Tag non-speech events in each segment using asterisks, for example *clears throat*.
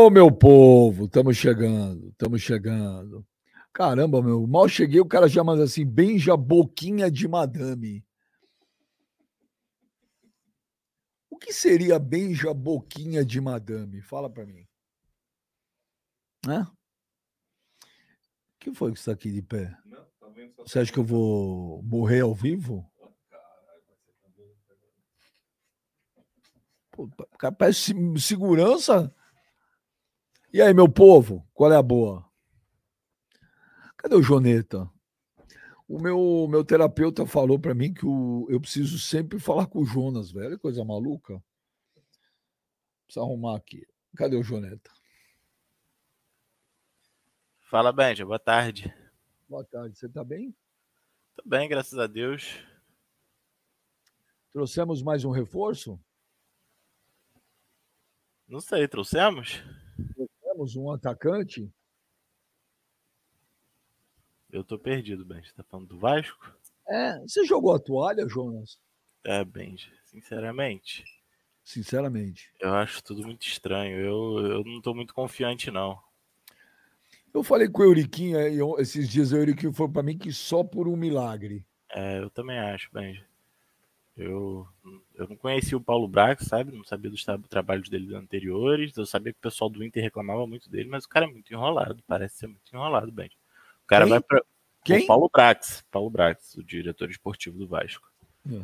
Ô, oh, meu povo, estamos chegando, estamos chegando. Caramba, meu, mal cheguei, o cara já manda assim, beija boquinha de madame. O que seria beija boquinha de madame? Fala para mim. Hã? O que foi que está aqui de pé? Tá Você acha que eu vou morrer ao vivo? Pô, parece segurança. E aí, meu povo, qual é a boa? Cadê o Joneta? O meu, meu terapeuta falou para mim que o, eu preciso sempre falar com o Jonas, velho. Coisa maluca. Precisa arrumar aqui. Cadê o Joneta? Fala, Benja. Boa tarde. Boa tarde. Você tá bem? Tô bem, graças a Deus. Trouxemos mais um reforço? Não sei, trouxemos? Trouxemos um atacante? Eu tô perdido, Ben. Você tá falando do Vasco? É, você jogou a toalha, Jonas? É, Benji, sinceramente. Sinceramente. Eu acho tudo muito estranho. Eu, eu não tô muito confiante, não. Eu falei com o Euriquinho esses dias, o Euriquinho foi para mim que só por um milagre. É, eu também acho, Benji. Eu, eu não conhecia o Paulo Brax, sabe? Não sabia dos trabalhos dele anteriores. Eu sabia que o pessoal do Inter reclamava muito dele, mas o cara é muito enrolado. Parece ser muito enrolado, Benji cara Quem? vai para Quem? O Paulo Brax, Paulo Brax, o diretor esportivo do Vasco. É.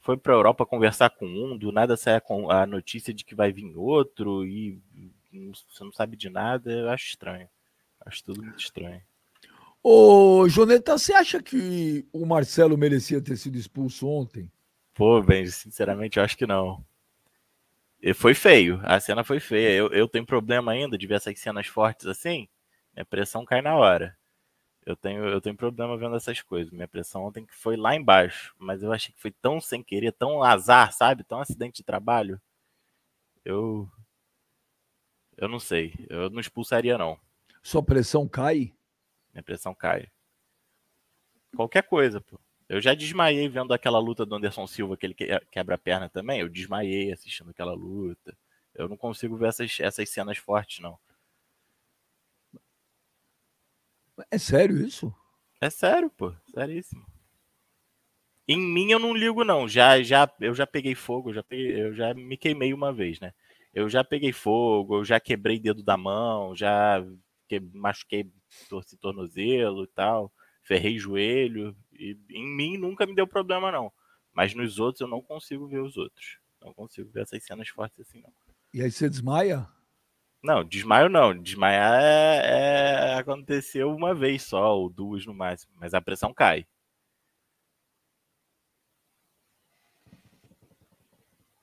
Foi para a Europa conversar com um, do nada sai a, a notícia de que vai vir outro e você não sabe de nada. Eu acho estranho. Acho tudo muito estranho. Ô, Joneta, você acha que o Marcelo merecia ter sido expulso ontem? Pô, bem, sinceramente, eu acho que não. E foi feio, a cena foi feia. Eu, eu tenho problema ainda de ver essas cenas fortes assim. Minha pressão cai na hora. Eu tenho, eu tenho problema vendo essas coisas. Minha pressão ontem foi lá embaixo, mas eu achei que foi tão sem querer, tão azar, sabe? Tão acidente de trabalho. Eu. Eu não sei. Eu não expulsaria, não. Sua pressão cai? Minha pressão cai. Qualquer coisa, pô. Eu já desmaiei vendo aquela luta do Anderson Silva, que ele quebra a perna também. Eu desmaiei assistindo aquela luta. Eu não consigo ver essas, essas cenas fortes, não. É sério isso? É sério, pô. Seríssimo. Em mim eu não ligo, não. Já, já, eu já peguei fogo, eu já, peguei, eu já me queimei uma vez, né? Eu já peguei fogo, eu já quebrei dedo da mão, já que, machuquei, torci tornozelo e tal, ferrei joelho. E em mim nunca me deu problema, não. Mas nos outros eu não consigo ver os outros. Não consigo ver essas cenas fortes assim, não. E aí você desmaia? Não, desmaio não. Desmaiar é, é, aconteceu uma vez só, ou duas no máximo, mas a pressão cai.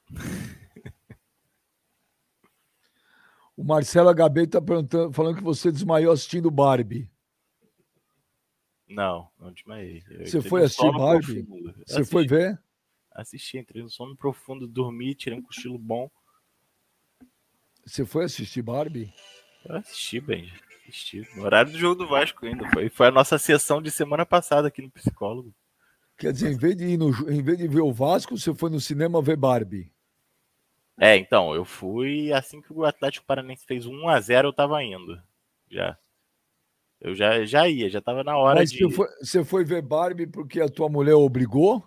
*laughs* O Marcelo HB está falando que você desmaiou assistindo Barbie. Não, não desmaiei. Eu você foi assistir Barbie? Você assisti, foi ver? Assisti, entrei no sono profundo, dormi, tirei um cochilo bom. Você foi assistir Barbie? Eu assisti, bem. Assisti. No horário do jogo do Vasco ainda. Foi, foi a nossa sessão de semana passada aqui no psicólogo. Quer dizer, em vez de, ir no, em vez de ver o Vasco, você foi no cinema ver Barbie. É, então, eu fui assim que o Atlético Paranense fez 1 a 0 eu tava indo. Já. Eu já, já ia, já tava na hora Mas de. Você foi, você foi ver Barbie porque a tua mulher obrigou?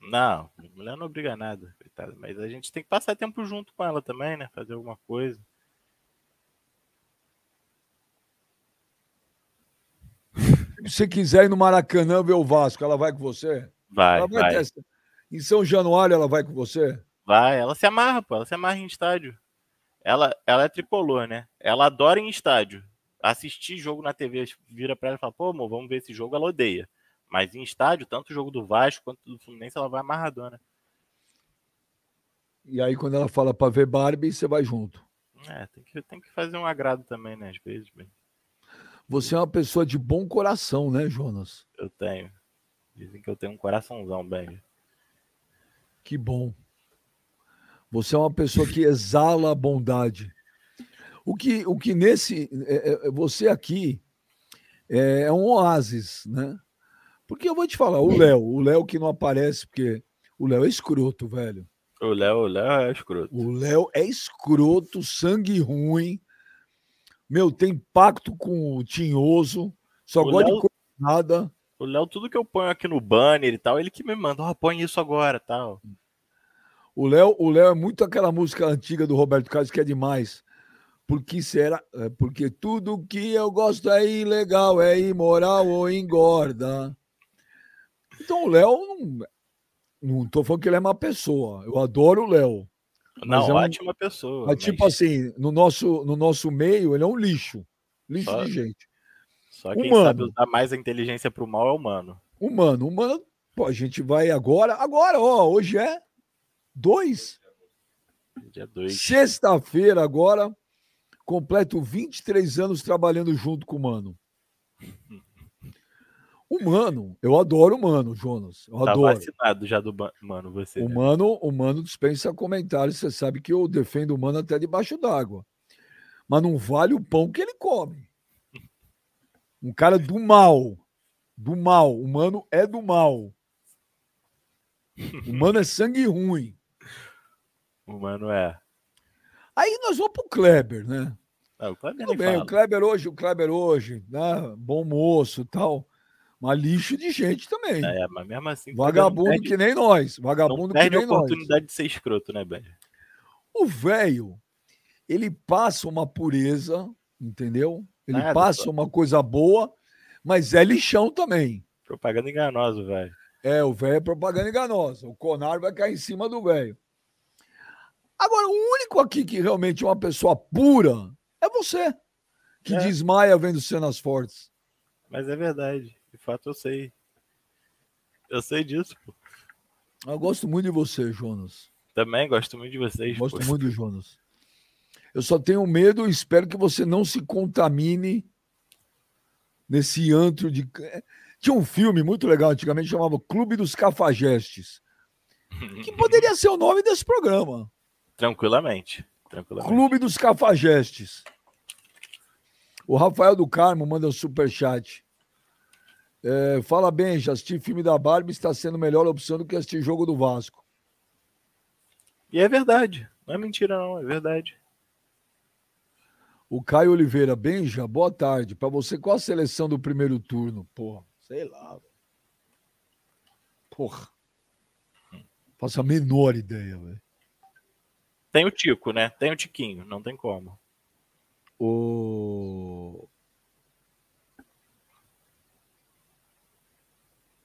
Não, mulher não obriga nada, coitada. Mas a gente tem que passar tempo junto com ela também, né? Fazer alguma coisa. *laughs* Se você quiser ir no Maracanã ver o Vasco, ela vai com você? Vai, vai. vai. Em São Januário ela vai com você? Vai, ela se amarra, pô. Ela se amarra em estádio. Ela, ela é tricolor, né? Ela adora em estádio. Assistir jogo na TV, vira pra ela e fala, pô, amor, vamos ver esse jogo, ela odeia. Mas em estádio, tanto o jogo do Vasco quanto do Fluminense, ela vai amarradona. E aí, quando ela fala para ver Barbie, você vai junto. É, tem que, tem que fazer um agrado também, né? Às vezes, bem. Você é uma pessoa de bom coração, né, Jonas? Eu tenho. Dizem que eu tenho um coraçãozão, bem. Que bom. Você é uma pessoa que exala a bondade. O que, o que nesse. É, é, você aqui é, é um oásis, né? Porque eu vou te falar, o Léo, o Léo que não aparece, porque o Léo é escroto, velho. O Léo, o Léo é escroto. O Léo é escroto, sangue ruim, Meu, tem pacto com o Tinhoso, só O gosta de Léo- coisa nada. O Léo, tudo que eu ponho aqui no banner e tal, ele que me manda, ó, põe isso agora tal. O Léo, o Léo é muito aquela música antiga do Roberto Carlos que é demais. Porque será? é, porque tudo que eu gosto é ilegal, é imoral ou engorda. Então o Léo não, não tô falando que ele é uma pessoa. Eu adoro o Léo. Não, é um- ótima pessoa. Mas, tipo assim, no nosso, no nosso meio, ele é um lixo. Lixo Só- de gente. Só quem humano. sabe usar mais a inteligência pro mal é o humano. Humano, humano. Pô, a gente vai agora. Agora, ó, hoje é dois. Dia 2. Sexta-feira, agora, completo 23 anos trabalhando junto com o Mano. O Mano, eu adoro o Mano, Jonas. Eu Tá adoro. vacinado já do mano, você. O né? Mano, o Mano dispensa comentários. Você sabe que eu defendo o Mano até debaixo d'água. Mas não vale o pão que ele come. Um cara do mal. Do mal. O Mano é do mal. O Mano é sangue ruim. O mano é. Aí nós vamos pro Kleber, né? Não, o Kleber Tudo bem, fala. o Kleber hoje, o Kleber hoje, né? Bom moço e tal. Mas lixo de gente também. É, mas mesmo assim. Vagabundo não perde, que nem nós. não Vagabundo que a nem nós. oportunidade de ser escroto, né, Ben? O velho, ele passa uma pureza, entendeu? Ele Nada, passa só. uma coisa boa, mas é lixão também. Propaganda enganosa, velho. É, o velho é propaganda enganosa. O Conar vai cair em cima do velho. Agora, o único aqui que realmente é uma pessoa pura é você, que É. desmaia vendo cenas fortes. Mas é verdade. De fato, eu sei. Eu sei disso, pô. Eu gosto muito de você, Jonas. Também gosto muito de vocês. Gosto pô. muito do Jonas. Eu só tenho medo e espero que você não se contamine nesse antro de. Tinha um filme muito legal antigamente chamava Clube dos Cafajestes, *laughs* que poderia ser o nome desse programa. Tranquilamente. Tranquilamente. Clube dos Cafajestes. O Rafael do Carmo manda um superchat. É, fala bem, já assisti filme da Barbie, está sendo melhor opção do que assistir jogo do Vasco. E é verdade. Não é mentira, não. É verdade. O Caio Oliveira, Benja, boa tarde. Para você, qual a seleção do primeiro turno? Porra, sei lá. velho. Porra. Faço a menor ideia, velho. Tem o Tico, né? Tem o Tiquinho. Não tem como. O...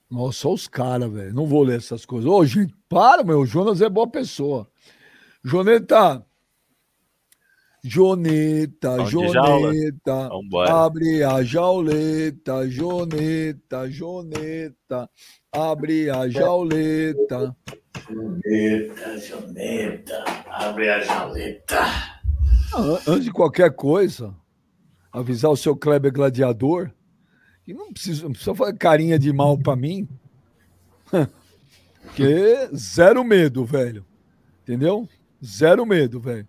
Nossa, só os caras, velho. Não vou ler essas coisas. Ô, gente, para, meu. O Jonas é boa pessoa. Joneta. Joneta, de jaula. Joneta. Abre a jauleta, Joneta, Joneta. Abre a jauleta. Joneta, Joneta, abre a jauleta. Ah, Antes de qualquer coisa, avisar o seu Kleber Gladiador que não precisa, não precisa fazer carinha de mal pra mim. *laughs* Porque zero medo, velho. Entendeu? Zero medo, velho.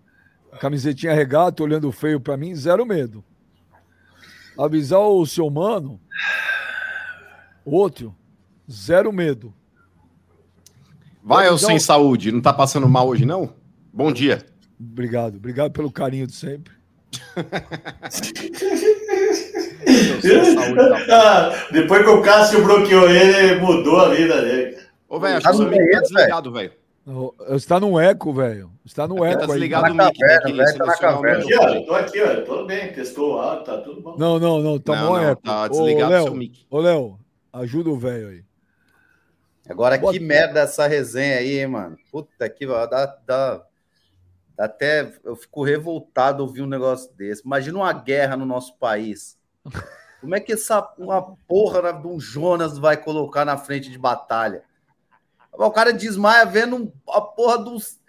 Camisetinha regata, olhando feio pra mim, zero medo. Avisar o seu mano, outro, zero medo. Vai, eu sem saúde. Não tá passando mal hoje, não? Bom dia. Obrigado, obrigado pelo carinho de sempre. Tá. *laughs* Ah, depois que o Cássio bloqueou ele, mudou a vida dele. Ô, velho, acho que o seu mic tá desligado, velho. Está no eco, velho. Está no É porque eco tá aí. desligado o Na mic. Que velho, tá na o caverna. Aqui, ó, tô aqui, ó, tudo bem, testou o áudio, tá tudo bom. Não, não, não, tá Não, bom não, eco. tá Ô, desligado o seu mic. Ô, Léo, ajuda o velho aí. Agora, Bota- que merda essa resenha aí, hein, mano? Puta que dá, dá, dá até eu fico revoltado ouvir um negócio desse. Imagina uma guerra no nosso país. *laughs* Como é que essa uma porra de um Jonas vai colocar na frente de batalha? O cara desmaia vendo um- a porra dos-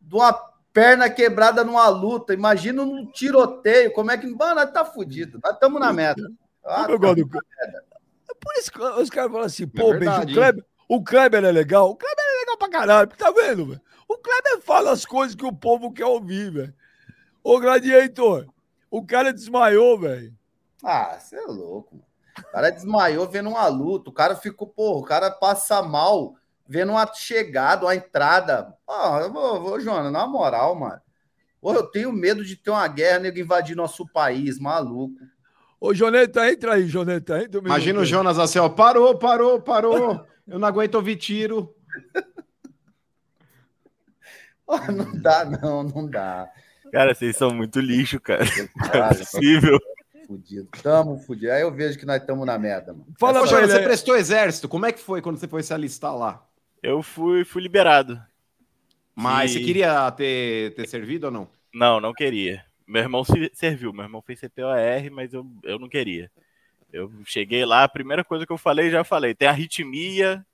de uma perna quebrada numa luta. Imagina num tiroteio. Como é que. Mano, tá fudido. Nós estamos na merda. Ah, eu gosto do- É por isso que os caras falam assim, pô, bicho, verdade, o Kleber, o Kleber é legal. O Kleber é legal pra caralho, tá vendo, velho? O Kleber fala as coisas que o povo quer ouvir, velho. Ô, Gladiator, o cara desmaiou, velho. Ah, você é louco. Mano. O cara desmaiou vendo uma luta. O cara ficou, porra, o cara passa mal vendo uma chegada, uma entrada. Ah, eu vou, vou, Joana, na moral, mano. Ô, eu tenho medo de ter uma guerra, nego invadir nosso país, maluco. Ô, Joneta, entra aí, Joneta. Entra Imagina o. Jonas assim, ó. Parou, parou, parou. Eu não aguento ouvir tiro. *laughs* Ô, não dá, não, não dá. Cara, vocês são muito lixo, cara. Não é possível. fudido. Tamo fudido. Aí eu vejo que nós estamos na merda, mano. Fala Jonas, ele você prestou exército. Como é que foi quando você foi se alistar lá? Eu fui, fui liberado. Mas E- você queria ter, ter servido ou não? Não, não queria. Meu irmão se serviu, meu irmão fez CPOR, mas eu, eu não queria. Eu cheguei lá, a primeira coisa que eu falei, já falei, tem arritmia,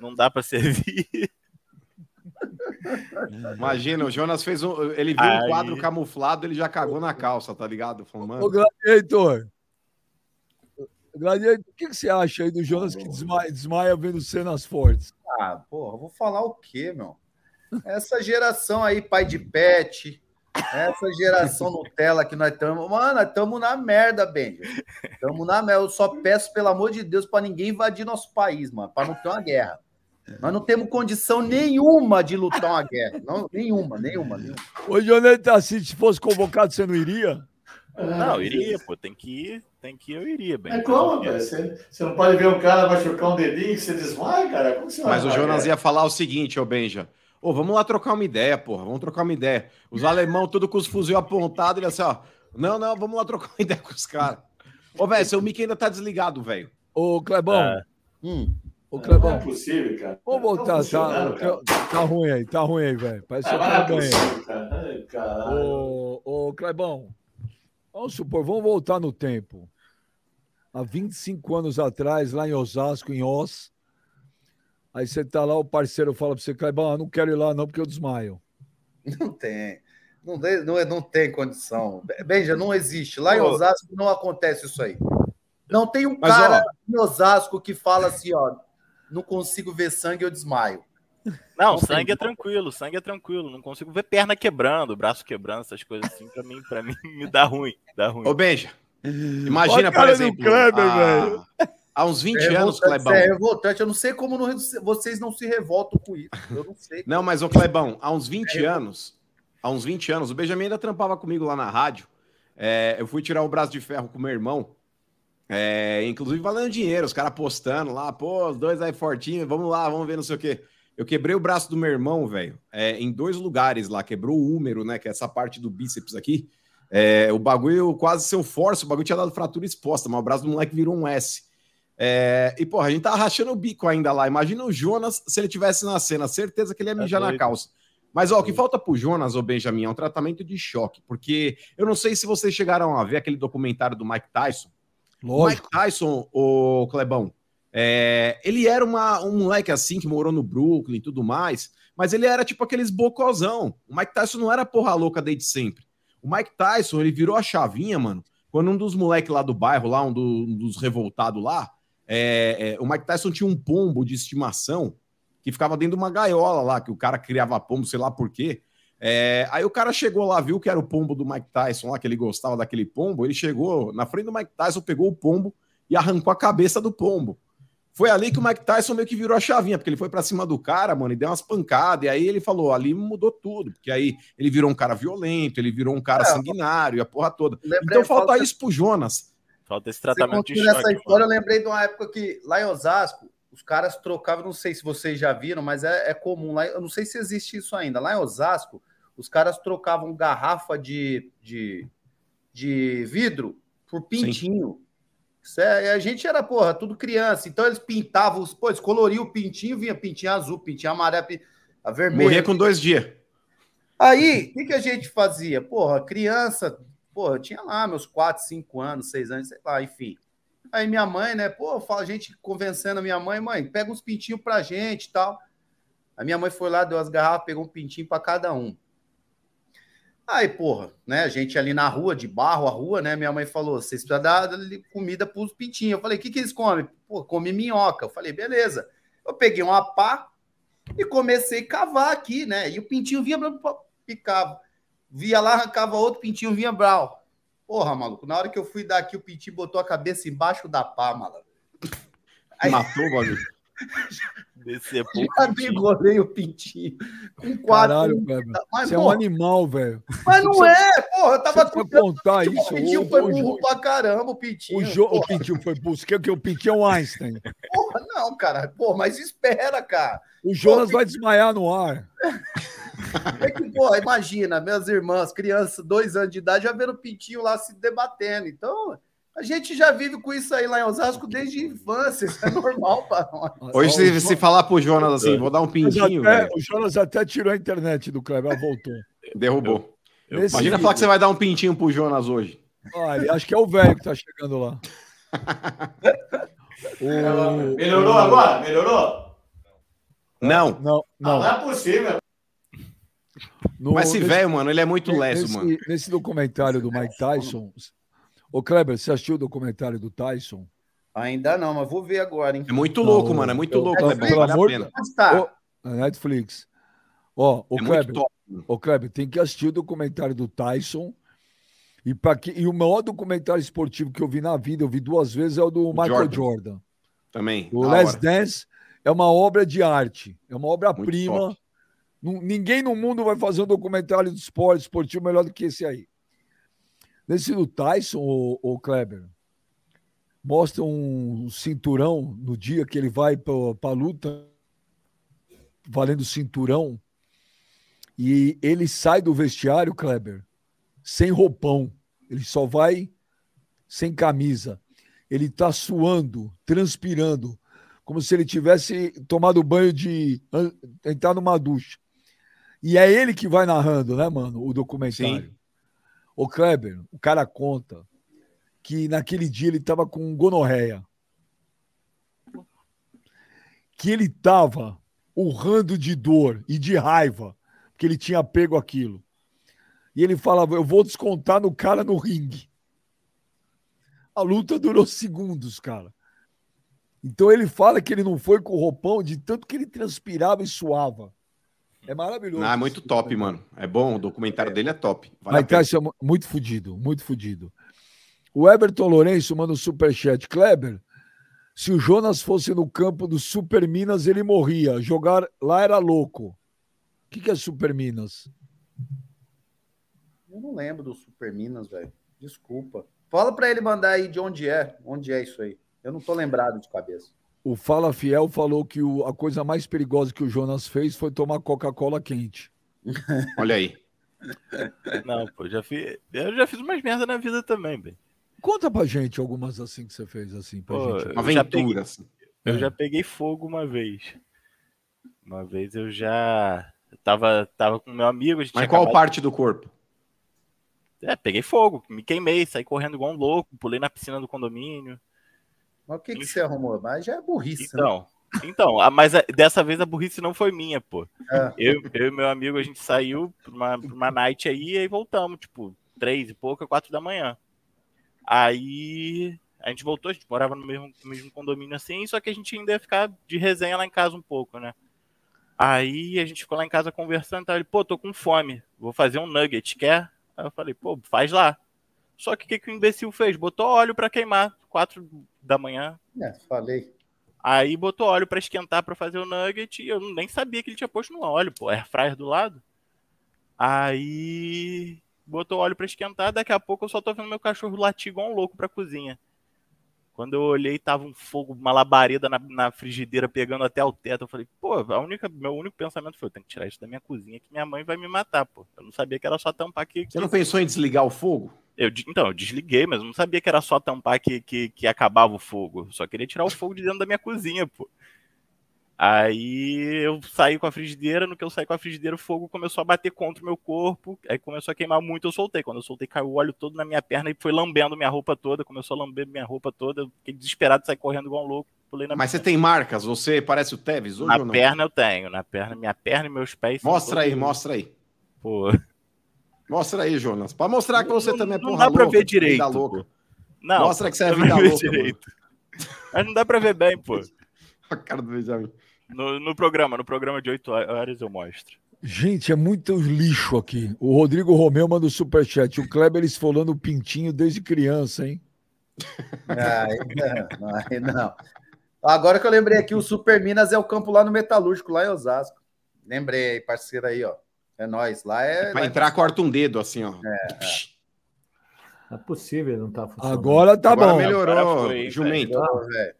não dá pra servir. Imagina, o Jonas fez um. Ele viu um Aí- quadro camuflado, ele já cagou na calça, tá ligado? Falou, Ô. Gladiator. Gladiator, o que, que você acha aí do Jonas que desmaia, desmaia vendo cenas fortes? Ah, porra, vou falar o quê, meu? Essa geração aí, pai de pet, essa geração Nutella que nós estamos. Mano, nós estamos na merda, Benja. Estamos na merda. Eu só peço, pelo amor de Deus, para ninguém invadir nosso país, mano, para não ter uma guerra. Nós não temos condição nenhuma de lutar uma guerra. Não, nenhuma, nenhuma, nenhuma. Ô, Joneta, se fosse convocado, você não iria? Não, iria, pô, tem que ir, tem que ir, eu iria, bem. É como, velho? Você, você não pode ver um cara machucar um dedinho que você desmaia, cara? Como você vai Mas o Jonas ia falar o seguinte, ô Benja. Ô, vamos lá trocar uma ideia, porra. Vamos trocar uma ideia. Os alemão, tudo com os fuzil apontados, ele assim, ó. Não, não, vamos lá trocar uma *laughs* ideia com os caras. Ô, velho, seu mic ainda tá desligado, velho. Ô, Clebão, É. Hum. ô, Não é Clebão, possível, cara. vamos Não voltar, tá, cara. tá, tá ruim aí, tá ruim aí, velho. Parece que eu é tô ganhando. possível, cara. Ai, caralho. Ô, ô, Clebão, vamos supor, vamos voltar no tempo. Há 25 anos atrás, lá em Osasco, em Oz, aí você tá lá, o parceiro fala pra você, Clebão, eu não quero ir lá não, porque eu desmaio. Não tem. Não, tem- não, é- não tem condição. Benja, não existe. Lá em. Osasco não acontece isso aí. Não tem um Mas, cara ó. em Osasco que fala assim, ó, não consigo ver sangue, eu desmaio. Não, Não sangue tem é tranquilo, sangue é tranquilo. Não consigo ver perna quebrando, braço quebrando, essas coisas assim, pra mim, pra mim me *laughs* dá ruim, dá ruim. Ô, Benja, imagina, Olha a por exemplo, Kleber, há, velho. Há uns 20 É anos, Clebão. É revoltante. Eu não sei como não- vocês não se revoltam com isso. Eu não sei. Não, mas o Clebão, há uns 20 anos, há uns 20 anos, o Benjamin ainda trampava comigo lá na rádio. É, eu fui tirar o braço de ferro com meu irmão. é, inclusive valendo dinheiro, os caras postando lá, pô, os dois aí fortinhos, vamos lá, vamos ver não sei o quê. Eu quebrei o braço do meu irmão, velho, é, em dois lugares lá. Quebrou o húmero, né? Que é essa parte do bíceps aqui. É, o bagulho, quase seu força, o bagulho tinha dado fratura exposta, mas o braço do moleque virou um S. É, e, porra, a gente tava rachando o bico ainda lá. Imagina o Jonas se ele tivesse na cena, certeza que ele ia Tá mijar na doido. calça. Mas, ó, o que falta pro Jonas, ô Benjamin, é um tratamento de choque, porque eu não sei se vocês chegaram a ver aquele documentário do Mike Tyson. O Mike Lógico. Tyson, o Clebão, é, ele era uma, um moleque assim que morou no Brooklyn e tudo mais, mas ele era tipo aqueles bocozão. O Mike Tyson não era porra louca desde sempre. O Mike Tyson, ele virou a chavinha, mano, quando um dos moleques lá do bairro, lá, um, do- um dos revoltados lá, é, é, o Mike Tyson tinha um pombo de estimação que ficava dentro de uma gaiola lá, que o cara criava pombo, sei lá por quê. É, aí o cara chegou lá, viu que era o pombo do Mike Tyson lá, que ele gostava daquele pombo. Ele chegou na frente do Mike Tyson, pegou o pombo e arrancou a cabeça do pombo. Foi ali que o Mike Tyson meio que virou a chavinha, porque ele foi pra cima do cara, mano, e deu umas pancadas. E aí ele falou: ali mudou tudo, porque aí ele virou um cara violento, ele virou um cara É, sanguinário, a porra toda. Lembrei- Então falta falta- isso pro Jonas. Falta esse Você tratamento de choque. essa história, eu lembrei de uma época que lá em Osasco, os caras trocavam, não sei se vocês já viram, mas é, é comum lá. Eu não sei se existe isso ainda. Lá em Osasco, os caras trocavam garrafa de, de, de vidro por pintinho. Isso é- a gente era, porra, tudo criança. Então eles pintavam, os, pô, eles coloriam o pintinho, vinha pintinho azul, pintinho amarelo, pin- a vermelha. Morria com dois dias. Aí, o que, que a gente fazia? Porra, criança, porra, eu tinha lá meus 4, 5 anos, 6 anos, sei lá, enfim. Aí minha mãe, né, pô, fala, a gente convencendo a minha mãe, mãe, pega uns pintinhos pra gente e tal. A minha mãe foi lá, deu as garrafas, pegou um pintinho pra cada um. Aí, porra, né, a gente ali na rua, de barro, a rua, né, minha mãe falou, vocês precisam dar comida pros pintinhos. Eu falei, o que que eles comem? Pô, come minhoca. Eu falei, beleza. Eu peguei uma pá e comecei a cavar aqui, né, e o pintinho vinha, picava. Via lá, arrancava outro, pintinho vinha brau. Porra, maluco, na hora que eu fui daqui, o pintinho botou a cabeça embaixo da pá, maluco. Aí- Matou o bagulho. *laughs* Decepou Já Pintinho. degolei o pintinho. Com quatro. Caralho, Kleber. Mas, Você é um porra, animal, velho. mas não é, porra. Eu tava com contar o isso. pintinho O, foi o, burro o, pra caramba, o pintinho. o, Jo- o porra, Pintinho foi burro. Que, que o Pintinho é um Einstein. porra, não, cara. Pô, mas espera, cara. O Jonas vai desmaiar no ar. *laughs* *laughs* É que, pô, imagina, minhas irmãs, crianças, dois anos de idade, já vendo o pintinho lá se debatendo. Então, a gente já vive com isso aí lá em Osasco desde a infância. Isso é normal pra nós. Hoje, se, se falar pro Jonas assim, vou dar um pintinho, até- o Jonas até tirou a internet do Kleber, ela voltou. derrubou. Eu- Nesse Imagina vídeo- falar que você vai dar um pintinho pro Jonas hoje. Olha, acho que é o velho que tá chegando lá. O- *laughs* Melhorou agora? Melhorou? Não, Não, Não, não. não é possível. No- mas esse velho, mano, ele é muito leso, nesse, mano. Nesse documentário do Mike Tyson. Ô, Kleber, você assistiu o documentário do Tyson? Ainda não, mas vou ver agora, hein? É muito Não, louco, mano. É muito eu- louco, é bom, pelo amor? Ô, Na Netflix. Ó, o É Kleber, top. ô, Kleber, tem que assistir o documentário do Tyson. E, que, e o maior documentário esportivo que eu vi na vida, eu vi duas vezes, é o do Michael Jordan. Jordan. Também. O hora. Dance é uma obra de arte, é uma Muito obra-prima. Ninguém no mundo vai fazer um documentário de esporte esportivo melhor do que esse aí. Nesse do Tyson, o, o Kleber, mostra um cinturão no dia que ele vai para a luta, valendo cinturão, e ele sai do vestiário, Kleber, sem roupão. Ele só vai sem camisa. Ele tá suando, transpirando, como se ele tivesse tomado banho de entrar numa ducha. E é ele que vai narrando, né, mano, o documentário. Sim. O Kleber, o cara conta que naquele dia ele tava com gonorreia. Que ele tava urrando de dor e de raiva, porque ele tinha pego aquilo. E ele falava: Eu vou descontar no cara no ringue. A luta durou segundos, cara. Então ele fala que ele não foi com o roupão de tanto que ele transpirava e suava. É maravilhoso. Não, é muito esse top, mano. É bom, o documentário dele é top. Vale é mu- muito fudido, muito fudido. O Everton Lourenço manda um superchat. Kleber, se o Jonas fosse no campo do Super Minas, ele morria. Jogar lá era louco. O que, que é Super Minas? Eu não lembro do Super Minas, velho. Desculpa. Fala pra ele mandar aí de onde é. Onde é isso aí? Eu não tô lembrado de cabeça. O Fala Fiel falou que o- a coisa mais perigosa que o Jonas fez foi tomar Coca-Cola quente. *laughs* Olha aí. Não, pô, já fiz. Eu já fiz umas merda na vida também, velho. Conta pra gente algumas assim que você fez, assim, pra Pô, gente. Uma Eu já aventura, assim. Eu É. já peguei fogo uma vez. Uma vez eu já eu tava, tava com meu amigo. A gente Mas tinha qual acabado- parte do corpo? É, peguei fogo, me queimei, saí correndo igual um louco, pulei na piscina do condomínio. Mas o que, que você arrumou? Mas já é burrice, né? Então, então, a- mas a- dessa vez a burrice não foi minha, pô. É. Eu, eu e meu amigo, a gente saiu pra uma, pra uma night aí e aí voltamos, tipo, três e pouca, quatro da manhã. Aí a gente voltou, a gente morava no mesmo, no mesmo condomínio assim, só que a gente ainda ia ficar de resenha lá em casa um pouco, né? Aí a gente ficou lá em casa conversando, tá? ele, pô, tô com fome, vou fazer um nugget, quer? Aí eu falei, pô, faz lá. Só que o que, que o imbecil fez? Botou óleo pra queimar, quatro da manhã, É, falei. Aí botou óleo pra esquentar pra fazer o nugget e eu nem sabia que ele tinha posto no óleo, pô, air fryer do lado. Aí botou óleo pra esquentar, daqui a pouco eu só tô vendo meu cachorro latir igual um louco pra cozinha. Quando eu olhei, tava um fogo, uma labareda na, na frigideira pegando até o teto. Eu falei, pô, a única, meu único pensamento foi, eu tenho que tirar isso da minha cozinha que minha mãe vai me matar, pô. Eu não sabia que era só tampar aqui. Você não pensou em desligar o fogo? Eu, então, eu desliguei, mas eu não sabia que era só tampar que, que, que acabava o fogo. Só queria tirar o fogo de dentro da minha cozinha, pô. Aí eu saí com a frigideira, no que eu saí com a frigideira, o fogo começou a bater contra o meu corpo, aí começou a queimar muito, eu soltei. Quando eu soltei, caiu o óleo todo na minha perna e foi lambendo minha roupa toda, começou a lamber minha roupa toda, eu fiquei desesperado, saí correndo igual um louco, pulei na, Mas você tem marcas? Você parece o Tevez hoje na ou não? perna eu tenho, na perna, minha perna e meus pés Mostra aí, todos- mostra aí. Pô, Mostra aí, Jonas. Pra mostrar que você Não- também é não porra dá pra louca, ver direito, vida louca. não, Mostra que você é não dá vida pra ver louca, direito. Mas não dá pra ver bem, pô. *laughs* A cara do Benjamin. No, no programa, no programa de 8 horas eu mostro. Gente, é muito lixo aqui. O Rodrigo Romeu manda o superchat. O Kleber esfolando o pintinho desde criança, hein? *laughs* Aí não, aí não. Agora que eu lembrei aqui, o Super Minas é o campo lá no Metalúrgico, lá em Osasco. Lembrei aí, parceiro aí, ó. É nóis. Lá é. Pra lá- entrar, corta um dedo, assim, ó. Não é possível, não tá funcionando. Agora tá Agora bom. melhorou, Agora foi, jumento. Velho.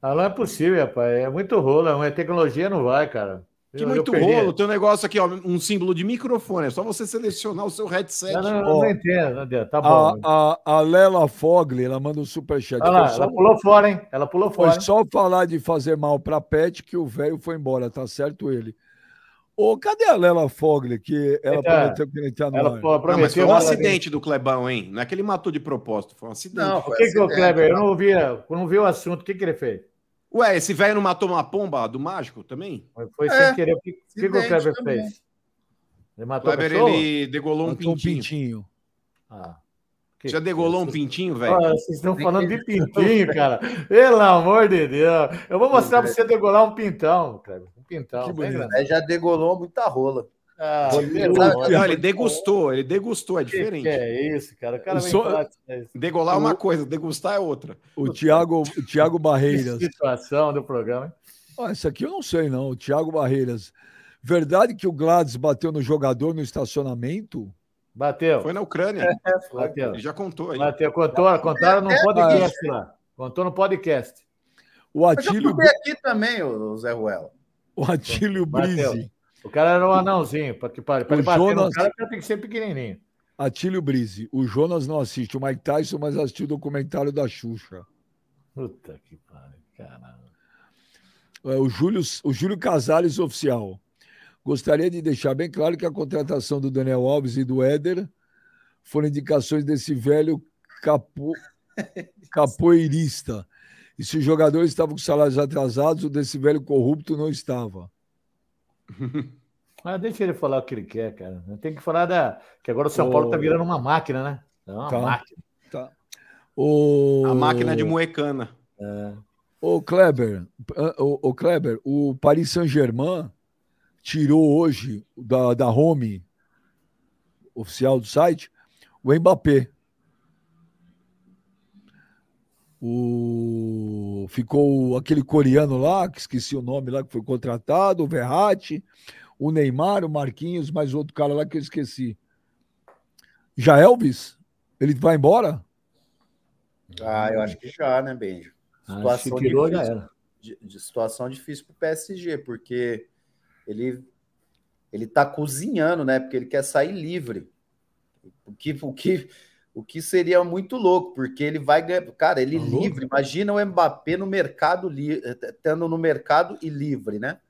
Ah, não é possível, rapaz. É muito rolo. É uma tecnologia, não vai, cara. Que Eu- muito eu rolo. Tem um negócio aqui, ó, um símbolo de microfone. É só você selecionar o seu headset. Não, não, Ó. não entendo, não entendo. Tá bom. A, a, a Lela Fogli, ela manda um superchat. Lá, Foi só- ela pulou fora, hein? Ela pulou Foi fora. hein? só falar de fazer mal pra Pet que o velho foi embora, tá certo ele. Ô, cadê a Lela Fogli que ela Eita, prometeu que ele tá no Ela ar? pô, Não, mas foi prometeu. um acidente do Clebão, hein? Não é que ele matou de propósito, foi um acidente. Não, O que, que o Kleber? Eu né? não ouvi, eu não vi o assunto. O que, que ele fez? Ué, esse velho não matou uma pomba do mágico também? Foi É, sem querer. O que, o que que o Kleber também. fez? Ele O matou a Kleber, pessoa? ele degolou um Matou um pintinho. pintinho. Ah. Que- Já degolou um pintinho, velho? Ah, vocês estão falando de *laughs* pintinho, cara. Pelo amor de Deus. Eu vou mostrar pra você degolar um pintão, Kleber. Um pintão. Que bonito. Aí já degolou muita rola. Ah, Não, ele degustou, ele degustou, é Que diferente. que é isso, cara? O cara sou- falar isso. Degolar é uma coisa, degustar é outra. O Thiago, o Thiago Que Barreiras. situação do programa. hein? Ah, isso aqui eu não sei, não. O Thiago Barreiras. Verdade que o Gladys bateu no jogador no estacionamento? Bateu. Foi na Ucrânia. Bateu. Ele já contou aí. Bateu. Contou, contaram no podcast lá. Contou no podcast. O eu Atílio, contei aqui também, o Zé Ruela. o Atílio Bateu. Brise. O cara era um anãozinho. Pra, que, O ele bater no Jonas- cara, o cara tem que ser pequenininho. Atílio Brise. O Jonas não assiste o Mike Tyson, mas assistiu o documentário da Xuxa. Puta que pariu, caramba. É, o, Júlio, o Júlio Casares Oficial. Gostaria de deixar bem claro que a contratação do Daniel Alves e do Éder foram indicações desse velho capo, *laughs* capoeirista. E se os jogadores estavam com salários atrasados, o desse velho corrupto não estava. Mas *laughs* deixa ele falar o que ele quer, cara. Tem que falar da. Que agora o São Paulo tá Ô. virando uma máquina, né? É uma Tá. máquina. O... A máquina de moecana. O Kleber, o, o Kleber, o Paris Saint-Germain tirou hoje da, da home oficial do site o Mbappé. O, ficou aquele coreano lá, que esqueci o nome lá, que foi contratado, o Verratti, o Neymar, o Marquinhos, mais outro cara lá que eu esqueci. Já Elvis? Ele vai embora? Ah, eu acho que já, né, Benjo? Ah, Situação já difícil. era. de, de situação difícil para o PSG, porque ele ele tá cozinhando, né? Porque ele quer sair livre. O que, o que, o que seria muito louco, porque ele vai ganhar. Cara, ele louco? livre. Imagina o Mbappé no mercado tendo no mercado e livre, né?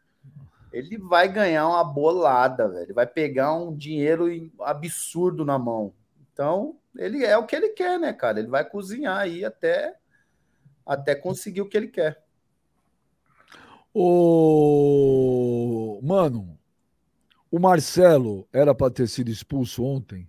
Ele vai ganhar uma bolada, velho. Ele vai pegar um dinheiro absurdo na mão. Então, ele é o que ele quer, né, cara? Ele vai cozinhar aí até até conseguir o que ele quer. O mano, o Marcelo era para ter sido expulso ontem.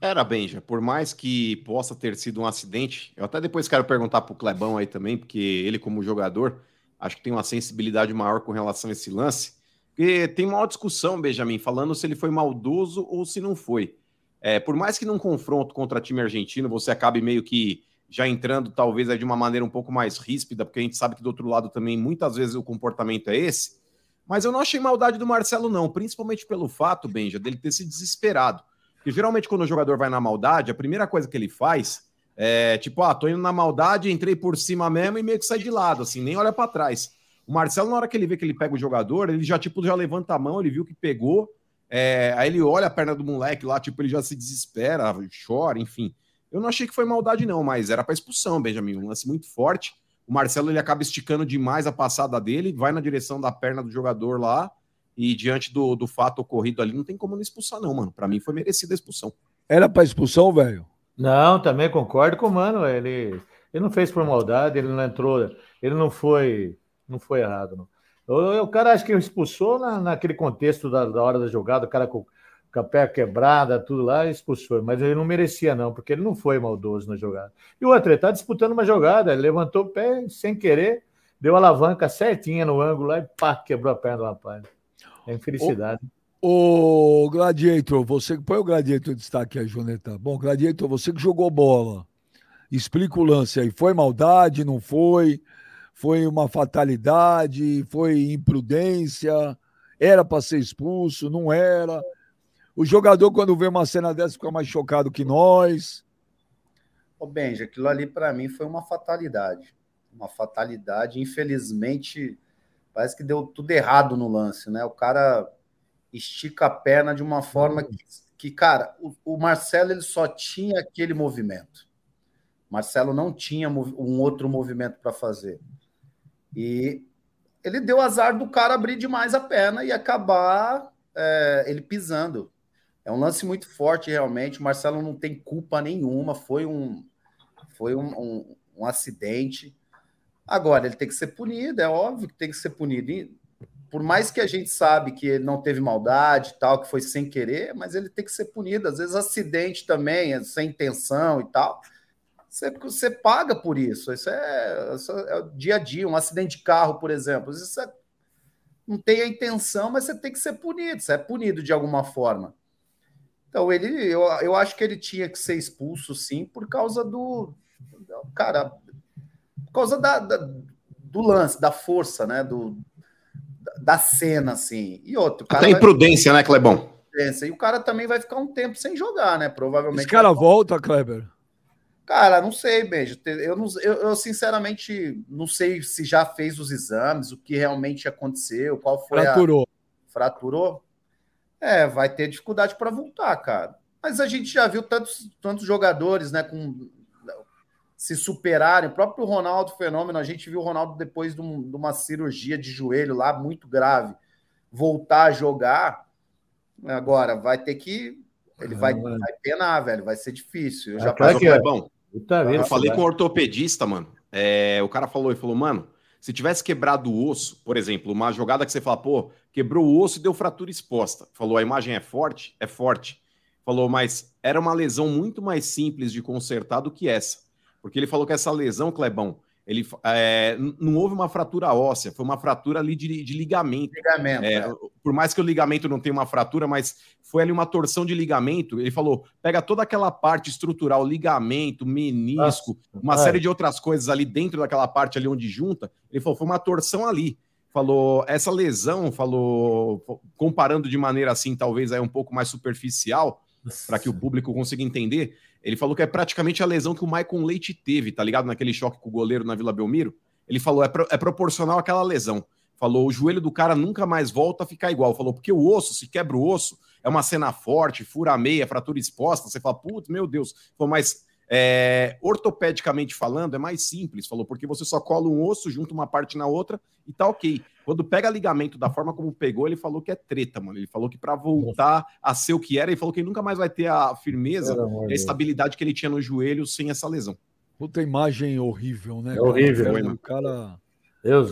Era, Benja, por mais que possa ter sido um acidente, eu até depois quero perguntar pro Clebão aí também, porque ele, como jogador, acho que tem uma sensibilidade maior com relação a esse lance. Porque tem uma discussão, Benjamin, falando se ele foi maldoso ou se não foi. É, por mais que num confronto contra time argentino você acabe meio que já entrando, talvez, de uma maneira um pouco mais ríspida, porque a gente sabe que do outro lado também muitas vezes o comportamento é esse. Mas eu não achei maldade do Marcelo, não, principalmente pelo fato, Benja, dele ter se desesperado. Porque geralmente quando o jogador vai na maldade, a primeira coisa que ele faz é tipo, ah, tô indo na maldade, entrei por cima mesmo e meio que sai de lado, assim, nem olha para trás. O Marcelo, na hora que ele vê que ele pega o jogador, ele já, tipo, já levanta a mão, ele viu que pegou, é, aí ele olha a perna do moleque lá, tipo, ele já se desespera, chora, enfim. Eu não achei que foi maldade, não, mas era para expulsão, Benjamin. Um lance muito forte. O Marcelo ele acaba esticando demais a passada dele, vai na direção da perna do jogador lá, e diante do, do fato ocorrido ali, não tem como não expulsar, não, mano. Para mim foi merecida a expulsão. Era para expulsão, velho? Não, também concordo com o Mano. Ele, ele não fez por maldade, ele não entrou, ele não foi, não foi errado. Não. O, o cara acho que expulsou na, naquele contexto da, da hora da jogada, o cara com, com a pé quebrada, tudo lá, expulsou. Mas ele não merecia, não, porque ele não foi maldoso na jogada. E o outro, ele tá disputando uma jogada, ele levantou o pé sem querer, deu a alavanca certinha no ângulo lá e pá, quebrou a perna do rapaz. É infelicidade. Ô, Gladiator, você põe o Gladiator em destaque aí, Joneta. Bom, Gladiator, você que jogou bola. Explica o lance aí. Foi maldade, não foi? foi uma fatalidade, foi imprudência, era para ser expulso, não era. O jogador, quando vê uma cena dessa, fica mais chocado que nós. Ô, Benja, aquilo ali para mim foi uma fatalidade. Uma fatalidade. Infelizmente, parece que deu tudo errado no lance, né? O cara estica a perna de uma forma que, que cara, o, o Marcelo ele só tinha aquele movimento. Marcelo não tinha um outro movimento para fazer. E ele deu azar do cara abrir demais a perna e acabar é, ele pisando. É um lance muito forte, realmente. O Marcelo não tem culpa nenhuma. Foi um, foi um, um, um acidente. Agora, ele tem que ser punido, é óbvio que tem que ser punido. E, por mais que a gente sabe que ele não teve maldade tal, que foi sem querer, mas ele tem que ser punido. Às vezes, acidente também, é sem intenção e tal. Você, você paga por isso. Isso é, isso é o dia a dia. Um acidente de carro, por exemplo. Isso é, não tem a intenção, mas você tem que ser punido. Você é punido de alguma forma. Então, ele, eu, eu acho que ele tinha que ser expulso, sim, por causa do. Cara, por causa da, da do lance, da força, né? Do, da cena, assim. E outro. Cara Até imprudência, vai... né, Clebão? E o cara também vai ficar um tempo sem jogar, né? Provavelmente. Esse cara volta, Kleber. Cara, não sei, Benjo. Eu, não, eu, eu, sinceramente não sei se já fez os exames, o que realmente aconteceu, qual foi Fraturou. a. Fraturou? É, vai ter dificuldade para voltar, cara. Mas a gente já viu tantos, tantos jogadores, né, com se superarem. O próprio Ronaldo Fenômeno, a gente viu o Ronaldo depois de, um, de uma cirurgia de joelho lá muito grave, voltar a jogar. Agora vai ter que ele vai, vai penar, velho. Vai ser difícil. Eu já passei. Que é bom. eu falei com o ortopedista, mano. É, o cara falou e falou, mano, se tivesse quebrado o osso, por exemplo, uma jogada que você fala, pô, quebrou o osso e deu fratura exposta. Falou, a imagem é forte? É forte. Falou, mas era uma lesão muito mais simples de consertar do que essa. Porque ele falou que essa lesão, Clebão, ele é, não houve uma fratura óssea, foi uma fratura ali de, de ligamento. Ligamento. É, é. Por mais que o ligamento não tenha uma fratura, mas foi ali uma torção de ligamento. Ele falou: pega toda aquela parte estrutural, ligamento, menisco, Nossa, uma é. série de outras coisas ali dentro daquela parte ali onde junta. Ele falou: foi uma torção ali. Falou, essa lesão, falou, comparando de maneira assim, talvez aí um pouco mais superficial, para que o público consiga entender ele falou que é praticamente a lesão que o Maicon Leite teve, tá ligado? Naquele choque com o goleiro na Vila Belmiro. Ele falou, é, pro, é proporcional àquela lesão. Falou, o joelho do cara nunca mais volta a ficar igual. Falou, porque o osso, se quebra o osso, é uma cena forte, fura a meia, fratura exposta. Você fala, putz, meu Deus. Falou, mas é, ortopedicamente falando, é mais simples, falou, porque você só cola um osso, junta uma parte na outra e tá ok. Quando pega ligamento da forma como pegou, ele falou que é treta, mano. Ele falou que para voltar a ser o que era, ele falou que ele nunca mais vai ter a firmeza e a estabilidade que ele tinha no joelho sem essa lesão. Puta imagem horrível, né? É horrível, cara? O cara Deus,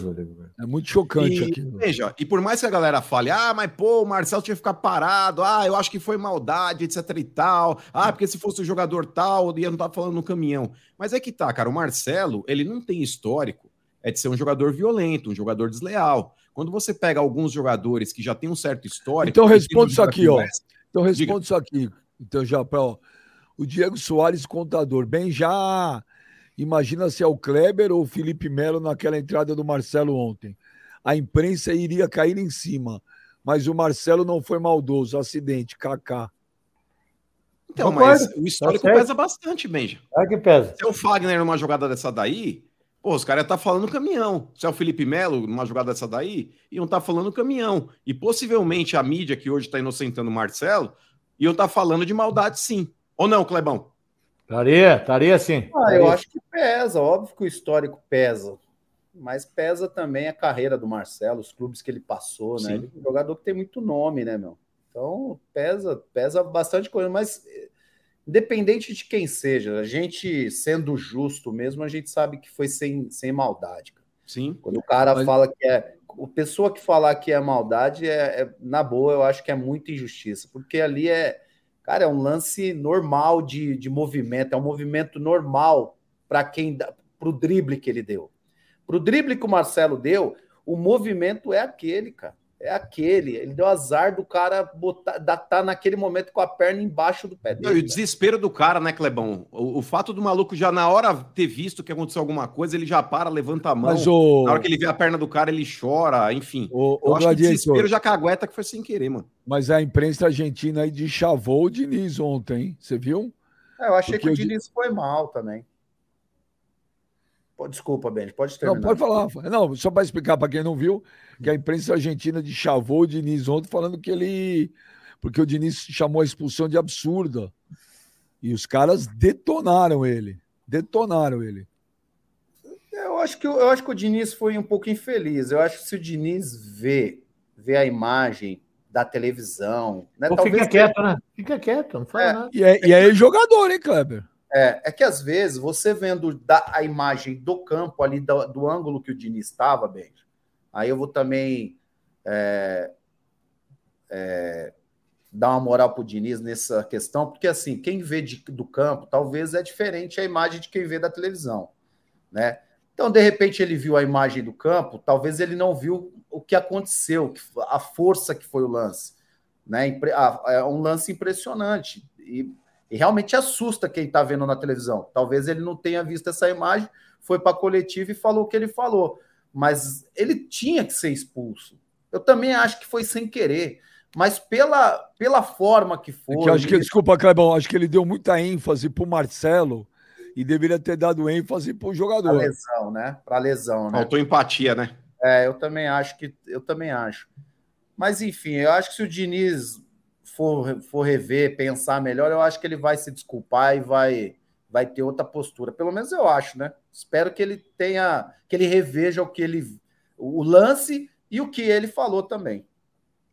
É muito chocante e, aqui. Veja, e por mais que a galera fale, ah, mas pô, o Marcelo tinha que ficar parado, ah, eu acho que foi maldade, etc e tal, ah, porque se fosse o jogador tal, ia não estar falando no caminhão. Mas é que tá, cara, o Marcelo, ele não tem histórico é de ser um jogador violento, um jogador desleal. Quando você pega alguns jogadores que já têm um certo histórico. Então responde isso aqui, ó. Então responde isso aqui. Então já para o Diego Soares contador, bem já Imagina se é o Kleber ou o Felipe Melo naquela entrada do Marcelo ontem. A imprensa iria cair em cima, mas o Marcelo não foi maldoso. Acidente, KK. Então, mas o histórico tá pesa bastante, Benja. É que pesa. Se é o Fagner numa jogada dessa daí, pô, os caras tá falando caminhão. Se é o Felipe Melo numa jogada dessa daí, iam estar tá falando caminhão. E possivelmente a mídia que hoje está inocentando o Marcelo, iam estar tá falando de maldade sim. Ou não, Clebão? Estaria, estaria sim. Ah, eu acho que pesa, óbvio que o histórico pesa. Mas pesa também a carreira do Marcelo, os clubes que ele passou, né? Ele é um jogador que tem muito nome, né, meu? Então, pesa, pesa bastante coisa, mas independente de quem seja, a gente sendo justo mesmo, a gente sabe que foi sem, sem maldade. Cara. Sim. Quando o cara mas... fala que é. O pessoa que falar que é maldade, é, é, na boa, eu acho que é muita injustiça, porque ali é Cara, é um lance normal de, de movimento, é um movimento normal para quem para o drible que ele deu. Para o drible que o Marcelo deu, o movimento é aquele, cara. É aquele. Ele deu azar do cara botar, tá naquele momento com a perna embaixo do pé Não, e dele. o desespero do cara, né, Clebão? O, o fato do maluco já na hora ter visto que aconteceu alguma coisa, ele já para, levanta a mão. Mas o, Na hora que ele vê a perna do cara, ele chora, enfim. o, Eu o acho que o desespero já cagueta que foi sem querer, mano. mas a imprensa argentina aí de chavou o Diniz ontem, hein? Você viu? É, eu achei Porque que o Diniz foi mal também. Pô, desculpa, Ben, pode Não, terminar. pode falar. Não, só para explicar para quem não viu, que a imprensa argentina de chavou o Diniz ontem falando que ele. Porque o Diniz chamou a expulsão de absurda. E os caras detonaram ele. Detonaram ele. Eu acho que o- eu acho que o Diniz foi um pouco infeliz. Eu acho que se o Diniz vê, vê a imagem da televisão, né? Ou fica quieto, né? Fica quieto, não fala É. nada. E é, e é jogador, hein, Kleber? É, é que às vezes você vendo da, a imagem do campo ali, do, do ângulo que o Diniz estava, bem, aí eu vou também é, é, dar uma moral pro Diniz nessa questão, porque assim, quem vê de- do campo talvez é diferente a imagem de quem vê da televisão, né? Então, de repente, ele viu a imagem do campo, talvez ele não viu o que aconteceu, a força que foi o lance. Né? É um lance impressionante. E, e realmente assusta quem está vendo na televisão. Talvez ele não tenha visto essa imagem, foi para a coletiva e falou o que ele falou. Mas ele tinha que ser expulso. Eu também acho que foi sem querer. Mas pela, pela forma que É foi. que acho que, desculpa, Clebão, acho que ele deu muita ênfase pro Marcelo e deveria ter dado ênfase Para jogador. lesão, né? Para lesão, né? Faltou empatia, né? É, eu também acho que eu também acho. Mas enfim, eu acho que se o Diniz for, for rever, pensar melhor, eu acho que ele vai se desculpar e vai vai ter outra postura. Pelo menos eu acho, né? Espero que ele tenha que ele reveja o que ele o lance e o que ele falou também.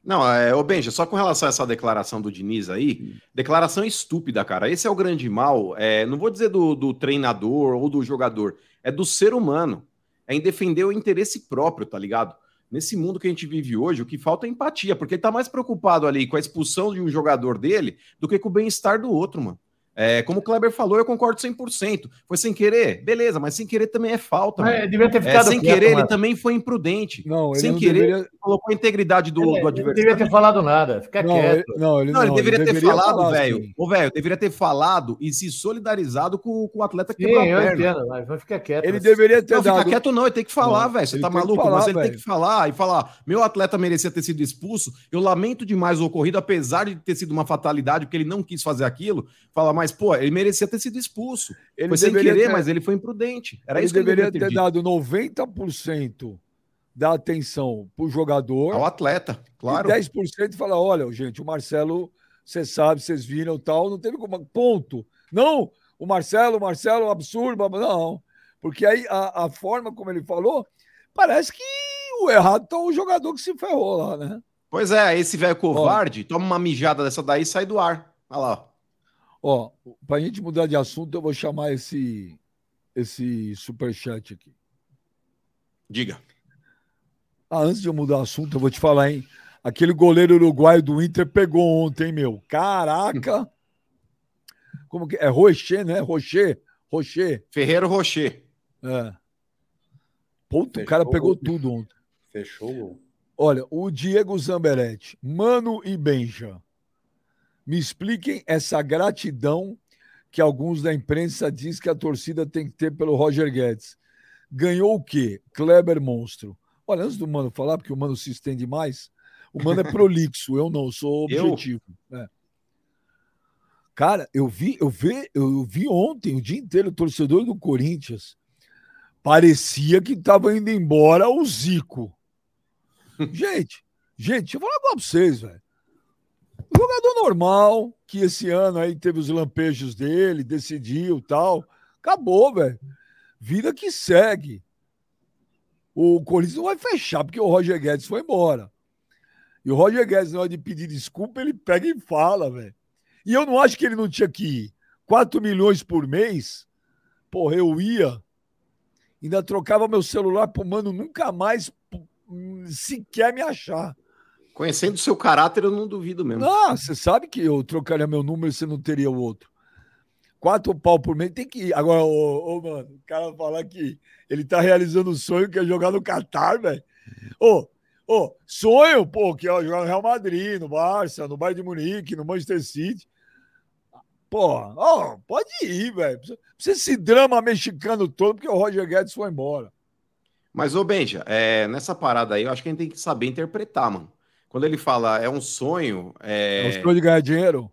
Não, é, ô Benja, só com relação a essa declaração do Diniz aí, declaração estúpida, cara. Esse é o grande mal. é, não vou dizer do, do treinador ou do jogador, é do ser humano. É em defender o interesse próprio, tá ligado? Nesse mundo que a gente vive hoje, o que falta é empatia, porque ele tá mais preocupado ali com a expulsão de um jogador dele do que com o bem-estar do outro, mano. É, como o Kleber falou, eu concordo 100%. Foi sem querer? Beleza, mas sem querer também é falta. Mano. devia ter É, ficado sem quieto, querer, ele também foi imprudente. Não, ele sem não querer, deveria. ele colocou a integridade do, do Ele não adversário. devia ter falado nada, fica Não, quieto. ele, não, ele Não, ele deveria ter falado, falar velho. assim. Ô, velho, deveria ter falado e se solidarizado com, com o atleta que Sim, quebrou a eu perna. entendo, mas mas fica quieto. Ele Mas- deveria ter Não, fica dado. quieto não, ele tem que falar, velho. Você ele tá maluco? falar, Mas ele tem que falar e falar: meu atleta merecia ter sido expulso. Eu lamento demais o ocorrido, apesar de ter sido uma fatalidade, porque ele não quis fazer aquilo. Fala, mas, pô, ele merecia ter sido expulso. Ele foi sem querer, ter- mas ele foi imprudente. Era ele isso que ele deveria ter, ter, dado 90% da atenção pro jogador Ao atleta, claro. e 10% falar: olha, gente, o Marcelo, você sabe, vocês viram tal, não teve como. Ponto. Não, o Marcelo, o Marcelo, absurdo, não. Porque aí a, a forma como ele falou, parece que o errado tá o jogador que se ferrou lá, né? Pois é, esse velho covarde toma uma mijada dessa daí e sai do ar. Olha lá. Ó, pra gente mudar de assunto, eu vou chamar esse, esse superchat aqui. Diga. Ah, antes de eu mudar o assunto, eu vou te falar, hein? Aquele goleiro uruguaio do Inter pegou ontem, meu. Caraca! *laughs* Como que é? Rocher, né? Rocher. Rocher. Ferreiro Rocher. É. Puta, o cara pegou tudo ontem. Fechou. Olha, o Diego Zamberetti, Mano e Benja, me expliquem essa gratidão que alguns da imprensa diz que a torcida tem que ter pelo Roger Guedes. Ganhou o quê? Kleber Monstro. Olha, antes do Mano falar, porque o Mano se estende mais, o Mano é prolixo, eu não, sou *laughs* objetivo. É. Cara, eu vi, eu vi, eu vi ontem, o dia inteiro, o torcedor do Corinthians. Parecia que estava indo embora o Zico. *laughs* Gente, gente, deixa eu falar com vocês, velho. Jogador normal, que esse ano aí teve os lampejos dele, decidiu tal. Acabou, velho. Vida que segue. O Corinthians não vai fechar, porque o Roger Guedes foi embora. E o Roger Guedes, na hora de pedir desculpa, ele pega e fala, velho. E eu não acho que ele não tinha que ir. 4 milhões por mês, porra, eu ia. Ainda trocava meu celular pro mano nunca mais hum, sequer me achar. Conhecendo o seu caráter, eu não duvido mesmo. Não, você sabe que eu trocaria meu número e você não teria o outro. Quatro pau por mês tem que ir. Agora, ô, ô, mano, o cara falar que ele tá realizando o sonho que é jogar no Catar, velho. Ô, Ô, sonho, pô, que é jogar no Real Madrid, no Barça, no Bayern de Munique, no Manchester City. Pô, ó, pode ir, velho. Precisa esse drama mexicano todo porque o Roger Guedes foi embora. Mas, ô Benja, é, nessa parada aí, eu acho que a gente tem que saber interpretar, mano. Quando ele fala é um sonho. É, É o sonho de ganhar dinheiro?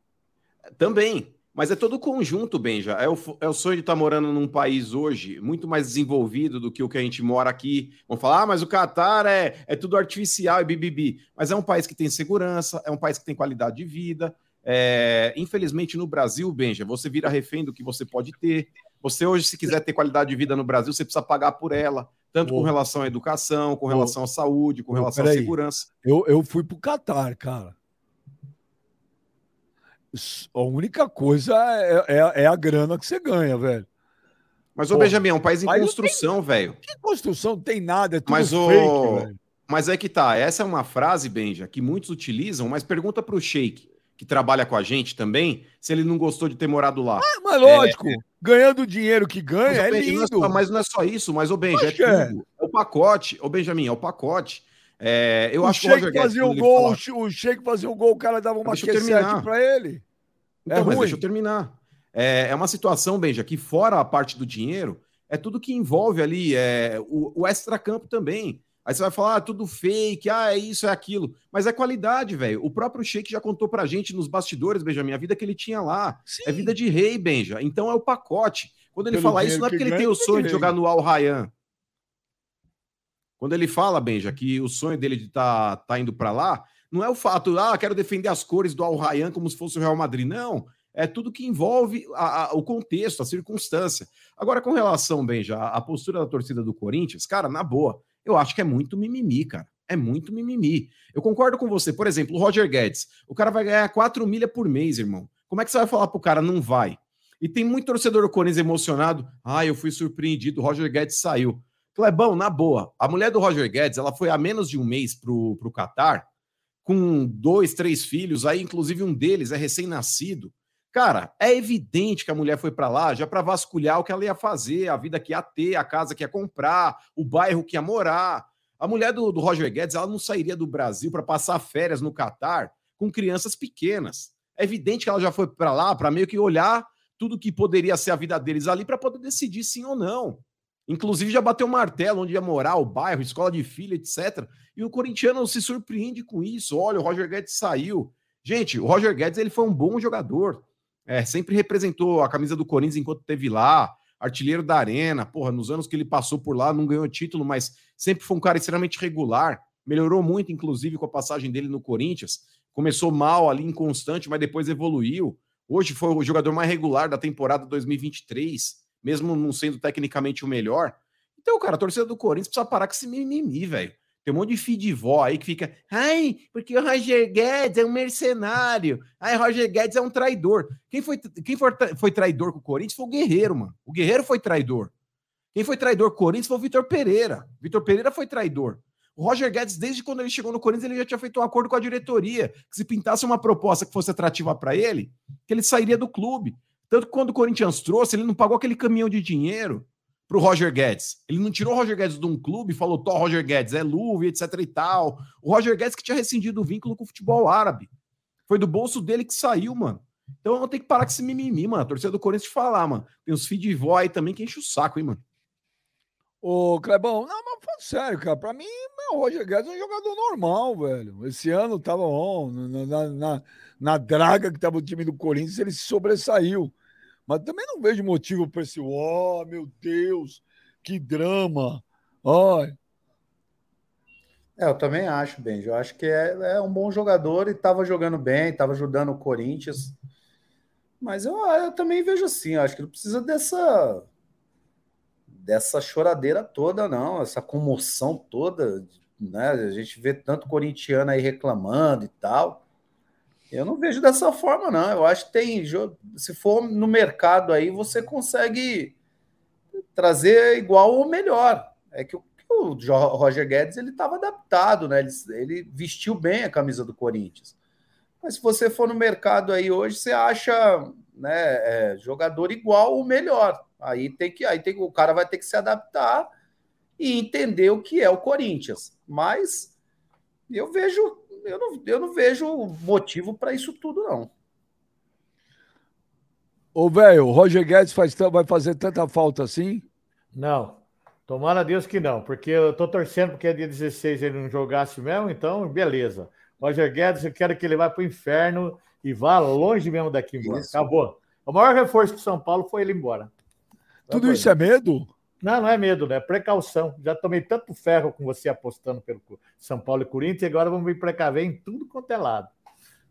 Também. Mas é todo o conjunto, Benja. É o, é o sonho de estar morando num país hoje muito mais desenvolvido do que o que a gente mora aqui. Vão falar, ah, mas o Catar é, é tudo artificial e bibibi. Mas é um país que tem segurança, é um país que tem qualidade de vida. É, infelizmente, no Brasil, Benja, você vira refém do que você pode ter. Você hoje, se quiser ter qualidade de vida no Brasil, você precisa pagar por ela. Tanto com relação à educação, com Ô. relação à saúde, com Ô, relação à segurança. Eu, eu fui pro Catar, cara. A única coisa é, é, é a grana que você ganha, velho. Mas, ô Benjamin, é um país em construção, velho. Que construção não tem nada, é tudo Mas o- fake, velho. Mas é que tá, essa é uma frase, Benja, que muitos utilizam, mas pergunta pro Sheik, que trabalha com a gente também, se ele não gostou de ter morado lá. Ah, mas lógico, ganhando o dinheiro que Mas, ganha ô, é Benja, não é lindo. só- mas não é só isso, mas, ô Benja, é é. tudo. É o pacote. Ô Benjamin, é o pacote. É, eu o acho que o Roger Sheik Guedes, fazia um gol, fala- o She- o Sheik fazia um gol, o cara dava uma Deixa eu Q7 terminar. pra ele. Então, É mas ruim. deixa eu terminar. É, é uma situação, Benja, que fora a parte do dinheiro, é tudo que envolve ali, é, o, o extra-campo também. Aí você vai falar, ah, tudo fake, ah, é isso, é aquilo. Mas é qualidade, velho. O próprio Sheik já contou pra gente nos bastidores, Benjamin, a vida que ele tinha lá. Sim. É vida de rei, Benja. Então é o pacote. Quando ele Pelo fala isso, não é que porque ele tem o de sonho de rei. jogar no Al Rayyan. Quando ele fala, Benja, que o sonho dele de tá, tá indo para lá, não é o fato, ah, quero defender as cores do Al Rayyan como se fosse o Real Madrid. Não. É tudo que envolve a- a- o contexto, a circunstância. Agora, com relação, Benja, à postura da torcida do Corinthians, cara, na boa, eu acho que é muito mimimi, cara. É muito mimimi. Eu concordo com você. Por exemplo, o Roger Guedes. O cara vai ganhar 4 milha por mês, irmão. Como é que você vai falar pro cara, não vai? E tem muito torcedor do Corinthians emocionado. Ah, eu fui surpreendido, o Roger Guedes saiu. Clebão, na boa, a mulher do Roger Guedes, ela foi há menos de um mês pro, pro Catar, com dois, três filhos, aí inclusive um deles é recém-nascido. Cara, é evidente que a mulher foi para lá já para vasculhar o que ela ia fazer, a vida que ia ter, a casa que ia comprar, o bairro que ia morar. A mulher do, do Roger Guedes, ela não sairia do Brasil para passar férias no Catar com crianças pequenas. É evidente que ela já foi para lá para meio que olhar tudo que poderia ser a vida deles ali para poder decidir sim ou não. Inclusive já bateu o martelo onde ia morar, o bairro, escola de filha, etc. E o corintiano se surpreende com isso. Olha, o Roger Guedes saiu. Gente, o Roger Guedes ele foi um bom jogador. É, sempre representou a camisa do Corinthians enquanto esteve lá, artilheiro da arena. Porra, nos anos que ele passou por lá, não ganhou título, mas sempre foi um cara extremamente regular. Melhorou muito, inclusive, com a passagem dele no Corinthians. Começou mal ali, inconstante, mas depois evoluiu. Hoje foi o jogador mais regular da temporada 2023, mesmo não sendo tecnicamente o melhor. Então, cara, a torcida do Corinthians precisa parar com esse mimimi, velho. Tem um monte de filho de vó aí que fica, ai, porque o Roger Guedes é um mercenário, ai, Roger Guedes é um traidor. Quem foi, quem foi, foi traidor com o Corinthians foi o Guerreiro, mano. O Guerreiro foi traidor. Quem foi traidor com o Corinthians foi o Vitor Pereira. Vitor Pereira foi traidor. O Roger Guedes, desde quando ele chegou no Corinthians, ele já tinha feito um acordo com a diretoria, que se pintasse uma proposta que fosse atrativa para ele, que ele sairia do clube. Tanto que quando o Corinthians trouxe, ele não pagou aquele caminhão de dinheiro para o Roger Guedes. Ele não tirou o Roger Guedes de um clube e falou, Tó, Roger Guedes, é luva, etc e tal. O Roger Guedes que tinha rescindido o vínculo com o futebol árabe. Foi do bolso dele que saiu, mano. Então eu tenho que parar com esse mimimi, mano. A torcida do Corinthians de falar, mano. Tem uns vó aí também que enche o saco, hein, mano. Ô, Clebão, não, mas falando sério, cara, pra mim, o Roger Guedes é um jogador normal, velho. Esse ano tava na, na, na draga que tava o time do Corinthians, ele se sobressaiu. Mas também não vejo motivo para esse, ó, oh, meu Deus, que drama. Olha. É, eu também acho, Benji. Eu acho que é, é um bom jogador e estava jogando bem, estava ajudando o Corinthians. Mas eu, eu também vejo assim, acho que não precisa dessa dessa choradeira toda, não, essa comoção toda, né? A gente vê tanto corintiano aí reclamando e tal. Eu não vejo dessa forma, não. Eu acho que tem. Se for no mercado aí, você consegue trazer igual ou melhor. É que o, o Roger Guedes ele estava adaptado, né? Ele, ele, vestiu bem a camisa do Corinthians. Mas se você for no mercado aí hoje, você acha né, é, jogador igual ou melhor. Aí tem que, aí tem, o cara vai ter que se adaptar e entender o que é o Corinthians. Mas eu vejo, eu não, eu não vejo motivo para isso tudo, não. Ô, velho, o Roger Guedes faz, vai fazer tanta falta assim? Não. Tomara a Deus que não, porque eu tô torcendo porque dia 16 ele não jogasse mesmo, então beleza. Roger Guedes, eu quero que ele vá pro inferno e vá longe mesmo daqui embora. Isso. Acabou. O maior reforço do São Paulo foi ele embora. Tudo isso é medo? Não, não é medo, né? É precaução. Já tomei tanto ferro com você apostando pelo São Paulo e Corinthians, e agora vamos me precaver em tudo quanto é lado.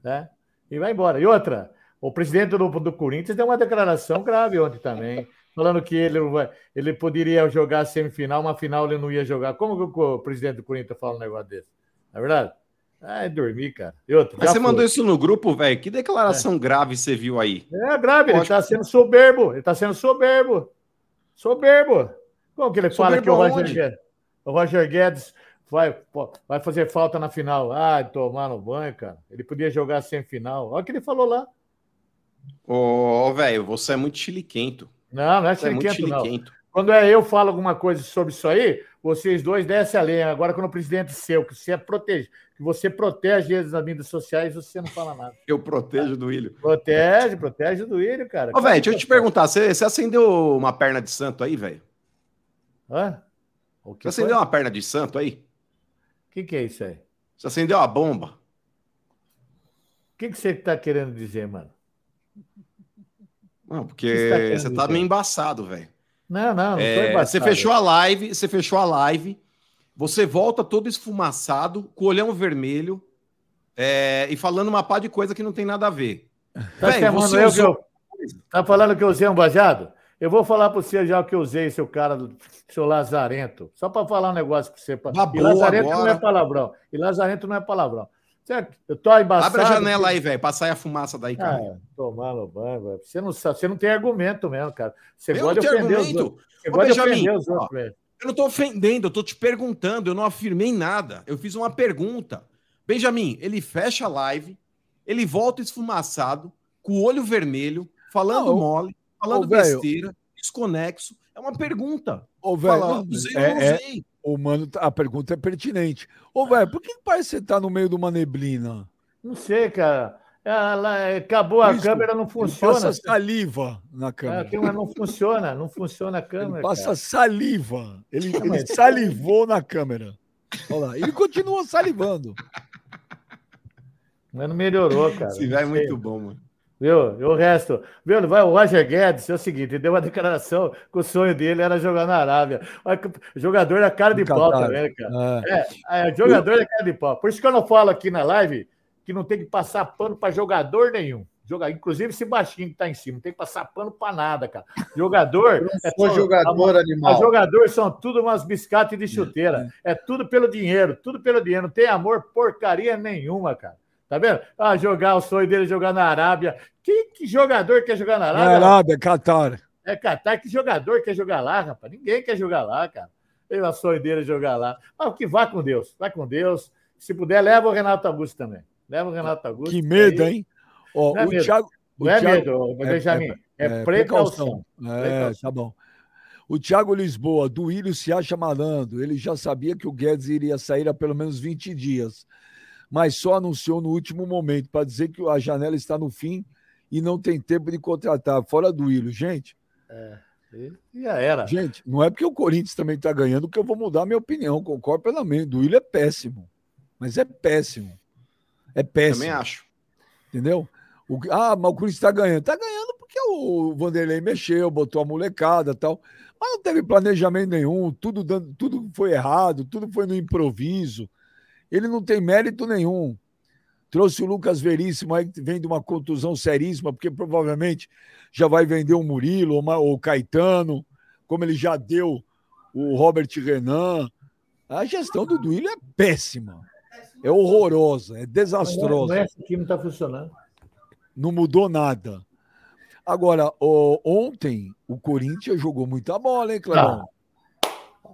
Né? E vai embora. E outra, o presidente do, do Corinthians deu uma declaração grave ontem também, falando que ele, ele poderia jogar a semifinal, uma final ele não ia jogar. Como que o presidente do Corinthians fala um negócio desse? Não é verdade? Ah, é dormir, cara. Outra, Mas você foi. mandou isso no grupo, velho? Que declaração grave você viu aí? É grave, ele Lógico. está sendo soberbo, ele está sendo soberbo. Soberbo. Como que ele fala que o Roger? Guedes, o Roger Guedes vai, vai fazer falta na final? Ah, tomar no banho, cara. Ele podia jogar semifinal. Olha o que ele falou lá. Ô, ô, velho, você é muito chiliquento. Não, não é é muito chiliquento, não. chiliquento. Quando é eu falo alguma coisa sobre isso aí, vocês dois descem a lenha. Agora, quando o presidente seu, que você, é protege, que você protege eles nas mídias sociais, você não fala nada. Eu protejo do William. Protege, protege do Ilho, cara. Ô, velho, deixa eu te perguntar. Você, você acendeu uma perna de santo aí, velho? Hã? O que Você foi? acendeu uma perna de santo aí? O que, que é isso aí? Você acendeu uma bomba? O que, que você está querendo dizer, mano? Não, porque tá você tá dizer? meio embaçado, velho. Não, não, não É, embaçado. você fechou a live, você fechou a live, você volta todo esfumaçado, com o olhão vermelho, é, e falando uma pá de coisa que não tem nada a ver. Tá Véi, chamando você usou- eu... Tá falando que eu usei um baseado? Eu vou falar para você já o que eu usei, seu cara, do- seu Lazarento. Só para falar um negócio para você. Tá e Lazarento não agora. é palavrão. E Lazarento não é palavrão. Certo? Eu tô embaçado. Abre a janela aí, velho, pra sair a fumaça daí, cara. Ah, tomar no banho, velho. Você não, sabe, você não tem argumento mesmo, cara. Você eu não gosta de os argumento. outros. Você Ô, gosta de Benjamin, ofender os outros, velho. Eu não tô ofendendo, eu tô te perguntando, eu não afirmei nada. Eu fiz uma pergunta. Benjamin, ele fecha a live, ele volta esfumaçado, com o olho vermelho, falando Não, mole, falando ô, besteira, desconexo. É uma pergunta. Ô, velho, Fala, não, usei é- não é- usei? o mano, tá- a pergunta é pertinente. Ô, velho, por que parece que você tá no meio de uma neblina? Não sei, cara. Ela, acabou a Isso, câmera, não Ele funciona. passa saliva na É, câmera. tem uma- não funciona, não funciona a Ele câmera. passa cara. saliva. Ele, ele mas- salivou na câmera. Olha lá. Ele continua salivando. Mas não melhorou, cara. Esse velho é muito bom, mano. Viu? E o resto. Viu? Vai o Roger Guedes, é o seguinte, ele deu uma declaração que o sonho dele era jogar na Arábia. Jogador da cara de pau também, cara. É. É, jogador da cara de pau. Por isso que eu não falo aqui na live que não tem que passar pano para jogador nenhum. Joga, inclusive esse baixinho que tá em cima, não tem que passar pano para nada, cara. Jogador. *laughs* é só- jogador Os animal. jogadores são tudo umas biscates de chuteira. É tudo pelo dinheiro, tudo pelo dinheiro. Não tem amor porcaria nenhuma, cara. Tá vendo? Ah, jogar o sonho dele é jogar na Arábia. Que, que jogador quer jogar na Na Arábia? Arábia, Catar. É Catar. Que jogador quer jogar lá, rapaz? Ninguém quer jogar lá, cara. Ele, o sonho dele é jogar lá. Mas que vá com Deus. Vai com Deus. Se puder, leva o Renato Augusto também. Leva o Renato Augusto. Que medo, aí- hein? Ó, Não é o medo. Thiago. o Não é Thiago- medo, ô, Benjamin. É, é, precaução. É, Precaução. tá bom. O Thiago Lisboa, do Ilho se acha malandro. Ele já sabia que o Guedes iria sair há pelo menos 20 dias, mas só anunciou no último momento para dizer que a janela está no fim e não tem tempo de contratar. Fora do Ilho. Gente, E Já era. gente, não é porque o Corinthians também está ganhando que eu vou mudar a minha opinião. Concordo plenamente. Do Ilho é péssimo. Mas é péssimo. É péssimo. Também acho. Entendeu? O, ah, mas o Corinthians está ganhando. Está ganhando porque o Vanderlei mexeu, botou a molecada e tal. Mas não teve planejamento nenhum, tudo, dando, tudo foi errado, tudo foi no improviso. Ele não tem mérito nenhum. Trouxe o Lucas Veríssimo aí, que vem de uma contusão seríssima, porque provavelmente já vai vender o Murilo ou o Caetano, como ele já deu o Robert Renan. A gestão do Duílio é péssima. É horrorosa, é desastrosa não é esse time está funcionando. não mudou nada. Agora, ontem o Corinthians jogou muita bola, hein, Clebão?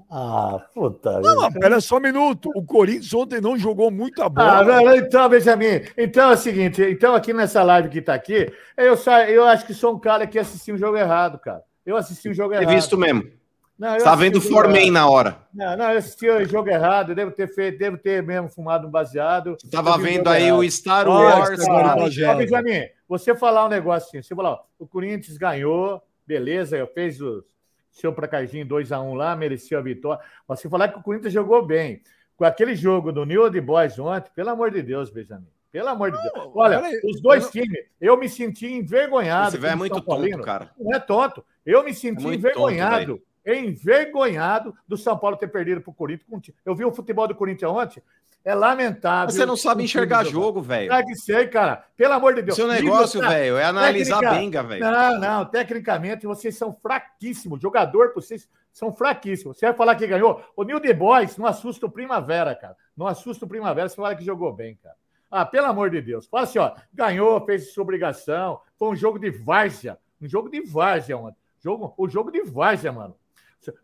Ah, puta. Não, mas pera só um minuto. O Corinthians ontem não jogou muita Ah, bola. não, não, então, Benjamin, então é o seguinte, então aqui nessa live que tá aqui, eu, sa- eu acho que sou um cara que assistiu um jogo errado, cara. Eu assisti um jogo errado. visto mesmo. Não, tá vendo o Forman na hora. Não, não, eu assisti o jogo errado, eu devo ter feito, devo ter mesmo fumado um baseado. Você tava vendo aí errado. o Star Olha, Wars. Cara, baseado. ó, Benjamin, você falar um negócio assim, você falar, ó, o Corinthians ganhou, beleza, fez o seu placarzinho 2x1 lá, mereceu a vitória. Mas você falar que o Corinthians jogou bem. Com aquele jogo do New Old Boys ontem, pelo amor de Deus, Benjamin. Pelo amor de Deus. Olha, peraí, os dois eu times, eu me senti envergonhado. Esse velho é muito São Paulino. tonto, cara. Não é tonto. Eu me senti É envergonhado. Envergonhado do São Paulo ter perdido para o Corinthians. Eu vi o futebol do Corinthians ontem. É lamentável. Você não sabe enxergar jogo, velho. Ah, que sei, cara. Pelo amor de Deus. seu negócio, tá- velho, é analisar Técnica- benga, velho. Não, não. Tecnicamente, vocês são fraquíssimos. Jogador, vocês são fraquíssimos. Você vai falar que ganhou? O New The Boys não assusta o Primavera, cara. Não assusta o Primavera. Você fala que jogou bem, cara. Ah, pelo amor de Deus. Fala assim, ó. Ganhou, fez sua obrigação. Foi um jogo de várzea. Um jogo de várzea, mano. Jogo, o jogo de várzea, mano.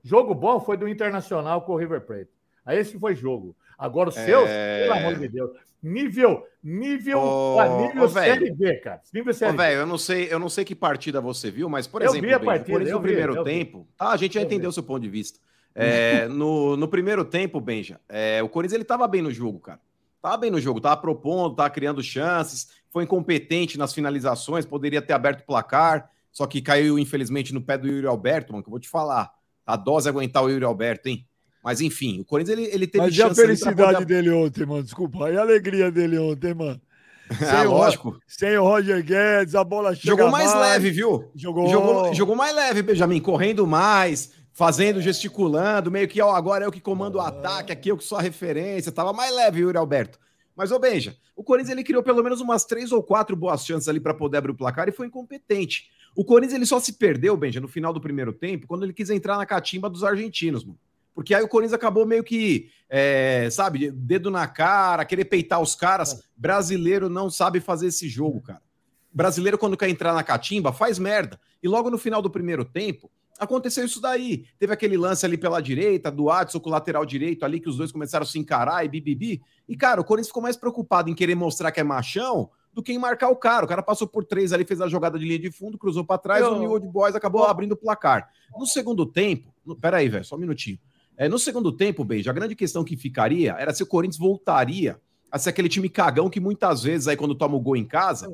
Jogo bom foi do Internacional com o River Plate. Aí esse foi jogo. Agora os seus, É. pelo amor de Deus. Nível, nível, ah, nível velho. Série B, cara. Nível Série B. velho, eu não sei, eu não sei que partida você viu, mas por Eu exemplo, vi a Benja, o partida, Corinthians eu no vi, primeiro eu vi. tempo, tá, a gente já Eu entendeu vi. o seu ponto de vista. É, *laughs* no, no primeiro tempo, Benja, é, o Corinthians ele tava bem no jogo, cara. Tava bem no jogo, tava propondo, tava criando chances, foi incompetente nas finalizações, poderia ter aberto o placar, só que caiu infelizmente no pé do Yuri Alberto, mano, que eu vou te falar. A dose é aguentar o Yuri Alberto, hein? Mas enfim, o Corinthians ele, ele teve Mas a chance ali pra felicidade poder- dele ontem, mano? Desculpa. E a alegria dele ontem, mano? *laughs* Ah, Sem o- lógico. Sem o Roger Guedes, a bola chega Jogou mais leve, viu? Jogou. Jogou, jogou mais leve, Benjamin, correndo mais, fazendo, gesticulando, meio que, ó, agora eu que comando o ataque, aqui eu que sou a referência, tava mais leve, Yuri Alberto. Mas, ô Benja, o Corinthians ele criou pelo menos umas três ou quatro boas chances ali para poder abrir o placar e foi incompetente. O Corinthians ele só se perdeu, Benja, no final do primeiro tempo, quando ele quis entrar na catimba dos argentinos, mano. Porque aí o Corinthians acabou meio que, é, sabe, dedo na cara, querer peitar os caras. Brasileiro não sabe fazer esse jogo, cara. Brasileiro, quando quer entrar na catimba, faz merda. E logo no final do primeiro tempo, aconteceu isso daí. Teve aquele lance ali pela direita, do Adson com o lateral direito ali, que os dois começaram a se encarar e bibibi. E, cara, o Corinthians ficou mais preocupado em querer mostrar que é machão do que em marcar o cara. O cara passou por três ali, fez a jogada de linha de fundo, cruzou para trás, Eu- o New Old Boys acabou abrindo o placar. No segundo tempo, no, peraí, velho, só um minutinho. É, no segundo tempo, Beijo, a grande questão que ficaria era se o Corinthians voltaria a ser aquele time cagão que muitas vezes, aí quando toma o gol em casa,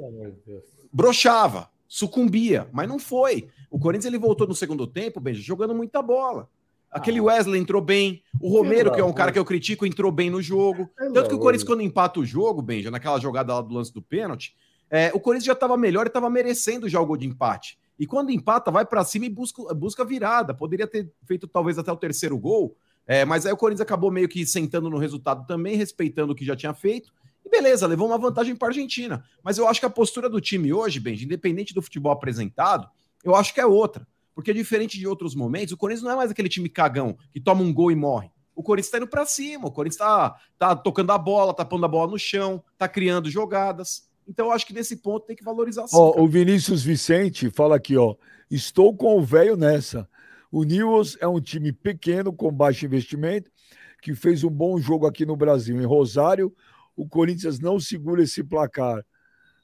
brochava, sucumbia, mas não foi. O Corinthians ele voltou no segundo tempo, Benja, jogando muita bola. Aquele Ah. Wesley entrou bem, o Romero, que é um cara que eu critico, entrou bem no jogo. Pelo Tanto que o Corinthians, quando empata o jogo, Benja, naquela jogada lá do lance do pênalti, é, o Corinthians já estava melhor e estava merecendo já o gol de empate. E quando empata, vai para cima e busca, busca virada. Poderia ter feito talvez até o terceiro gol, é, mas aí o Corinthians acabou meio que sentando no resultado também, respeitando o que já tinha feito. E beleza, levou uma vantagem para a Argentina. Mas eu acho que a postura do time hoje, Benji, independente do futebol apresentado, eu acho que é outra. Porque diferente de outros momentos, o Corinthians não é mais aquele time cagão que toma um gol e morre. O Corinthians tá indo para cima, o Corinthians tá, tá tocando a bola, tá pondo a bola no chão, tá criando jogadas. Então eu acho que nesse ponto tem que valorizar Ó, o Vinícius Vicente fala aqui, ó. Estou com o velho nessa. O Newells é um time pequeno, com baixo investimento, que fez um bom jogo aqui no Brasil. Em Rosário, o Corinthians não segura esse placar.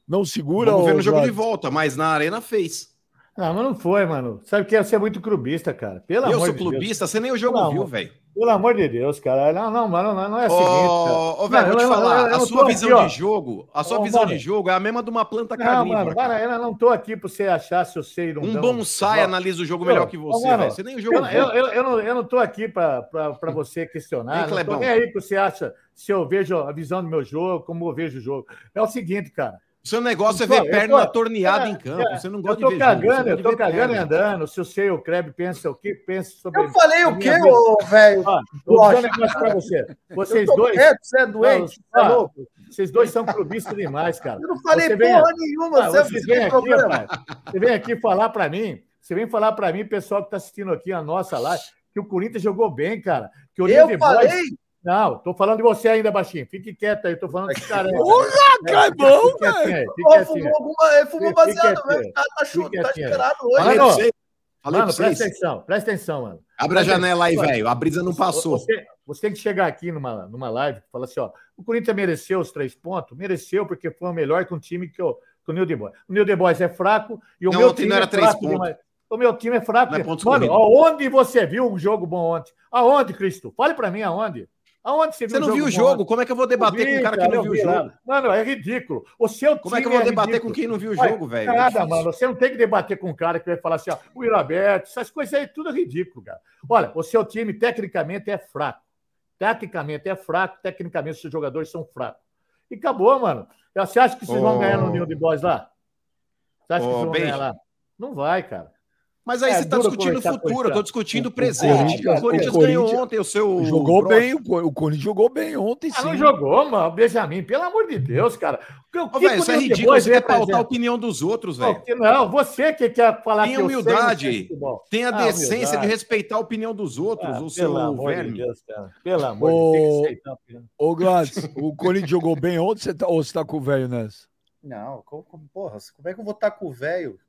Não segura, Vamos ver no jogo de volta, mas na arena fez. Não, mas não foi, mano. Sabe que você é muito clubista, cara. Pelo eu amor sou de Deus. clubista, você nem o jogo Não, viu, velho. Pelo amor de Deus, cara. Não, não, mano, não, não é cara. Ô, velho, Não, vou te eu- falar, eu a não sua visão aqui, de jogo, a sua visão mano. de jogo é a mesma de uma planta Não, carnívora. mano, cara. eu não tô aqui pra você achar se eu sei Um bonsai Ó, analisa o jogo melhor que você, velho. Você nem o jogo Eu, viu. eu, eu, não, eu não tô aqui pra, pra, pra você questionar. Hein, não tô nem aí que você acha se eu vejo a visão do meu jogo, como eu vejo o jogo. É o seguinte, cara. O seu negócio é Eu tô- ver eu perna tô- torneada é, em campo. é, Você não Eu gosta tô de ver jogo, você cagando, eu tô cagando e andando. Se o seu Kleber pensa o que pensa sobre. Eu falei o vida. ô, velho? Ó, vou dizer um negócio pra você. Vocês Eu tô dois. quieto, você é doente, Não, você é ó, louco. Vocês dois são clubistas demais, cara. Eu não falei Você vem- porra nenhuma, Ah, você vêm aqui, rapaz. Você vem aqui falar para mim. Você vem falar para mim, pessoal que está assistindo aqui a nossa live, que o Corinthians jogou bem, cara. Que o Eu falei, Boys- Não, tô falando de você ainda, baixinho. Fique quieto aí, tô falando desse cara. aí. Porra, fique pô, quietinho. fumou alguma, ele fumou Fique baseado, velho. Tá, tá, chu- Fique tá esperado Mano, hoje. Falei pra vocês. Falei Mano, pra presta atenção, presta atenção, mano. Abre a janela aí, velho. A brisa não passou. Você, você tem que chegar aqui numa, numa live e falar assim: ó, o Corinthians mereceu os três pontos? Mereceu, porque foi o melhor que um time que, o que o New The Boys. O New The Boys é fraco e o Não, meu time não era é três fraco pontos. demais. O meu time é fraco. Não é Mano, aonde você viu um jogo bom ontem? Aonde, Cristo? Fale pra mim aonde. Aonde você viu Você não um viu o jogo? ontem? Como é que eu vou debater com um cara que Eu não vi, viu o cara, jogo? vi. Mano, é ridículo. O seu Como é que eu vou debater ridículo. com quem não viu o jogo, velho? É Nada, difícil. mano. Você não tem que debater com um cara que vai falar assim, ó, o Iraberto, essas coisas aí, tudo é ridículo, cara. Olha, o seu time, tecnicamente, é fraco. Tecnicamente é fraco, tecnicamente, os seus jogadores são fracos. E acabou, mano. Você acha que vocês vão Ô. ganhar no Ninho de Boys lá? Você acha Ô, que vocês vão Benji. ganhar lá? Não vai, cara. Mas aí É, você tá duro discutindo o futuro, eu tô discutindo o O presente. Corinthians- O Corinthians o ganhou ontem o seu. Jogou bem, o, Co- o Corinthians jogou bem ontem, Ah, sim. não jogou, mano. Benjamin, pelo amor de Deus, cara. O Ô, que velho, que isso é de ridículo. Você quer pautar a opinião dos outros, velho. não, você que quer falar Tenha que eu sei, humildade. Tem a Ah, decência de humildade. respeitar a opinião dos outros, Ah, o seu pelo amor verme. de Deus, cara. Pelo amor Ô, de Deus, tem que aceitar a opinião. Ô, Gladys, o Corinthians jogou bem ontem você tá, ou você tá com o velho nessa? Não, como, porra, como é que eu vou estar com o velho?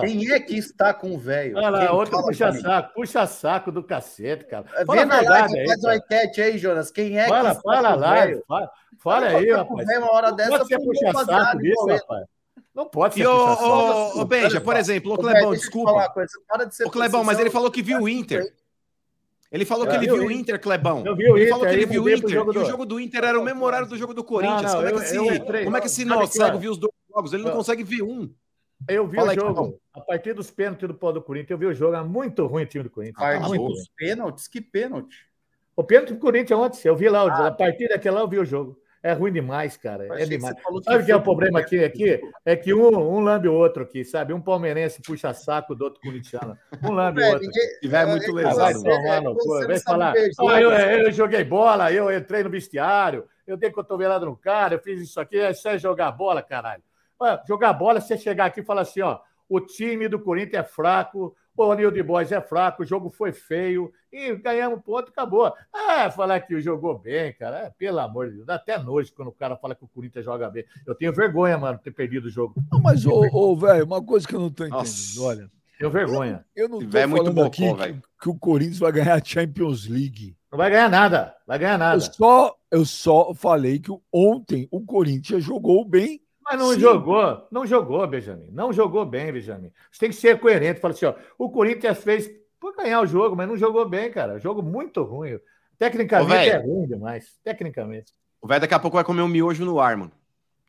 Quem é que está com o velho? Olha lá, Quem? outro puxa saco, puxa saco do cacete, cara. Vê Fala a na live, aí, faz uma enquete aí, Jonas. Quem é Fala, que está fala com o lá, velho? fala, fala aí, Tá o rapaz. uma hora Não dessa, pode ser puxa saco em isso, Cauê. rapaz. Não pode ser E ô, Benja, por exemplo, o Clebão, desculpa. coisa, de Ô, Clebão, mas ele falou que viu o Inter. Ele falou que É, ele viu o. Inter, Clebão. Eu vi o Ele Inter, falou que ele aí viu o Inter. jogo E o do- jogo do Inter era o mesmo horário do jogo do Corinthians. não, como é que eu- esse, eu entrei. como é que esse que, cego viu os dois jogos? Ele não consegue ver um. Eu vi Fala o aí, jogo. Clebão. A partir dos pênaltis do pau do Corinthians, eu vi o jogo. É muito ruim o time do Corinthians. Ah, Partiu muito boa. ruim. os pênaltis, que pênalti. O pênalti do Corinthians ontem, eu vi lá. Ah. A partir daquele lá, eu vi o jogo. É ruim demais, cara. É que demais. falou Sabe o que é o problema aqui? aqui? É que um, um lambe o outro aqui, sabe? Um palmeirense puxa saco do outro corintiano. Um lambe o outro. ninguém- Se tiver muito É, vai lesado. você- tomar Vem falar. "Ah, eu, eu joguei bola, eu entrei no vestiário, eu dei cotovelada no cara, eu fiz isso aqui, isso é jogar bola, caralho. Jogar bola, você chegar aqui e falar assim, ó, o time do Corinthians é fraco, o Nil de Boys é fraco, o jogo foi feio, e ganhamos ponto, acabou. Ah, falar que jogou bem, cara, é, pelo amor de Deus, dá até nojo quando o cara fala que o Corinthians joga bem. Eu tenho vergonha, mano, de ter perdido o jogo. Não, mas, ô, ô, velho, uma coisa que eu não tô entendendo. Nossa. Olha, Tenho vergonha. eu não Se tô tiver muito bocó, aqui que, que o Corinthians vai ganhar a Champions League. Não vai ganhar nada, vai ganhar Eu nada. só, eu só falei que ontem o Corinthians jogou bem. Mas não Sim. jogou, não jogou, Benjamin. Não jogou bem, Benjamin. Você tem que ser coerente. Fala assim, ó, o Corinthians fez por ganhar o jogo, mas não jogou bem, cara. Jogo muito ruim. Tecnicamente Ô, é ruim demais. Tecnicamente. O velho daqui a pouco vai comer um miojo no ar, mano.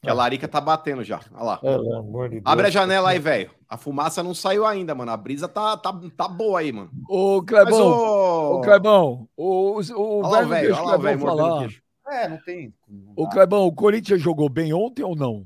Que a larica tá batendo já. Olha lá. Pelo amor de Deus. Abre a janela aí, velho. A fumaça não saiu ainda, mano. A brisa tá, tá, tá boa aí, mano. Ô, Mas, Clebão, ô... ô, Clebão, o, o, Olha o lá o velho deixa o olha lá o velho Clebão mordendo o falar. É, não tem. não Ô. Clebão, o Corinthians jogou bem ontem ou não?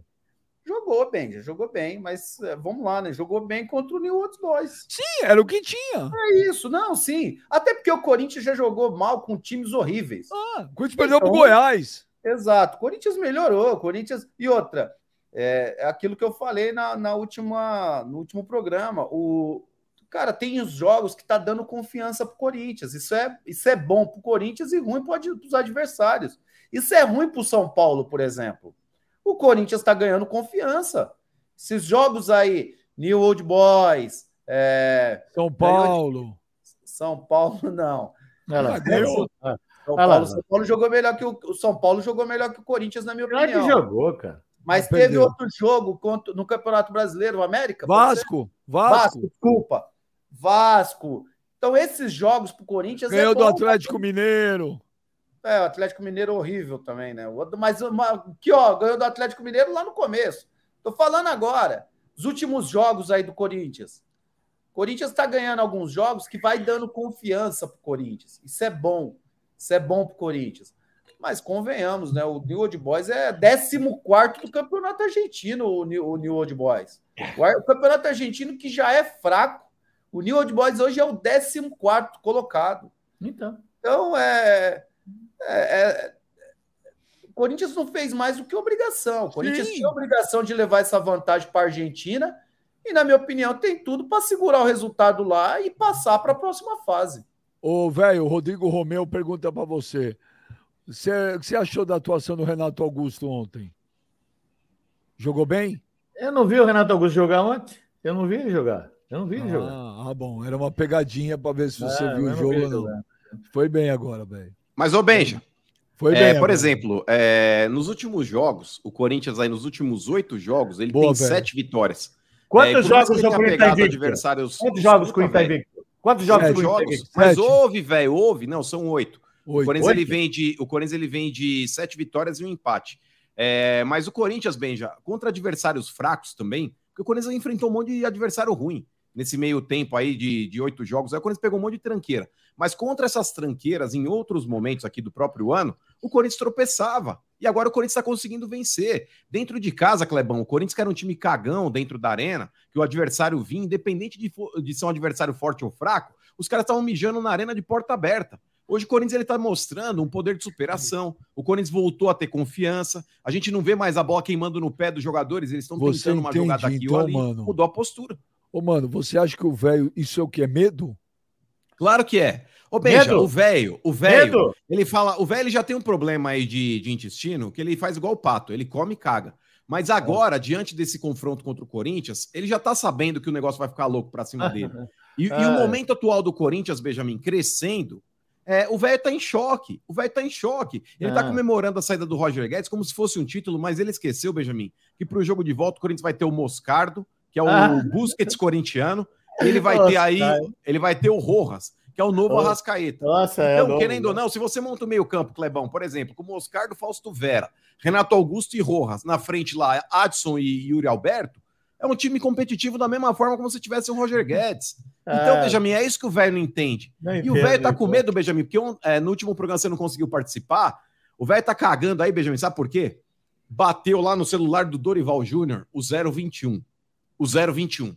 Jogou bem, já jogou bem, mas é, vamos lá, né? Jogou bem contra o New Old Boys. Sim, era o que tinha. É isso, não, sim. Até porque o Corinthians já jogou mal com times horríveis. Ah, o Corinthians perdeu pro Então- Goiás. Exato. O Corinthians melhorou. o Corinthians. E outra, é, é aquilo que eu falei na, na última, no último programa. O cara tem os jogos que tá dando confiança pro Corinthians. Isso é, isso é bom pro Corinthians e ruim para os adversários. Isso é ruim pro São Paulo, por exemplo. O Corinthians está ganhando confiança. Esses jogos aí, New Old Boys, é, São Paulo. São Paulo, não. Olha lá. Ah, ganhou. Ah, São. Paulo, São Paulo jogou melhor que o, o São Paulo jogou melhor que o Corinthians, na minha Claro que opinião. jogou, cara. Mas Mas teve perdeu. outro jogo contra, no Campeonato Brasileiro, o América? Vasco, Vasco, Vasco. desculpa. Vasco. Então, esses jogos pro Corinthians Ganhou é do. Atlético Mineiro. É, o Atlético Mineiro é horrível também, né? Mas que, ó, ganhou do Atlético Mineiro lá no começo. Tô falando agora. Os últimos jogos aí do Corinthians. O Corinthians tá ganhando alguns jogos que vai dando confiança pro Corinthians. Isso é bom. Isso é bom pro Corinthians. Mas convenhamos, né? O New Old Boys é 14 do Campeonato Argentino, o New, o New Old Boys. O Campeonato Argentino que já é fraco. O New Old Boys hoje é o 14 colocado. Então. Então, é, é- é- O Corinthians não fez mais do que obrigação. O Corinthians Sim. tinha a obrigação de levar essa vantagem para a Argentina. E, na minha opinião, tem tudo para segurar o resultado lá e passar para a próxima fase. Ô, velho, o Rodrigo Romeu pergunta pra você. Você- O que você achou da atuação do Renato Augusto ontem? Jogou bem? Eu não vi o Renato Augusto jogar ontem. Eu não vi ele jogar. Eu não vi ele jogar. Ah, ah, bom. Era uma pegadinha pra ver se você Ah, viu o jogo vi ou não. jogar. Foi bem agora, velho. Mas, ô Benja, Foi é, bem. por agora. exemplo, é, nos últimos jogos, o Corinthians aí nos últimos oito jogos, ele Boa, tem velho. sete vitórias. Quantos por mais jogos o Corinthians tá pegado invicto? adversários. Quantos jogos o Corinthians tá invicto? Quantos jogos o Sete Corinthians? Mas houve, velho, houve. Não, são oito. O Oito. Corinthians, Oito? ele vem de, o Corinthians ele vem de sete vitórias e um empate. É, mas o Corinthians, Benja, contra adversários fracos também, porque o Corinthians enfrentou um monte de adversário ruim nesse meio tempo aí de, de oito jogos. Aí o Corinthians pegou um monte de tranqueira. Mas contra essas tranqueiras, em outros momentos aqui do próprio ano, o Corinthians tropeçava. E agora o Corinthians está conseguindo vencer. Dentro de casa, Clebão, o Corinthians que era um time cagão dentro da arena, que o adversário vinha, independente de, de ser um adversário forte ou fraco, os caras estavam mijando na arena de porta aberta. Hoje o Corinthians ele tá mostrando um poder de superação. O Corinthians voltou a ter confiança. A gente não vê mais a bola queimando no pé dos jogadores. Eles estão tentando uma jogada aqui então, ou ali. mano? Mudou a postura. Ô, mano, você acha que o velho, isso é o que? É medo? Claro que é. Ô, Benja, Medo? o velho, o velho, Medo? ele fala, o velho já tem um problema aí de, de intestino, que ele faz igual o pato, ele come e caga. Mas agora, diante desse confronto contra o Corinthians, ele já tá sabendo que o negócio vai ficar louco pra cima dele. *laughs* E, e o Ah. momento atual do Corinthians, Benjamin, crescendo, é, o velho tá em choque. O velho tá em choque. Ele tá Ah. comemorando a saída do Roger Guedes como se fosse um título, mas ele esqueceu, Benjamin, que pro jogo de volta o Corinthians vai ter o Moscardo, que é o Ah. Busquets corintiano, e ele vai Nossa, ter aí, cara. ele vai ter o Rojas, que é o novo Nossa. Arrascaeta. Nossa, é. Então, novo, querendo ou né? não, se você monta o meio-campo, Clebão, por exemplo, com Moscardo, Fausto Vera, Renato Augusto e Rojas, na frente lá, Adson e Yuri Alberto, é um time competitivo da mesma forma como se tivesse o Roger Guedes. Então, Ah, Benjamin, é isso que o velho não entende. não E o velho tá com entendo. medo, Benjamin, porque é, no último programa você não conseguiu participar. O velho tá cagando aí, Benjamin, sabe por quê? Bateu lá no celular do Dorival Júnior o 021. O 021.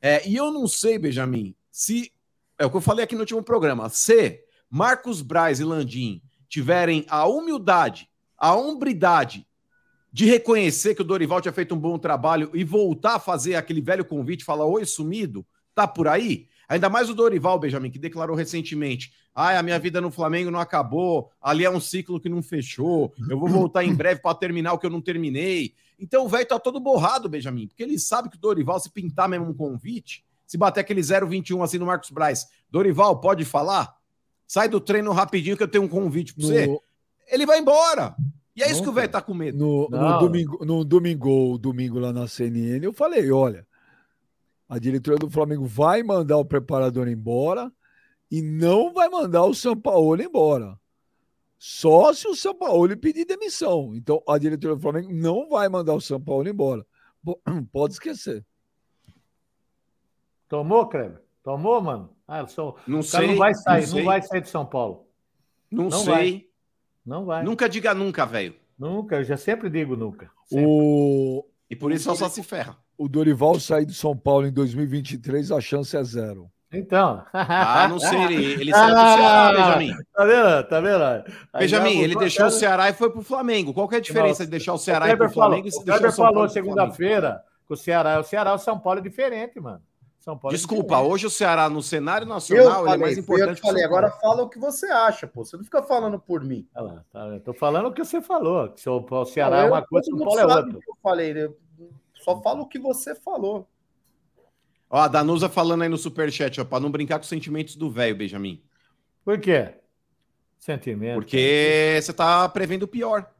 É, e eu não sei, Benjamin, se. É o que eu falei aqui no último programa. Se Marcos Braz e Landim tiverem a humildade, a hombridade de reconhecer que o Dorival tinha feito um bom trabalho e voltar a fazer aquele velho convite, falar: Oi, sumido, tá por aí? Ainda mais o Dorival, Benjamin, que declarou recentemente: Ah, a minha vida no Flamengo não acabou, ali é um ciclo que não fechou, eu vou voltar em breve para terminar o que eu não terminei. Então o velho tá todo borrado, Benjamin, porque ele sabe que o Dorival, se pintar mesmo um convite, se bater aquele 0,21 assim no Marcos Braz, Dorival, pode falar? Sai do treino rapidinho que eu tenho um convite para você. No, Ele vai embora. E é isso que o velho tá com medo. no, no Não. domingo, no domingo, domingo lá na CNN, eu falei, olha, a diretoria do Flamengo vai mandar o preparador embora e não vai mandar o São Paulo embora. Só se o São Paulo pedir demissão. Então, a diretoria do Flamengo não vai mandar o São Paulo embora. Po- *clears throat* Pode esquecer. Tomou, Kleber? Tomou, mano? Ah, sou... Não o sei. não vai sair, não, sei. vai sair de São Paulo. Não, Não sei. vai. Não vai. Nunca diga nunca, velho. Nunca, eu já sempre digo nunca. Sempre. O, E por isso só, só se ferra. O Dorival sair de São Paulo em 2023, a chance é zero. Então. Ah, não sei. Ele, ele *laughs* saiu do Ceará, Benjamin. Tá vendo? Tá vendo? Aí Benjamin, ele deixou o Ceará e foi pro Flamengo. Qual que é a diferença Não, de deixar o O Ceará e pro Flamengo e falou, se o deixar o São Paulo falou segunda-feira que o Ceará, o Ceará e o São Paulo é diferente, mano. São Paulo é Desculpa, diferente. hoje o Ceará no cenário Eu nacional ele é falei, mais fui eu importante o falei, agora fala o que você acha, pô. Você não fica falando por mim. Olha lá, tá, eu tô falando o que você falou, que o o Ceará é Eu- uma coisa, todo o São Paulo é outra. Eu falei, eu só falo o que você falou. Ó, a Danusa falando aí no superchat, ó, pra não brincar com os sentimentos do velho, Benjamin. Por quê? Sentimento. Porque você tá prevendo o pior.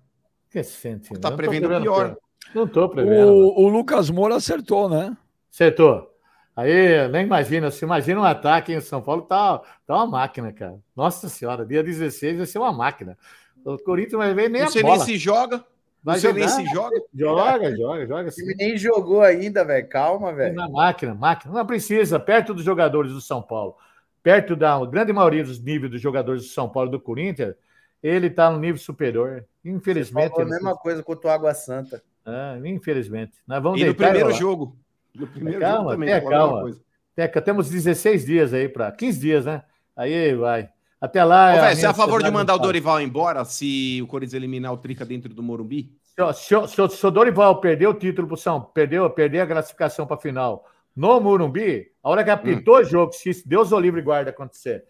Que sentimento? Tá prevendo prevendo pior. Não tô prevendo. O, o Lucas Moura acertou, né? Acertou. Aí, nem imagina, se imagina um ataque em São Paulo, tá, tá uma máquina, cara. Nossa senhora, dia 16 vai ser uma máquina. O Corinthians vai ver nem Não a sei bola. nem se joga. Vai nem jogar. se joga. Joga, joga, joga O sim. time nem jogou ainda, velho. Calma, velho. Na máquina, máquina. Não precisa, perto dos jogadores do São Paulo, perto da grande maioria dos níveis dos jogadores do São Paulo e do Corinthians, ele está no nível superior. Infelizmente. Falou a ele- mesma coisa quanto o Água Santa. Ah, infelizmente. Nós vamos E no primeiro jogo. No primeiro Calma, jogo também. calma. coisa. Teca, temos 16 dias aí para 15 dias, né? Aí vai. Até lá. Ô, é velho, você é a favor de mandar o. Dorival embora se o Corinthians eliminar o Trica dentro do Morumbi? Se, o- se, se, se o Dorival perder o título pro São, perdeu, perder a classificação para final no Morumbi, a hora que apitou o jogo, se Deus o livre guarda acontecer,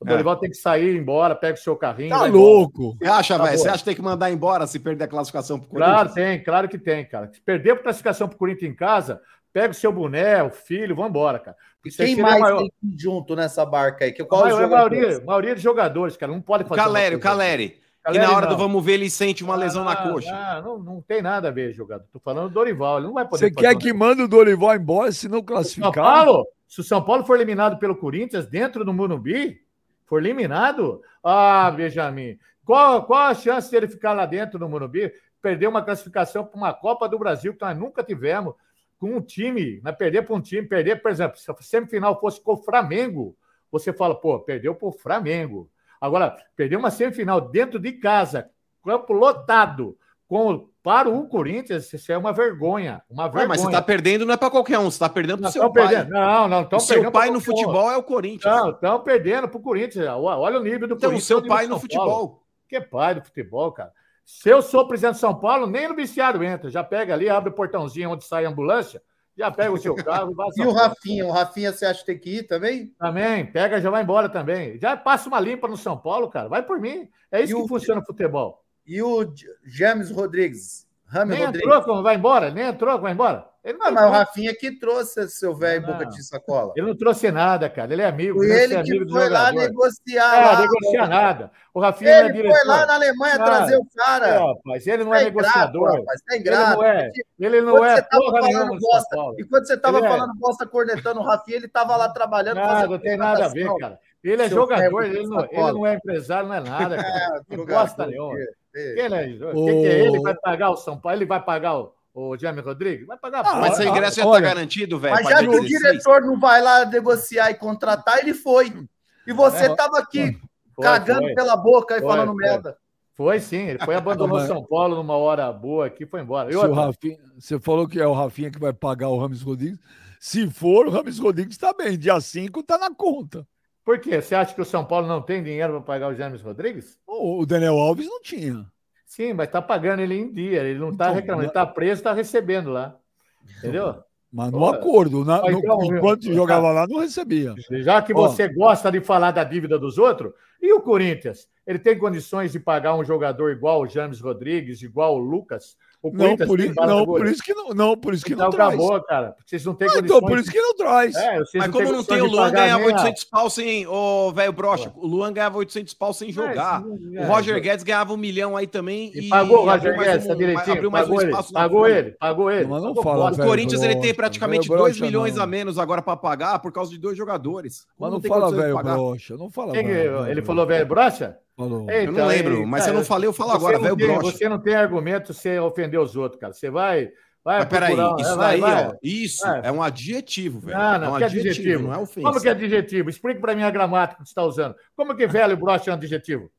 o É. Dorival tem que sair, ir embora, pega o seu carrinho. Tá louco. Você acha, Tá velho? Você acha que tem que mandar embora se perder a classificação pro Claro, Corinthians? tem, claro que tem, cara. Se perder a classificação pro Corinthians em casa, pega o seu boné, o filho, vambora, cara. E Isso aí quem seria mais maior- tem que ir junto nessa barca aí? Que, A qual os maioria, jogadores? maioria, maioria de jogadores, cara, não pode O fazer. Caleri, o coisa. Caleri. E na hora do não. vamos ver, ele sente uma lesão na Ah, coxa. ah, não, não tem nada a ver, jogador. Tô falando do Dorival. Ele não vai poder. Você fazer quer um que manda o Dorival embora se não São classificar? Paulo, se o São Paulo for eliminado pelo Corinthians dentro do Morumbi, for eliminado, ah, Benjamin, qual, qual a chance dele ficar lá dentro do Morumbi, perder uma classificação para uma Copa do Brasil que nós nunca tivemos, com um time, né, perder para um time, perder, por exemplo, se a semifinal fosse com o Flamengo, você fala, pô, perdeu para o Flamengo. Agora, perder uma semifinal dentro de casa, campo lotado, com, para o Corinthians, isso é uma vergonha, uma Ué, vergonha. mas você tá perdendo não é pra qualquer um, você tá perdendo pro Não, seu pai. perdendo. Não, não, O estão seu perdendo. pai pra no futebol é o Corinthians. Não, estão perdendo pro Corinthians. Olha o nível do então, o Corinthians. seu olha o nível pai no futebol. Que pai do futebol, cara. Se eu sou presidente de São Paulo, nem no vestiário entra. Já pega ali, abre o portãozinho onde sai a ambulância, já pega o seu carro e vai. E o Rafinha? O Rafinha você acha que tem que ir também? Também, pega, já vai embora também. Já passa uma limpa no São Paulo, cara. Vai por mim. É isso E que o- funciona o futebol. E o James Rodrigues? Rames Nem Rodrigues? entrou, como vai embora? Nem entrou, vai embora. Ele não, Ah, mas o Rafinha que trouxe seu velho Não, boca não. de sacola. ele não trouxe nada, cara. Ele é amigo. Foi deve ele ser que foi lá jogador. negociar. É, lá. negocia nada. O Rafinha não é Ele diretor. foi lá na Alemanha Ah, trazer o cara. É, rapaz, ele não Tá é negociador. rapaz, tá Ele não é, ele não Quando é você tava falando bosta, e quando você tava Ele é- falando bosta cornetando o Rafinha, ele tava lá trabalhando. Nada, não tem nada a ver, cara. Ele é Seu jogador, ele não, ele não é empresário, não é nada, *laughs* cara. É, Não gosta nenhuma. é. Quem é? Quem que é ele? Vai pagar o São Paulo? Ele vai pagar o, o Jaime Rodrigues? Vai pagar Ah, Mas seu Ah, ingresso já olha, tá garantido, velho. Mas já que o 16. diretor não vai lá negociar e contratar, ele foi. E você É. tava aqui Foi, cagando foi. pela boca e Foi, falando foi. merda. Foi sim, ele foi abandonou São Paulo numa hora boa aqui, foi embora. E outra, Rafinha- você falou que é o Rafinha que vai pagar o Rames Rodrigues. Se for, o Rames Rodrigues está bem. Dia 5 está na conta. por quê? Você acha que o São Paulo não tem dinheiro para pagar o James Rodrigues? O Daniel Alves não tinha. Sim, mas tá pagando ele em dia, ele não tá Então, reclamando, mas- ele tá preso, tá recebendo lá. Entendeu? Mas no acordo. na- no- então, enquanto meu, jogava lá, não recebia. Já que você gosta de falar da dívida dos outros, e o Corinthians? Ele tem condições de pagar um jogador igual o James Rodrigues, igual o Lucas? Não, por, i- não, por isso que não, não, por isso que Então não traz. acabou, cara. Vocês não têm Ah, condições. então, por isso que não traz. É, Mas não como não tem, o Luan ganhava nem a- 800 pau sem. Ô, velho broxa, o Luan ganhava 800 pau sem jogar. Mas, O é, Roger Guedes ganhava um milhão aí também. E pagou o Roger Guedes, um- tá direitinho? abriu mais um Pagou ele, espaço na pagou ele, pagou ele. Mas não fala. O Corinthians ele tem broxa, praticamente velho 2 broxa milhões não. a menos agora para pagar por causa de dois jogadores. Mas Não não fala velho broxa. Não fala ele broxa. falou velho brocha? Falou. Ei, Eu Então, não lembro, aí, mas se eu não falei, eu falo agora, velho tem- broxa. Você não tem argumento você ofender os outros, cara. Você vai. vai Mas peraí, procurar- isso é, vai, daí, vai. ó, isso Vai. é um adjetivo, velho. Não, não, é um que adjetivo, adjetivo? não é ofensa. Como que é adjetivo? Explique para mim a gramática que você está usando. Como que velho brocha é um adjetivo?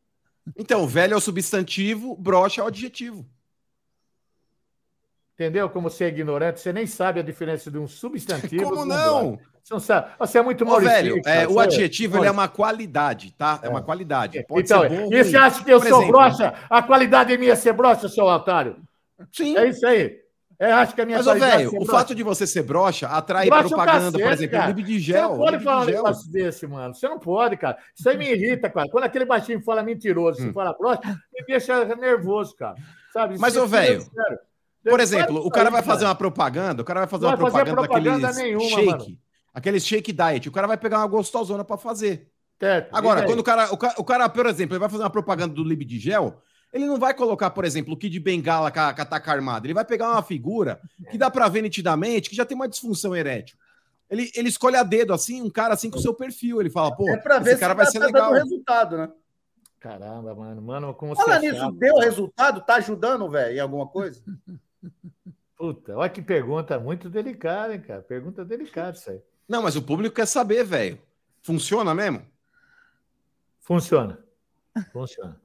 Então, velho é o substantivo, broxa é o adjetivo. Entendeu? Como você é ignorante, você nem sabe a diferença de um *laughs* substantivo. Como com um não? brocha. Você não sabe. Você é muito Ô, Maurício. velho, cara. é, o Você- adjetivo é uma qualidade, tá? É uma qualidade. Pode então, ser bom e você acha que eu Por sou exemplo, broxa? A qualidade é minha ser broxa, seu otário. Sim. É isso aí. É, acho que a minha Mas, é velho, o broxa. fato de você ser broxa atrai Broxa é propaganda, por cacete, exemplo, cara. de Você gel. não pode falar um negócio desse, mano. Você não pode, cara. Isso aí me irrita, cara. Quando aquele baixinho fala mentiroso, Hum. se fala broxa, me deixa nervoso, cara. Sabe? Mas, ô, é velho. Por exemplo, o cara vai fazer uma propaganda, o cara vai fazer uma propaganda, propaganda nenhuma, shake, mano. aqueles shake diet. O cara vai pegar uma gostosona pra fazer. Certo. Agora, quando o cara, o cara, o cara, por exemplo, ele vai fazer uma propaganda do Lib de gel, ele não vai colocar, por exemplo, o Kid Bengala com a, com a taca armada. Ele vai pegar uma figura que dá pra ver nitidamente que já tem uma disfunção erétil. Ele, ele escolhe a dedo, assim, um cara assim com o seu perfil. Ele fala, pô, É pra ver esse se cara tá, vai ser tá legal. dando resultado, né? Caramba, mano. Mano, como Fala você é nisso, chato. deu resultado? Tá ajudando, velho, em alguma coisa? *laughs* Puta, olha que pergunta muito delicada, hein, cara. Pergunta delicada isso aí. Não, mas o público quer saber, velho. Funciona mesmo? Funciona. Funciona.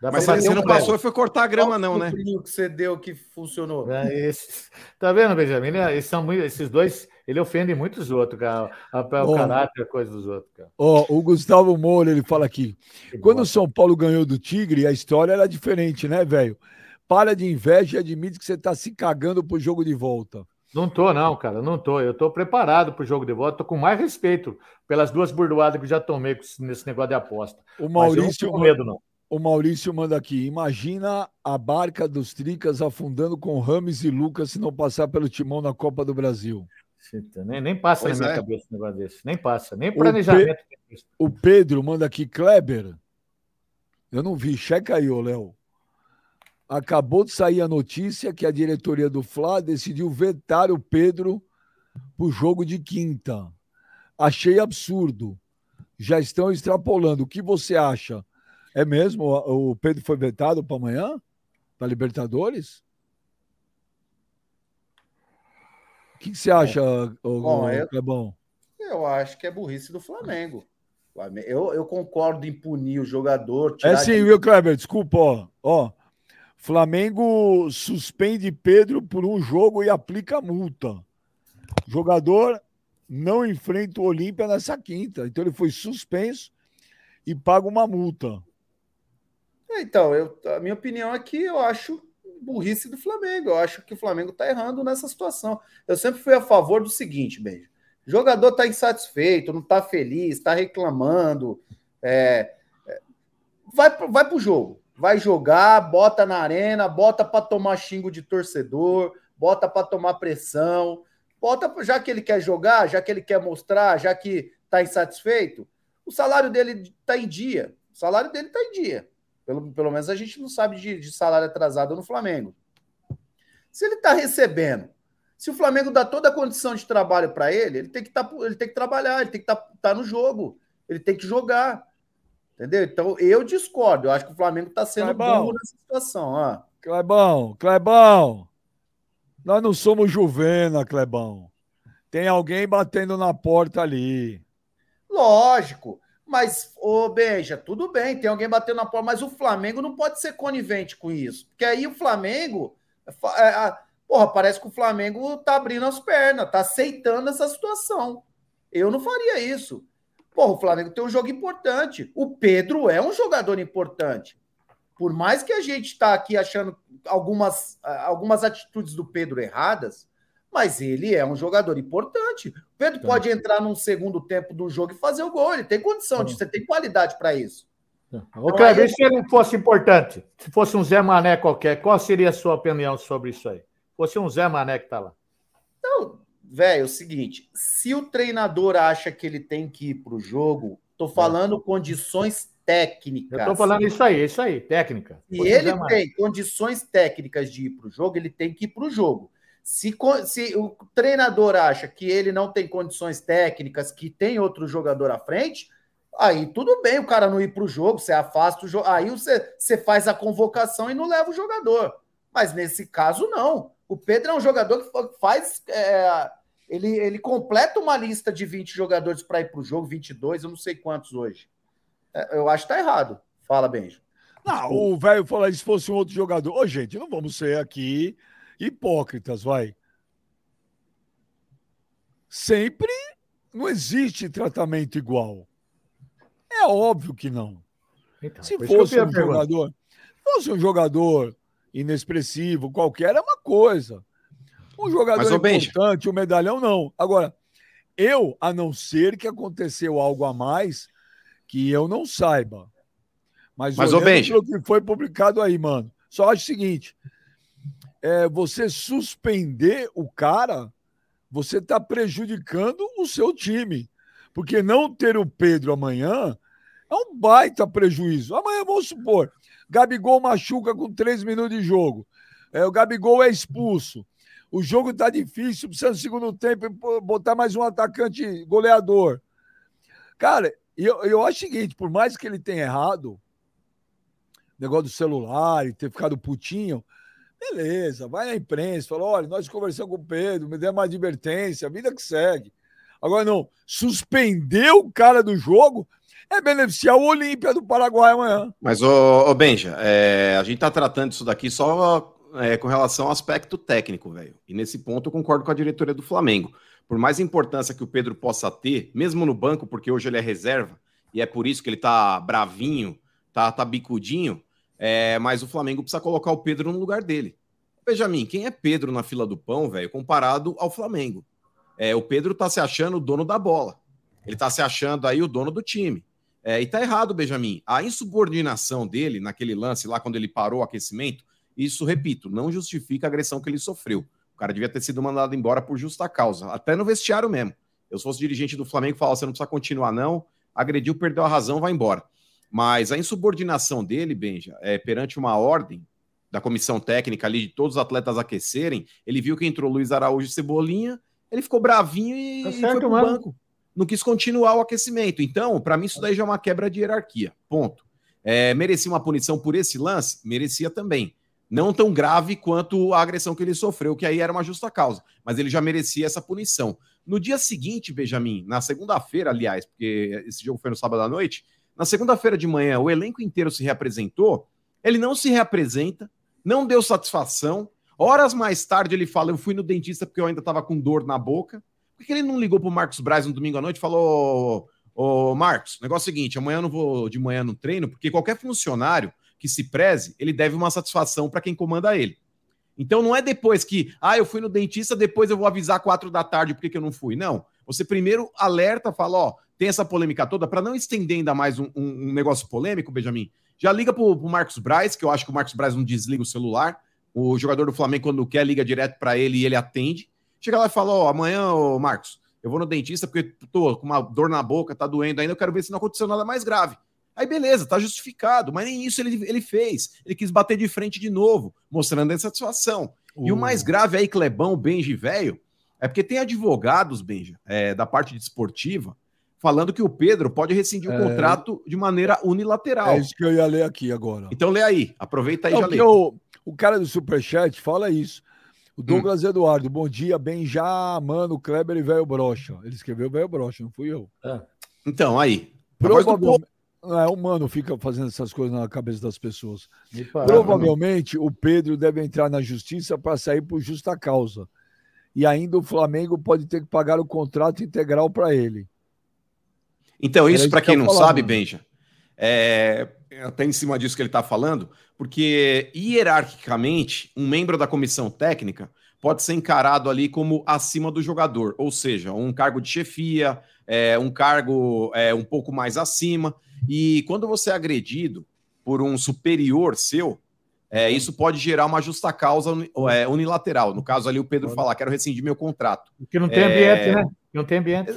Dá Mas você não passou e foi cortar a grama, Qual não, né? sucrilho que você deu que funcionou? É, esse- Tá vendo, Benjamin? Esses, são muito- esses dois, ele ofende muitos outros, cara. O caráter, a coisa dos outros, cara. Ó, o Gustavo Moura, ele fala aqui. Que Quando o. São Paulo ganhou do Tigre, a história era diferente, né, velho? Para de inveja e admite que você tá se cagando pro jogo de volta. Não tô, não, cara. Não tô. Eu tô preparado pro jogo de volta. Tô com mais respeito pelas duas burdoadas que eu já tomei nesse negócio de aposta. O Mas eu não Maurício, com medo, não. o Maurício manda aqui. Imagina a barca dos Tricas afundando com Rames e Lucas se não passar pelo timão na Copa do Brasil. Eita, Nem, nem passa Pois na minha é. cabeça um negócio desse. Nem passa. Nem planejamento. tem isso. O Pedro manda aqui, Kleber. Eu não vi. Checa aí, ô Léo. Acabou de sair a notícia que a diretoria do Fla decidiu vetar o Pedro pro jogo de quinta. Achei absurdo. Já estão extrapolando. O que você acha? É mesmo? O Pedro foi vetado para amanhã? Para Libertadores? O que, que você acha, ô, Bom, eu- Clebão? Eu acho que é burrice do Flamengo. Eu, eu concordo em punir o jogador. É sim, de- viu, Kleber? Desculpa, ó. ó. Flamengo suspende Pedro por um jogo e aplica multa. Jogador não enfrenta o Olímpia nessa quinta. Então ele foi suspenso e paga uma multa. Então, eu, a minha opinião é que eu acho burrice do Flamengo. Eu acho que o Flamengo está errando nessa situação. Eu sempre fui a favor do seguinte, Beijo. O jogador está insatisfeito, não está feliz, está reclamando. é, é, vai, vai pro jogo. Vai jogar, bota na arena, bota para tomar xingo de torcedor, bota para tomar pressão. Bota, já que ele quer jogar, já que ele quer mostrar, já que está insatisfeito, o salário dele está em dia. O salário dele está em dia. Pelo, pelo menos a gente não sabe de, de salário atrasado no Flamengo. Se ele está recebendo, se o Flamengo dá toda a condição de trabalho para ele, ele tem que tá, ele tem que trabalhar, ele tem que estar no jogo, ele tem que jogar. Entendeu? Então eu discordo. Eu acho que o Flamengo está sendo Clebão. burro nessa situação. ó. Clebão, Clebão. Nós não somos Juvena, Clebão. Tem alguém batendo na porta ali. Lógico. Mas, ô Beija, tudo bem, tem alguém batendo na porta, mas o Flamengo não pode ser conivente com isso. Porque aí o Flamengo. é, a- Porra, parece que o Flamengo tá abrindo as pernas, tá aceitando essa situação. Eu não faria isso. Porra, o Flamengo tem um jogo importante. O Pedro é um jogador importante. Por mais que a gente tá aqui achando algumas, ah, algumas atitudes do Pedro erradas, mas ele é um jogador importante. O Pedro Tá. pode entrar num segundo tempo do jogo e fazer o gol. Ele tem condição de, você tem qualidade para isso. Ô, Kleber, e se ele fosse importante? Se fosse um Zé Mané qualquer, qual seria a sua opinião sobre isso aí? Fosse um Zé Mané que tá lá. Então, velho, é o seguinte: se o treinador acha que ele tem que ir para o jogo, tô falando condições técnicas. Eu tô falando isso aí, isso aí, técnica. Se ele tem condições técnicas de ir para o jogo, ele tem que ir para o jogo. Se, se o treinador acha que ele não tem condições técnicas, que tem outro jogador à frente, aí tudo bem o cara não ir para o jogo, você afasta o jogo, aí você, você faz a convocação e não leva o jogador. Mas nesse caso, não. O Pedro é um jogador que fa- faz. é, ele, ele completa uma lista de 20 jogadores para ir para o jogo, 22, eu não sei quantos hoje. É, eu acho que tá errado. Fala, Benjo. Não, o velho falou se fosse um outro jogador. Ô, gente, não vamos ser aqui hipócritas, vai. Sempre não existe tratamento igual. É óbvio que não. Então, Se fosse um pergunta. jogador, fosse um jogador inexpressivo, qualquer, é uma coisa. Um jogador Mas, importante, um medalhão, não. Agora, eu, a não ser que aconteceu algo a mais que eu não saiba. Mas, Mas, Benja- pelo que foi publicado aí, mano, só acho o seguinte: é, você suspender o cara, você está prejudicando o seu time. Porque não ter o Pedro amanhã é um baita prejuízo. Amanhã, vamos supor, Gabigol machuca com três minutos de jogo. É, o Gabigol é expulso. O jogo está difícil, precisa no segundo tempo botar mais um atacante goleador. Cara, eu, eu acho o seguinte: por mais que ele tenha errado, negócio do celular e ter ficado putinho, beleza, vai na imprensa, fala: olha, nós conversamos com o Pedro, me deu uma advertência, a vida que segue. Agora, não, suspender o cara do jogo é beneficiar o Olímpia do Paraguai amanhã. Mas, ô, ô Benja, é, a gente tá tratando isso daqui só é, com relação ao aspecto técnico, velho. E nesse ponto eu concordo com a diretoria do Flamengo. Por mais importância que o Pedro possa ter, mesmo no banco, porque hoje ele é reserva, e é por isso que ele tá bravinho, tá, tá bicudinho, é, mas o Flamengo precisa colocar o Pedro no lugar dele. Benjamin, quem é Pedro na fila do pão, velho, comparado ao Flamengo? É, o Pedro tá se achando o dono da bola. Ele tá se achando aí o dono do time. É, e tá errado, Benjamin. A insubordinação dele naquele lance lá, quando ele parou o aquecimento, isso, repito, não justifica a agressão que ele sofreu. O cara devia ter sido mandado embora por justa causa, até no vestiário mesmo. Eu se fosse dirigente do Flamengo, falava: você não precisa continuar, não. Agrediu, perdeu a razão, vai embora. Mas a insubordinação dele, Benja, é, perante uma ordem da comissão técnica ali de todos os atletas aquecerem, ele viu que entrou Luiz Araújo e Cebolinha, ele ficou bravinho e, Tá e certo, foi pro mano. banco. Não quis continuar o aquecimento. Então, para mim, isso daí já é uma quebra de hierarquia. Ponto. É, merecia uma punição por esse lance? Merecia também. Não tão grave quanto a agressão que ele sofreu, que aí era uma justa causa. Mas ele já merecia essa punição. No dia seguinte, Benjamin, na segunda-feira, aliás, porque esse jogo foi no sábado à noite, na segunda-feira de manhã, o elenco inteiro se reapresentou. Ele não se reapresenta, não deu satisfação. Horas mais tarde, ele fala: Eu fui no dentista porque eu ainda estava com dor na boca. Por que ele não ligou pro Marcos Braz no domingo à noite e falou: Ô Marcos, negócio é o seguinte, amanhã eu não vou de manhã no treino, porque qualquer funcionário que se preze, ele deve uma satisfação para quem comanda ele. Então não é depois que, ah, eu fui no dentista, depois eu vou avisar quatro da tarde porque que eu não fui. Não. Você primeiro alerta, fala, ó, tem essa polêmica toda, para não estender ainda mais um, um- um negócio polêmico, Benjamin, já liga pro, pro Marcos Braz, que eu acho que o Marcos Braz não desliga o celular. O jogador do Flamengo, quando quer, liga direto para ele e ele atende. Chega lá e fala, ó, amanhã, ô Marcos, eu vou no dentista porque tô com uma dor na boca, tá doendo ainda, eu quero ver se não aconteceu nada mais grave. Aí beleza, tá justificado, mas nem isso ele, ele fez. Ele quis bater de frente de novo, mostrando a insatisfação. E o mais grave aí, Clebão, Benji, velho, é porque tem advogados, Benja, é, da parte desportiva, falando que o Pedro pode rescindir o É. contrato de maneira unilateral. É isso que eu ia ler aqui agora. Então lê aí, aproveita aí e já lê. o, o cara do Superchat fala isso. Hum. O Douglas Eduardo, bom dia, bem já, mano, Kleber e velho brocha. Ele escreveu velho brocha, não fui eu. Então, aí. Provavelmente, é, o mano fica fazendo essas coisas na cabeça das pessoas. Parece. Provavelmente o Pedro deve entrar na justiça para sair por justa causa. E ainda o Flamengo pode ter que pagar o contrato integral para ele. Então, isso para que quem não falar, sabe, mano. Benja, é até em cima disso que ele está falando, porque hierarquicamente, um membro da comissão técnica pode ser encarado ali como acima do jogador, ou seja, um cargo de chefia, é, um cargo é, um pouco mais acima. E quando você é agredido por um superior seu, é, isso pode gerar uma justa causa é, unilateral. No caso ali, o Pedro falar, quero rescindir meu contrato. Porque não tem É. ambiente, né? Não tem ambiente.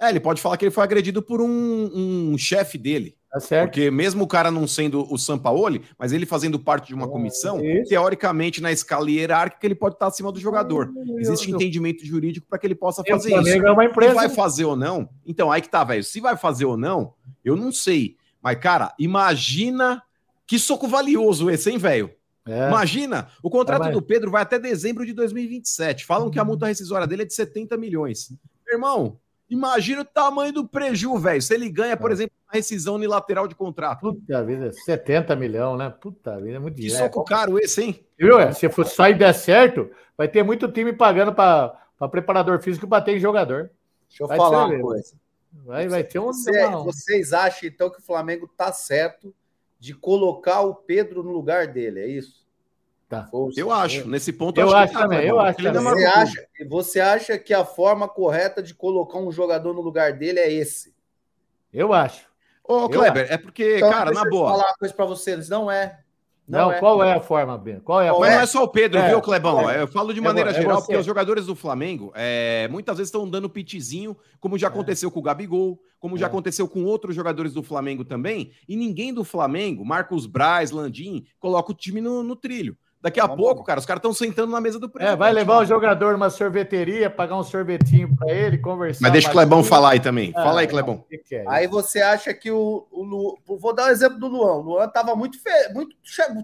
É, ele pode falar que ele foi agredido por um, um chefe dele. Tá certo. Porque mesmo o cara não sendo o Sampaoli, mas ele fazendo parte de uma comissão, isso. teoricamente, na escala hierárquica, ele pode estar acima do jogador. Existe eu- entendimento jurídico para que ele possa O fazer isso. É uma Se empresa. vai fazer ou não, então aí que tá, velho. Se vai fazer ou não, eu não sei. Mas, cara, imagina que soco valioso esse, hein, velho? É. Imagina, o contrato Vai, do Pedro vai até dezembro de 2027. Falam que a multa rescisória dele é de 70 milhões. Irmão, imagina o tamanho do preju, velho. Se ele ganha, por É. exemplo, uma rescisão unilateral de contrato. Puta vida, 70 milhões, né? Puta vida, é muito Que dinheiro. soco caro esse, hein? Viu? é? Se for só e der certo, vai ter muito time pagando para preparador físico bater em jogador. Deixa eu Vai falar uma coisa. Vai, vai ter um. Você- Vocês acham, então, que o Flamengo tá certo de colocar o Pedro no lugar dele, é isso? Tá. O- Eu acho. Nesse ponto, Eu que acho tá, também, Clebão. eu acho Ele não também. Você acha, você acha que a forma correta de colocar um jogador no lugar dele é esse? Eu acho. Ô, Kleber, é porque, Então, cara, deixa na eu boa. falar uma coisa pra vocês. Não é. Não, Não, é. qual é a forma, Ben? Qual é a Qual Mas forma? não é só o Pedro, É, viu, Clebão? é. Eu falo de É maneira é geral, porque os jogadores do Flamengo é, muitas vezes estão dando pitizinho, como já aconteceu com o Gabigol, como já É. aconteceu com outros jogadores do Flamengo também, e ninguém do Flamengo, Marcos Braz, Landim, coloca o time no, no trilho. Daqui a Vamos pouco, lá. cara, os caras estão sentando na mesa do presidente. É, vai levar o jogador numa sorveteria, pagar um sorvetinho para ele, conversar. Mas deixa o um Clebão falar aí também. Ah, Fala aí, Clebão. o que que é Aí você acha que o, o Lu... Vou dar o exemplo do Luan. O Luan tava muito, fe... muito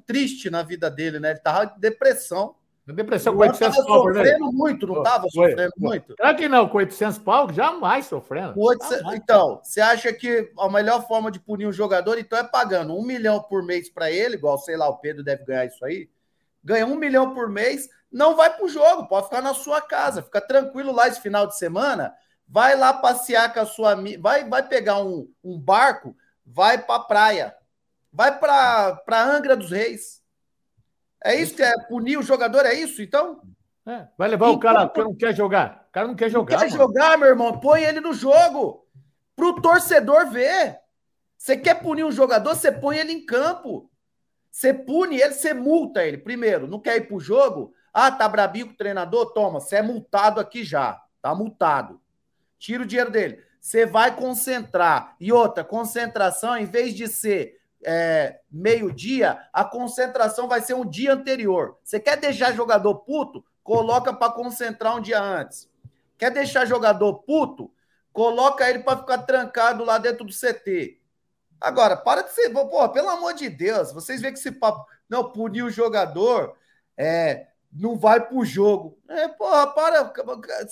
triste na vida dele, né? Ele tava de depressão. Depressão com Luan 800 tava pau, né? sofrendo muito, não Foi, tava foi. sofrendo muito? Será que não? Com 800 pau? Jamais sofrendo. Com 800 Jamais. Então, você acha que a melhor forma de punir um jogador, então, é pagando um milhão por mês para ele, igual, sei lá, o Pedro deve ganhar isso aí. Ganha um milhão por mês, não vai pro jogo, pode ficar na sua casa, fica tranquilo lá esse final de semana, vai lá passear com a sua amiga, vai, vai pegar um, um barco, vai pra praia, vai pra, pra Angra dos Reis. É isso que é punir o jogador, é isso, então? É, Vai levar o Então, cara que não quer jogar. O cara não quer jogar. quer mano. jogar, meu irmão? Põe ele no jogo. Pro torcedor ver. Você quer punir um jogador, você põe ele em campo. Você pune ele, você multa ele. Primeiro, não quer ir pro jogo? Ah, tá brabinho com o treinador? Toma, você é multado aqui já. Tá multado. Tira o dinheiro dele. Você vai concentrar. E outra, concentração, em vez de ser é, meio-dia, a concentração vai ser um dia anterior. Você quer deixar jogador puto? Coloca para concentrar um dia antes. Quer deixar jogador puto? Coloca ele para ficar trancado lá dentro do CT. Agora, para de ser. Porra, pelo amor de Deus, vocês veem que esse papo. Não, punir o jogador. É, não vai pro jogo. É, porra, para.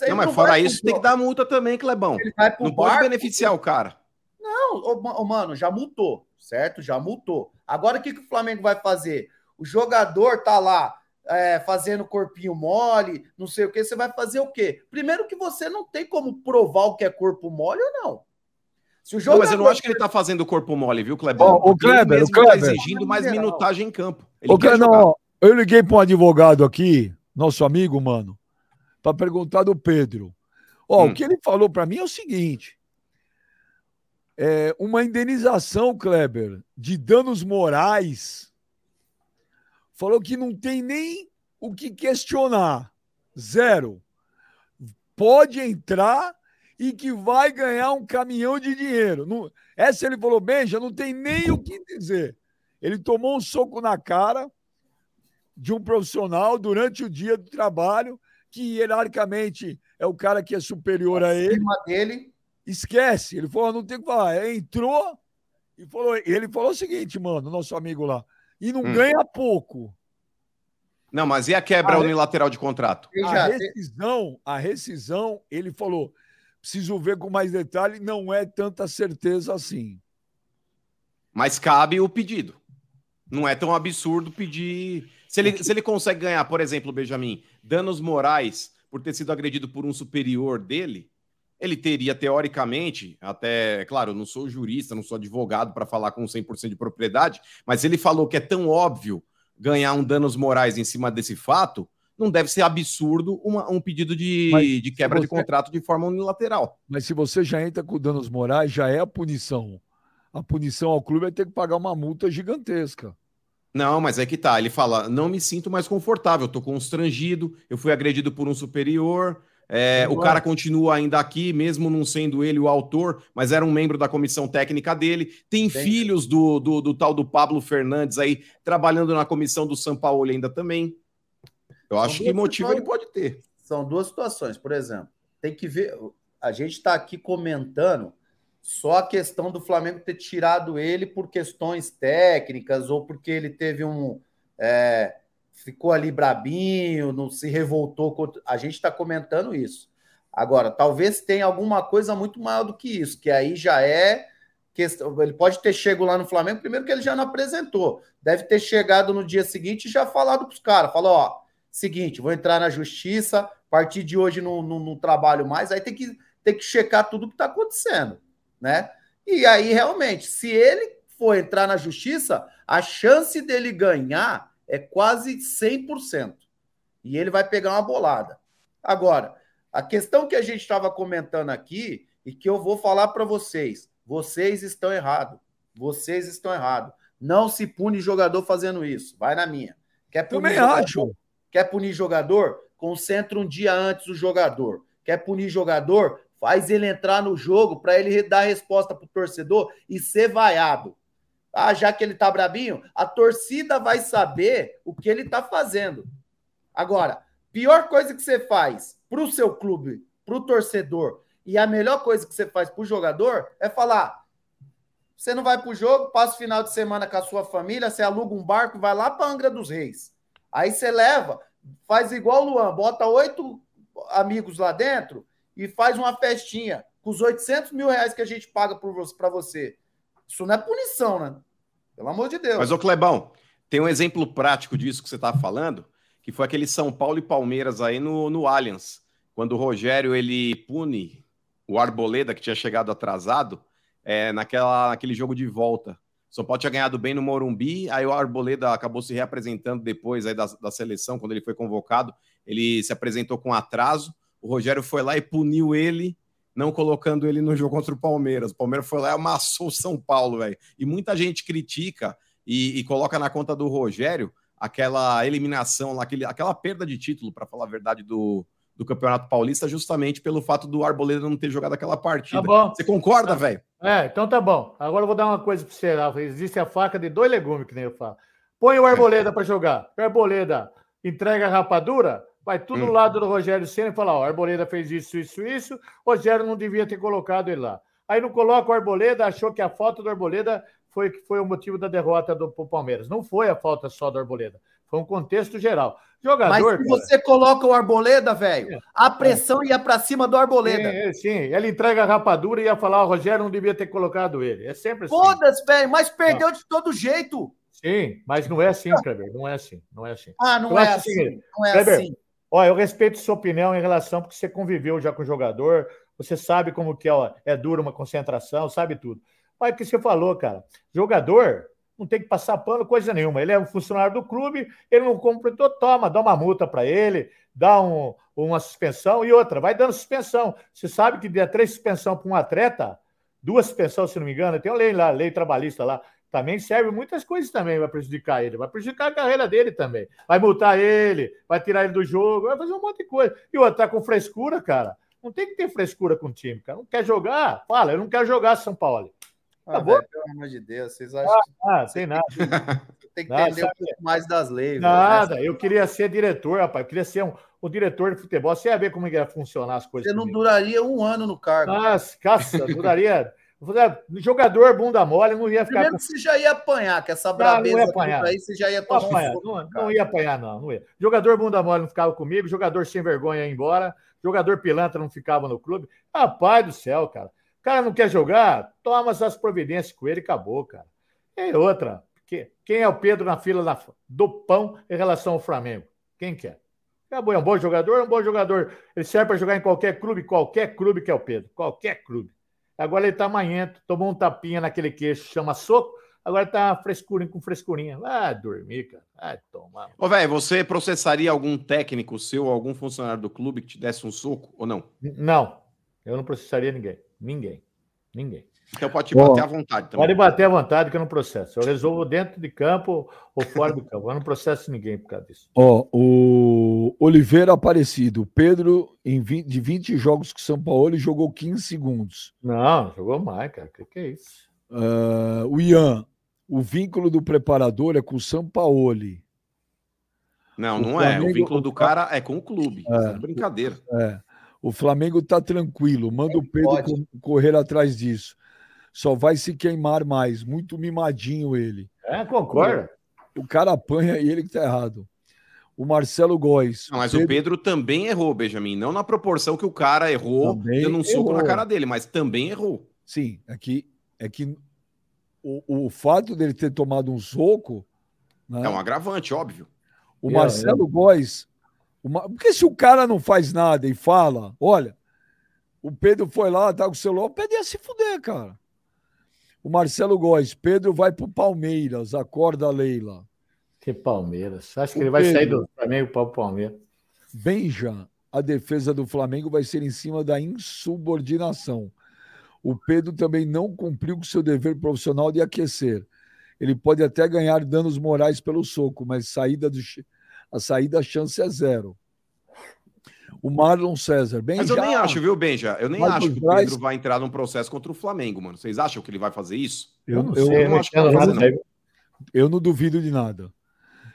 Não, mas não fora isso, tem que dar multa também, Clebão. Ele vai pro não barco, pode beneficiar o cara. Não, oh, mano, já multou, certo? Já multou. Agora o que, que o Flamengo vai fazer? O jogador tá lá é, fazendo corpinho mole, não sei o que, você vai fazer o quê? Primeiro que você não tem como provar o que é corpo mole ou não. Se o jogador... Não, mas eu não acho que ele tá fazendo corpo mole, viu, Kleber? Oh, o Kleber, o Kleber. Tá exigindo mais minutagem em campo. Ele o Kleber, não, eu liguei para um advogado aqui, nosso amigo, mano, para perguntar do Pedro. Ó, hum. o que ele falou para mim é o seguinte: é uma indenização, Kleber, de danos morais falou que não tem nem o que questionar. Zero. Pode entrar e que vai ganhar um caminhão de dinheiro. Não, essa ele falou bem, já não tem nem o que dizer. Ele tomou um soco na cara de um profissional durante o dia do trabalho, que hierarquicamente é o cara que é superior a ele. dele. Esquece. Ele falou, não tem o que falar. Entrou e falou, ele falou o seguinte, mano, nosso amigo lá e não hum. ganha pouco. Não, mas e a quebra a unilateral de contrato? A rescisão, a rescisão, ele falou, preciso ver com mais detalhe, não é tanta certeza assim. Mas cabe o pedido. Não é tão absurdo pedir. Se ele, se ele consegue ganhar, por exemplo, Benjamin, danos morais por ter sido agredido por um superior dele, ele teria, teoricamente, até, claro, eu não sou jurista, não sou advogado para falar com 100% de propriedade, mas ele falou que é tão óbvio ganhar um danos morais em cima desse fato, não deve ser absurdo uma, um pedido de, de quebra você... de contrato de forma unilateral. Mas se você já entra com danos morais, já é a punição. A punição ao clube é ter que pagar uma multa gigantesca. Não, mas é que tá. Ele fala: não me sinto mais confortável, tô constrangido, eu fui agredido por um superior, é, o cara continua ainda aqui, mesmo não sendo ele o autor, mas era um membro da comissão técnica dele. Tem Bem, filhos do, do, do, tal do Pablo Fernandes aí trabalhando na comissão do São Paulo ainda também. Eu acho que motivo ele pode ter. São duas situações. Por exemplo, tem que ver. A gente está aqui comentando só a questão do Flamengo ter tirado ele por questões técnicas ou porque ele teve um. É, ficou ali brabinho, não se revoltou. Contra... A gente está comentando isso. Agora, talvez tenha alguma coisa muito maior do que isso, que aí já é questão. Ele pode ter chegado lá no Flamengo, primeiro que ele já não apresentou. Deve ter chegado no dia seguinte e já falado para os caras: falou, ó, seguinte, vou entrar na justiça, a partir de hoje não, não, não trabalho mais, aí tem que, tem que checar tudo o que está acontecendo, né? E aí, realmente, se ele for entrar na justiça, a chance dele ganhar é quase 100%. E ele vai pegar uma bolada. Agora, a questão que a gente estava comentando aqui e que eu vou falar para vocês, vocês estão errados. Vocês estão errados. Não se pune jogador fazendo isso. Vai na minha. Quer punir Também jogador? acho. Quer punir jogador? Concentra um dia antes o jogador. Quer punir jogador? Faz ele entrar no jogo para ele dar resposta para o torcedor e ser vaiado. Ah, já que ele tá brabinho, a torcida vai saber o que ele tá fazendo. Agora, pior coisa que você faz pro seu clube, pro torcedor, e a melhor coisa que você faz pro jogador é falar: você não vai pro jogo, passa o final de semana com a sua família, você aluga um barco, vai lá para Angra dos Reis. Aí você leva, faz igual o Luan, bota oito amigos lá dentro e faz uma festinha com os 800 mil reais que a gente paga para você. Isso não é punição, né? Pelo amor de Deus. Mas, ô Clebão, tem um exemplo prático disso que você está falando, que foi aquele São Paulo e Palmeiras aí no, no Allianz, quando o Rogério ele pune o Arboleda, que tinha chegado atrasado, é, naquela, naquele jogo de volta. São Paulo tinha ganhado bem no Morumbi, aí o Arboleda acabou se reapresentando depois aí da, da seleção, quando ele foi convocado, ele se apresentou com atraso, o Rogério foi lá e puniu ele não colocando ele no jogo contra o Palmeiras. O Palmeiras foi lá e amassou o São Paulo, velho. E muita gente critica e, e, coloca na conta do Rogério aquela eliminação, aquele, aquela perda de título, para falar a verdade, do, do Campeonato Paulista, justamente pelo fato do Arboleda não ter jogado aquela partida. Tá bom. Você concorda, velho? É, então tá bom. Agora eu vou dar uma coisa para você. Rafa. Existe a faca de dois legumes, que nem eu falo. Põe o Arboleda para jogar. O Arboleda entrega a rapadura, vai tudo Hum. no lado do Rogério Senna e fala: ó, o Arboleda fez isso, isso, isso. O Rogério não devia ter colocado ele lá. Aí não coloca o Arboleda, achou que a falta do Arboleda foi foi o motivo da derrota do Palmeiras. Não foi a falta só do Arboleda. Foi um contexto geral. Mas Jogador. se cara, você coloca o Arboleda, velho, a pressão ia pra cima do Arboleda. Sim, sim, ele entrega a rapadura e ia falar: o Rogério não devia ter colocado ele. É sempre assim. Foda-se, velho, mas perdeu de todo jeito. Sim, mas não é assim, Kleber. Não é assim. Não é assim. Ah, não é assim. que- Não é Kleber, assim. Olha, eu respeito sua opinião em relação, porque você conviveu já com o jogador, você sabe como que é, ó, é dura uma concentração, sabe tudo. Olha o que você falou, cara. Jogador não tem que passar pano, coisa nenhuma. Ele é um funcionário do clube, ele não completou, toma, dá uma multa para ele, dá um- uma suspensão e outra, vai dando suspensão. Você sabe que der três suspensão para um atleta, duas suspensões, se não me engano, tem uma lei lá, lei trabalhista lá, também serve muitas coisas também, vai prejudicar ele, vai prejudicar a carreira dele também. Vai multar ele, vai tirar ele do jogo, vai fazer um monte de coisa. E o outro tá com frescura, cara. Não tem que ter frescura com o time, cara. Não quer jogar? Fala, eu não quero jogar São Paulo. Ah, velho, pelo amor de Deus, vocês acham que Ah, tem nada. tem que nada, entender um pouco mais das leis. velho, Nada. né? Eu queria ser diretor, rapaz. Eu queria ser um, um diretor de futebol. Você ia ver como ia funcionar as coisas. Você não comigo. duraria um ano no cargo. Nossa, caça, duraria. Jogador bunda mole não ia ficar Primeiro com que você já ia apanhar, que essa Não, não ia brabeza toda apanhar. aí, você já ia Não, tomar um apanhar, fogo, não, não ia apanhar, não, não ia. Jogador bunda mole não ficava comigo, jogador sem vergonha ia embora, jogador pilantra não ficava no clube. Rapaz do céu, cara. O cara não quer jogar, toma as providências com ele e acabou, cara. E outra, que- quem é o Pedro na fila da- do pão em relação ao Flamengo? Quem quer? Acabou, é um bom jogador, é um bom jogador. Ele serve para jogar em qualquer clube, qualquer clube que é o Pedro, qualquer clube. Agora ele tá manhento, tomou um tapinha naquele queixo, chama soco, agora tá frescurinho com frescurinha. Vai dormir, cara. Vai tomar. Ô, velho, você processaria algum técnico seu, algum funcionário do clube que te desse um soco ou não? Não, eu não processaria ninguém. Ninguém. Ninguém. Então pode te Ó, bater à vontade também. Pode bater à vontade que eu não processo. Eu resolvo dentro de campo ou fora do campo. Eu não processo ninguém por causa disso. Ó, o Oliveira Aparecido. Pedro, em 20 de 20 jogos com São Paulo, jogou 15 segundos. Não, jogou mais, cara. O que, que é isso? Ah, o Ian, o vínculo do preparador é com o Sampaoli. Não, O não é. O Flamengo- vínculo do cara é com o clube. Isso é brincadeira. É. O Flamengo tá tranquilo. Manda o Pedro pode. co- correr atrás disso. Só vai se queimar mais. Muito mimadinho ele. É, concorda. O cara apanha e ele que tá errado. O Marcelo Góes. Não, mas o Pedro também errou, Benjamin. Não na proporção que o cara errou, Também dando um soco na cara dele, mas também errou. Sim, é que, é que o, o fato dele ter tomado um soco. né, É um agravante, óbvio. O É, Marcelo Góes. O Ma- Porque se o cara não faz nada e fala, olha, o Pedro foi lá, tá com o celular, o Pedro ia se fuder, cara. O Marcelo Góes, Pedro vai pro Palmeiras, acorda Leila. Que Palmeiras. Acho que O ele vai sair Pedro. do Flamengo para o Palmeiras. Benja, a defesa do Flamengo vai ser em cima da insubordinação. O Pedro também não cumpriu com seu dever profissional de aquecer. Ele pode até ganhar danos morais pelo soco, mas saída do, a saída a chance é zero. O Marlon César, bem Mas eu nem acho, viu, Benja? Eu nem acho que o Braz- Pedro vai entrar num processo contra o Flamengo, mano. Vocês acham que ele vai fazer isso? Eu, Eu, não eu- sei, eu não não acho que vai fazer, daí. eu não duvido de nada.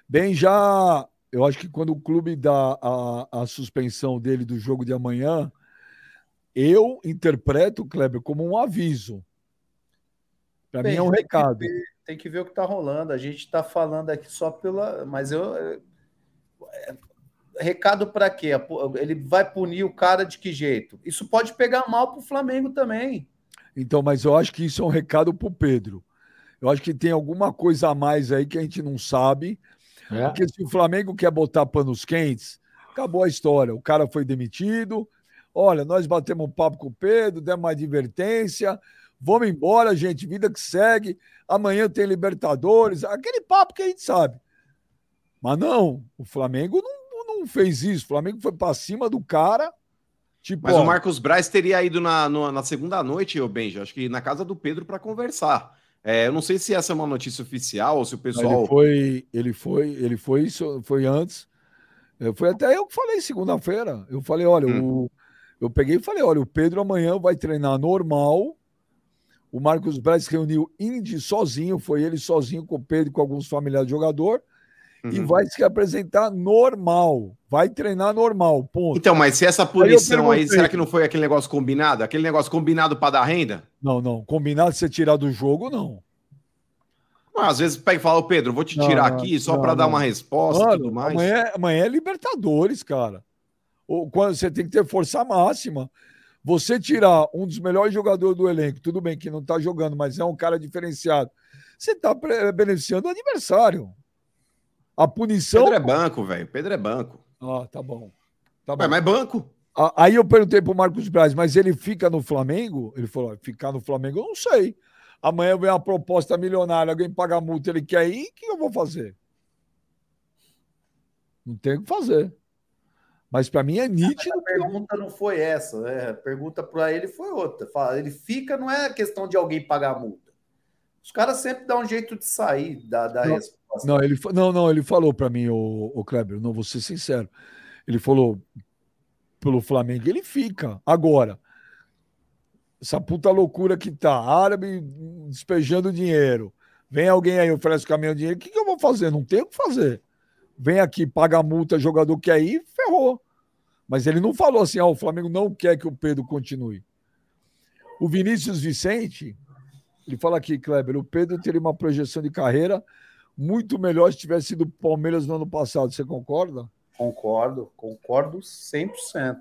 Bem, já eu acho que quando o clube dá a, a suspensão dele do jogo de amanhã, eu interpreto, Kleber, como um aviso. Para mim é um tem que recado. ver- Tem que ver o que tá rolando. A gente tá falando aqui só pela. Mas eu. Recado para quê? Ele vai punir o cara de que jeito? Isso pode pegar mal pro Flamengo também. Então, mas eu acho que isso é um recado pro Pedro. Eu acho que tem alguma coisa a mais aí que a gente não sabe. É. Porque se o Flamengo quer botar panos quentes, acabou a história. O cara foi demitido. Olha, nós batemos um papo com o Pedro, demos uma advertência. Vamos embora, gente. Vida que segue. Amanhã tem Libertadores. Aquele papo que a gente sabe. Mas não, o Flamengo não, não fez isso. O Flamengo foi para cima do cara. Tipo, Mas ó, o Marcos Braz teria ido na, no- na segunda noite, ô Benja, acho que na casa do Pedro para conversar. É, eu não sei se essa é uma notícia oficial ou se o pessoal. Ele foi, ele foi, ele foi, isso foi antes. Eu fui até eu que falei segunda-feira. Eu falei, olha, Hum. o, eu peguei e falei, olha, o Pedro amanhã vai treinar normal. O Marcos Braz reuniu Indy sozinho, foi ele sozinho com o Pedro e com alguns familiares do jogador, e Uhum. vai se apresentar normal. Vai treinar normal, ponto. Então, mas se essa punição aí, perguntei. será que não foi aquele negócio combinado? Aquele negócio combinado para dar renda? Não, não. Combinado você tirar do jogo, não. Ah, às vezes pega e fala, ô Pedro, vou te tirar não, aqui só para dar uma resposta e tudo mais. Amanhã, amanhã é Libertadores, cara. Ou quando você tem que ter força máxima. Você tirar um dos melhores jogadores do elenco, tudo bem que não tá jogando, mas é um cara diferenciado. Você tá pre- beneficiando o adversário. A punição. Pedro é banco, velho. Pedro é banco. Ah, tá bom. Tá bom. Ué, mas banco? Aí eu perguntei pro Marcos Braz, mas ele fica no Flamengo? Ele falou: ficar no Flamengo, eu não sei. Amanhã vem uma proposta milionária, alguém paga a multa, ele quer ir, o que eu vou fazer? Não tem o que fazer. Mas para mim é nítido. A pergunta não foi essa, né? A pergunta para ele foi outra. Fala, ele fica, não é questão de alguém pagar a multa. Os caras sempre dão um jeito de sair da, da Não, resposta. Não, ele, não, não, ele falou para mim, o, o Kleber, não vou ser sincero. Ele falou pelo Flamengo, ele fica. Agora, essa puta loucura que tá, árabe despejando dinheiro. Vem alguém aí, oferece o caminhão de dinheiro, o que, que eu vou fazer? Não tenho o que fazer. Vem aqui, paga a multa, jogador quer ir, ferrou. Mas ele não falou assim, ó, o Flamengo não quer que o Pedro continue. O Vinícius Vicente, ele fala aqui, Kleber, o Pedro teria uma projeção de carreira muito melhor se tivesse sido Palmeiras no ano passado. Você concorda? Concordo, concordo 100%.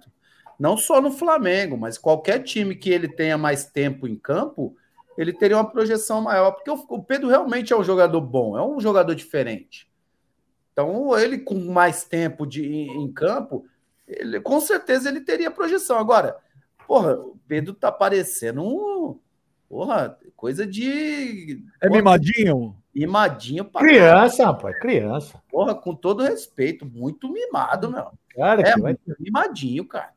Não só no Flamengo, mas qualquer time que ele tenha mais tempo em campo, ele teria uma projeção maior, porque o Pedro realmente é um jogador bom, é um jogador diferente. Então, ele com mais tempo de, em, em campo, ele, com certeza ele teria projeção. Agora, porra, o Pedro tá parecendo um. Porra, coisa de. É porra, mimadinho? Mimadinho pra Criança, rapaz, criança. porra, com todo respeito, muito mimado, meu. Cara, É que vai... mimadinho, cara.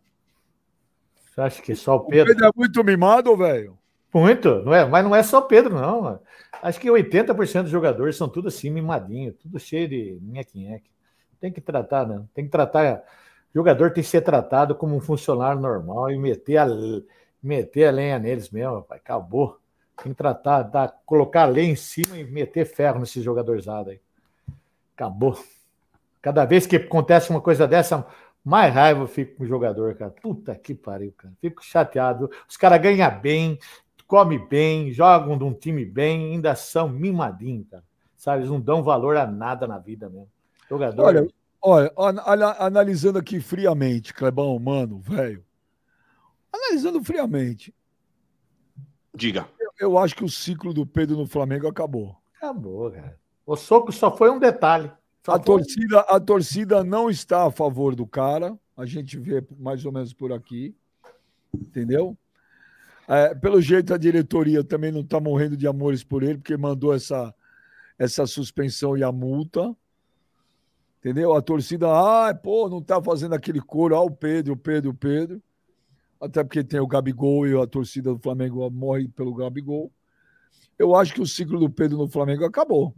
Você acha que só o O Pedro. Pedro é muito mimado, velho. Muito, não é? Mas não é só Pedro, não. mano. Acho que 80% dos jogadores são tudo assim, mimadinho, tudo cheio de nheque-nheque. Tem que tratar, né? Tem que tratar. O jogador tem que ser tratado como um funcionário normal e meter a, meter a lenha neles mesmo, rapaz. Acabou. Tem que tratar, dar, colocar a lenha em cima e meter ferro nesses jogadorzados aí. Acabou. Cada vez que acontece uma coisa dessa, mais raiva eu fico com o jogador, cara. Puta que pariu, cara. Fico chateado. Os caras ganham bem, come bem, jogam de um time bem, ainda são mimadinhos, cara. Sabe, eles não dão valor a nada na vida mesmo. Jogador. Olha, olha, ana- analisando aqui friamente, Clebão, mano, velho. Analisando friamente, Diga. eu acho que o ciclo do Pedro no Flamengo acabou. acabou, cara. O soco só foi um detalhe. Só A foi- torcida, a torcida não está a favor do cara. A gente vê mais ou menos por aqui. Entendeu? É, pelo jeito, a diretoria também não está morrendo de amores por ele, porque mandou essa, essa suspensão e a multa. Entendeu? A torcida, ah, pô, não está fazendo aquele coro, ah, o Pedro, o Pedro, o Pedro. Até porque tem o Gabigol e a torcida do Flamengo morre pelo Gabigol. Eu acho que o ciclo do Pedro no Flamengo acabou.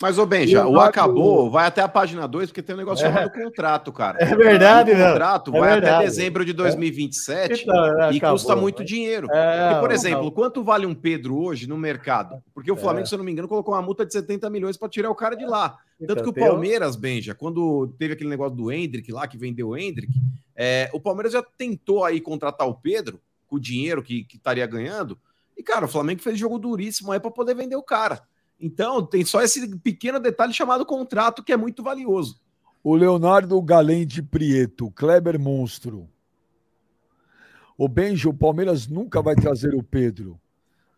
Mas, ô Benja, o acabou, vai até a página 2, porque tem um negócio É. chamado contrato, cara. É verdade, o meu. contrato É vai até verdade. dezembro de 2027 Então, e acabou. custa muito dinheiro. É, Porque, por exemplo, quanto vale um Pedro hoje no mercado? Porque o Flamengo, se eu não me engano, colocou uma multa de 70 milhões para tirar o cara de lá. Tanto então, que o Palmeiras, Benja, quando teve aquele negócio do Hendrick lá, que vendeu o Hendrick, é, o Palmeiras já tentou aí contratar o Pedro com o dinheiro que, que estaria ganhando. E, cara, o Flamengo fez jogo duríssimo aí para poder vender o cara. Então, tem só esse pequeno detalhe chamado contrato que é muito valioso. O Leonardo Galente Prieto, Kleber Monstro. O Benjo, o Palmeiras nunca vai trazer o Pedro.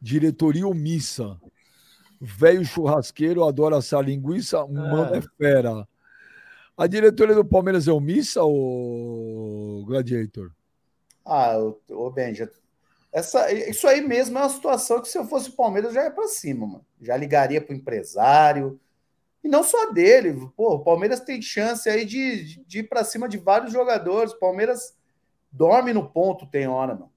Diretoria omissa. Velho churrasqueiro adora assar linguiça, mano é fera. A diretoria do Palmeiras é omissa, o Gladiator? Ah, ô Benja, essa, isso aí mesmo é uma situação que se eu fosse o Palmeiras já ia para cima, mano. Já ligaria pro empresário. E não só dele. Pô, o Palmeiras tem chance aí de, de ir para cima de vários jogadores. O Palmeiras dorme no ponto, tem hora, mano.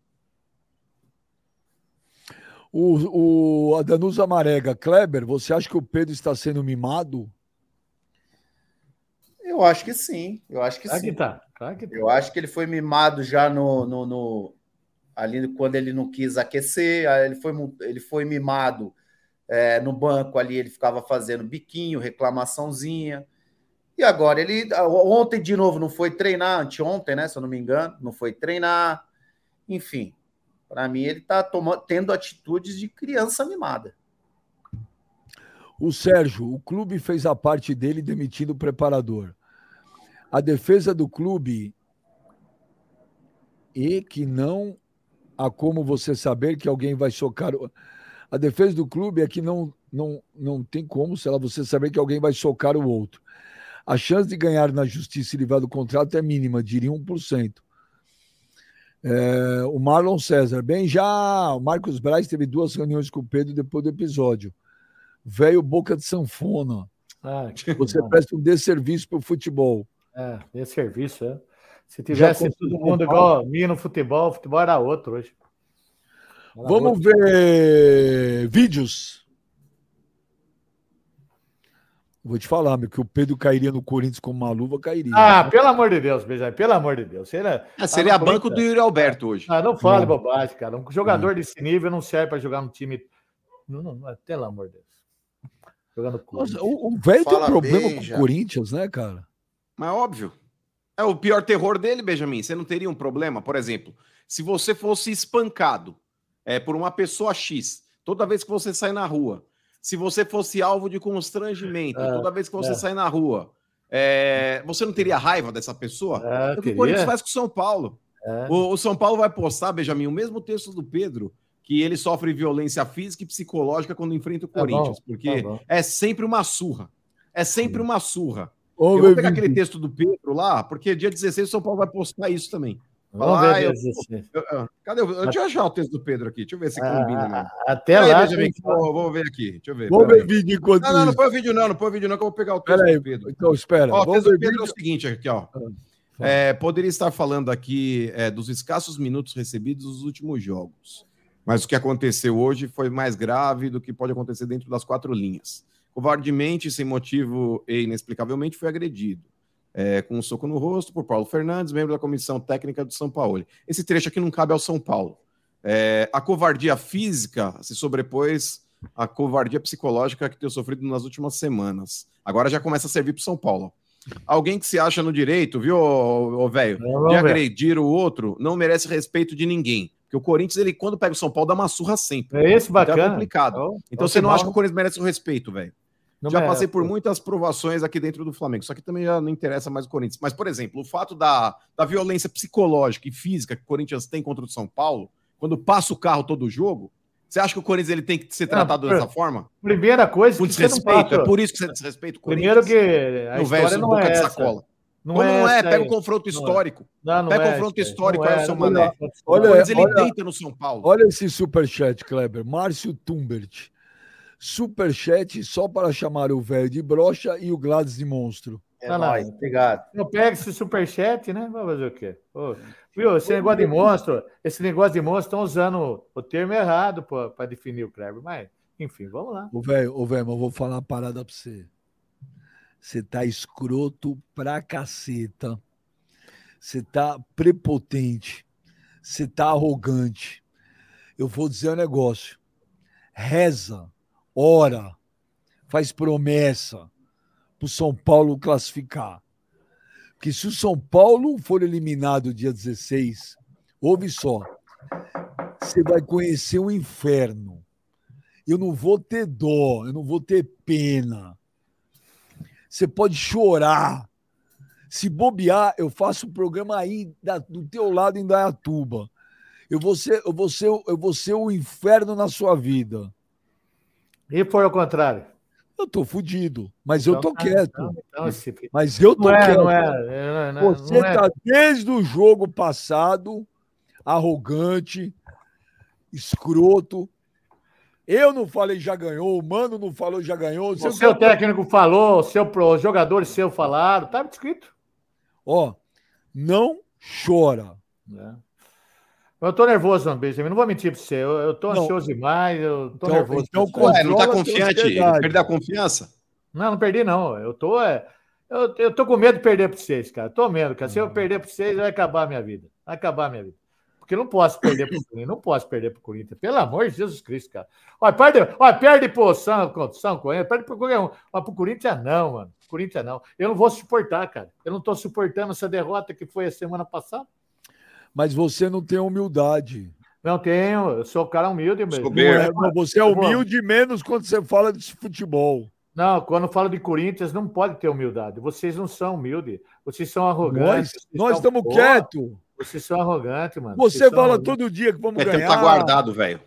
O, o Adanusa Marega, Kleber, você acha que o Pedro está sendo mimado? Eu acho que sim. Eu acho que Claro sim. que tá. Claro que tá. Eu acho que ele foi mimado já no, no, no- ali quando ele não quis aquecer, ele foi, ele foi mimado é, no banco ali, ele ficava fazendo biquinho, reclamaçãozinha. E agora ele ontem de novo não foi treinar, anteontem, né? Se eu não me engano, não foi treinar. Enfim, para mim ele tá tomando, tendo atitudes de criança mimada. O Sérgio, o clube fez a parte dele demitindo o preparador. A defesa do clube e que não há como você saber que alguém vai socar. o- A defesa do clube é que não, não, não tem como, sei lá, você saber que alguém vai socar o outro. A chance de ganhar na justiça e livrar do contrato é mínima, diria 1%. É, o Marlon César, bem já, o Marcos Braz teve duas reuniões com o Pedro depois do episódio. Velho boca de sanfona. Ah, Você presta um desserviço pro futebol. É, esse serviço, é. Se tivesse conseguiu todo mundo igual a mim no futebol, o futebol era outro hoje. Era Vamos outro. ver vídeos. Vou te falar, meu, que o Pedro cairia no Corinthians como uma luva, cairia. Ah, pelo amor de Deus, Benjamin, pelo amor de Deus. Seria, É, seria Ah, não, banco do Yuri Alberto hoje. ah, não fale Não. bobagem, cara. Um jogador desse nível não serve para jogar no time. Não, não, não, pelo amor de Deus. Jogando. Nossa, o o velho tem um problema bem, com o Corinthians, né, cara? Mas é óbvio. É o pior terror dele, Benjamin. Você não teria um problema? Por exemplo, se você fosse espancado é, por uma pessoa X, toda vez que você sai na rua, se você fosse alvo de constrangimento, É, toda vez que você é. sai na rua, é, você não teria raiva dessa pessoa? É, o que o Corinthians faz com o São Paulo. É. O, o São Paulo vai postar, Benjamin, o mesmo texto do Pedro, que ele sofre violência física e psicológica quando enfrenta o Tá bom, Corinthians, porque tá bom. é sempre uma surra. É sempre uma surra. Eu vou pegar aquele texto do Pedro lá, porque dia 16 o São Paulo vai postar isso também. Vamos Ah, ver. eu- Deus, assim. Eu- eu- cadê? o- Deixa eu achar o texto do Pedro aqui. Deixa eu ver se combina. Ah, Até Peraí, lá. Benjamin, eu vou, vou ver aqui. Deixa eu ver. Vamos ver vídeo enquanto Não, não, não põe vídeo não, não põe vídeo não, que eu vou pegar o texto Pera aí, do Pedro. então espera. Ó, o texto do Pedro é vídeo. o seguinte aqui, ó. fala. É, poderia estar falando aqui é, dos escassos minutos recebidos nos últimos jogos. Mas o que aconteceu hoje foi mais grave do que pode acontecer dentro das quatro linhas. Covardemente, sem motivo e inexplicavelmente, foi agredido. é, com um soco no rosto por Paulo Fernandes, membro da comissão técnica do São Paulo. Esse trecho aqui não cabe ao São Paulo. É, a covardia física se sobrepôs à covardia psicológica que tenho sofrido nas últimas semanas. Agora já começa a servir para o São Paulo. Alguém que se acha no direito, viu, velho, Vamos de agredir o outro não merece respeito de ninguém. Porque o Corinthians, ele, quando pega o São Paulo, dá uma surra sempre. É esse Então é bacana. complicado. Então, Então você não que acha que o Corinthians merece o respeito, velho? Não já merece, passei por muitas provações aqui dentro do Flamengo. Só que também já não interessa mais o Corinthians. Mas, por exemplo, o fato da, da violência psicológica e física que o Corinthians tem contra o São Paulo, quando passa o carro todo jogo, você acha que o Corinthians ele tem que ser tratado por- dessa forma? Primeira coisa Com não desrespeito? É por isso que você desrespeita o Primeiro Corinthians? que a no história não boca é de sacola. Não é, não é, pega o confronto Não é. histórico. Não, não Pega o é confronto aí. histórico, Não é, o seu não é. Mané. Olha, O Corinthians ele olha- deita no São Paulo. Olha esse superchat, Kleber. Márcio Tumbert. Superchat só para chamar o velho de brocha e o Gladys de monstro. É Tá lá. nóis, obrigado. Eu pego esse superchat, né? Vai fazer o quê? Ô, viu, esse negócio de monstro, esse negócio de monstro estão usando o termo errado para definir o Kleber, mas, enfim, vamos lá. Ô, velho, ô, velho, mas eu vou falar uma parada pra você. Você tá escroto pra caceta. Você tá prepotente. Você tá arrogante. Eu vou dizer um negócio. Reza, ora, faz promessa pro São Paulo classificar. Porque se o São Paulo for eliminado dia 16, ouve só, você vai conhecer o inferno eu não vou ter dó, eu não vou ter pena. Você pode chorar. Se bobear, eu faço um programa aí da- do teu lado em Dayatuba. Eu vou ser, eu vou ser, eu vou ser o inferno na sua vida. E foi ao contrário. Eu tô fudido, mas eu Então tô tá, quieto. Então, então esse... Mas eu tô Não é, quieto. não é, é, não é, Você não é. tá desde o jogo passado arrogante, escroto. Eu não falei já ganhou, o Mano não falou já ganhou. O Você seu técnico falou, o seu, pro- os jogadores seu falaram, tá escrito. Ó, não chora. né? Eu tô nervoso, Benjamin, não vou mentir pra você. Eu, eu tô Não. ansioso demais, eu tô Então- nervoso. então. Ué, não tá a confiante? Perdeu a confiança? Não, não perdi, não. Eu tô. É... Eu, eu tô com medo de perder para vocês, cara. Tô medo, cara. Se eu perder para vocês, vai acabar a minha vida. Vai acabar a minha vida. Porque não posso perder pro Corinthians. Não posso perder pro Corinthians. Pelo amor de Jesus Cristo, cara. Olha, perde, olha, perde pro São, São Corinthians, perde pro qualquer um. Mas pro Corinthians não, mano. Corinthians não. Eu não vou suportar, cara. Eu não tô suportando essa derrota que foi a semana passada. Mas você não tem humildade. Não tenho, eu sou um cara humilde mesmo. Não é, você é humilde menos quando você fala de futebol. Não, quando falo de Corinthians, não pode ter humildade. Vocês não são humildes. Vocês são arrogantes. Nós, nós estamos quietos. Vocês são arrogantes, mano. Você fala todo dia que vamos é, ganhar. Tempo tá guardado, velho.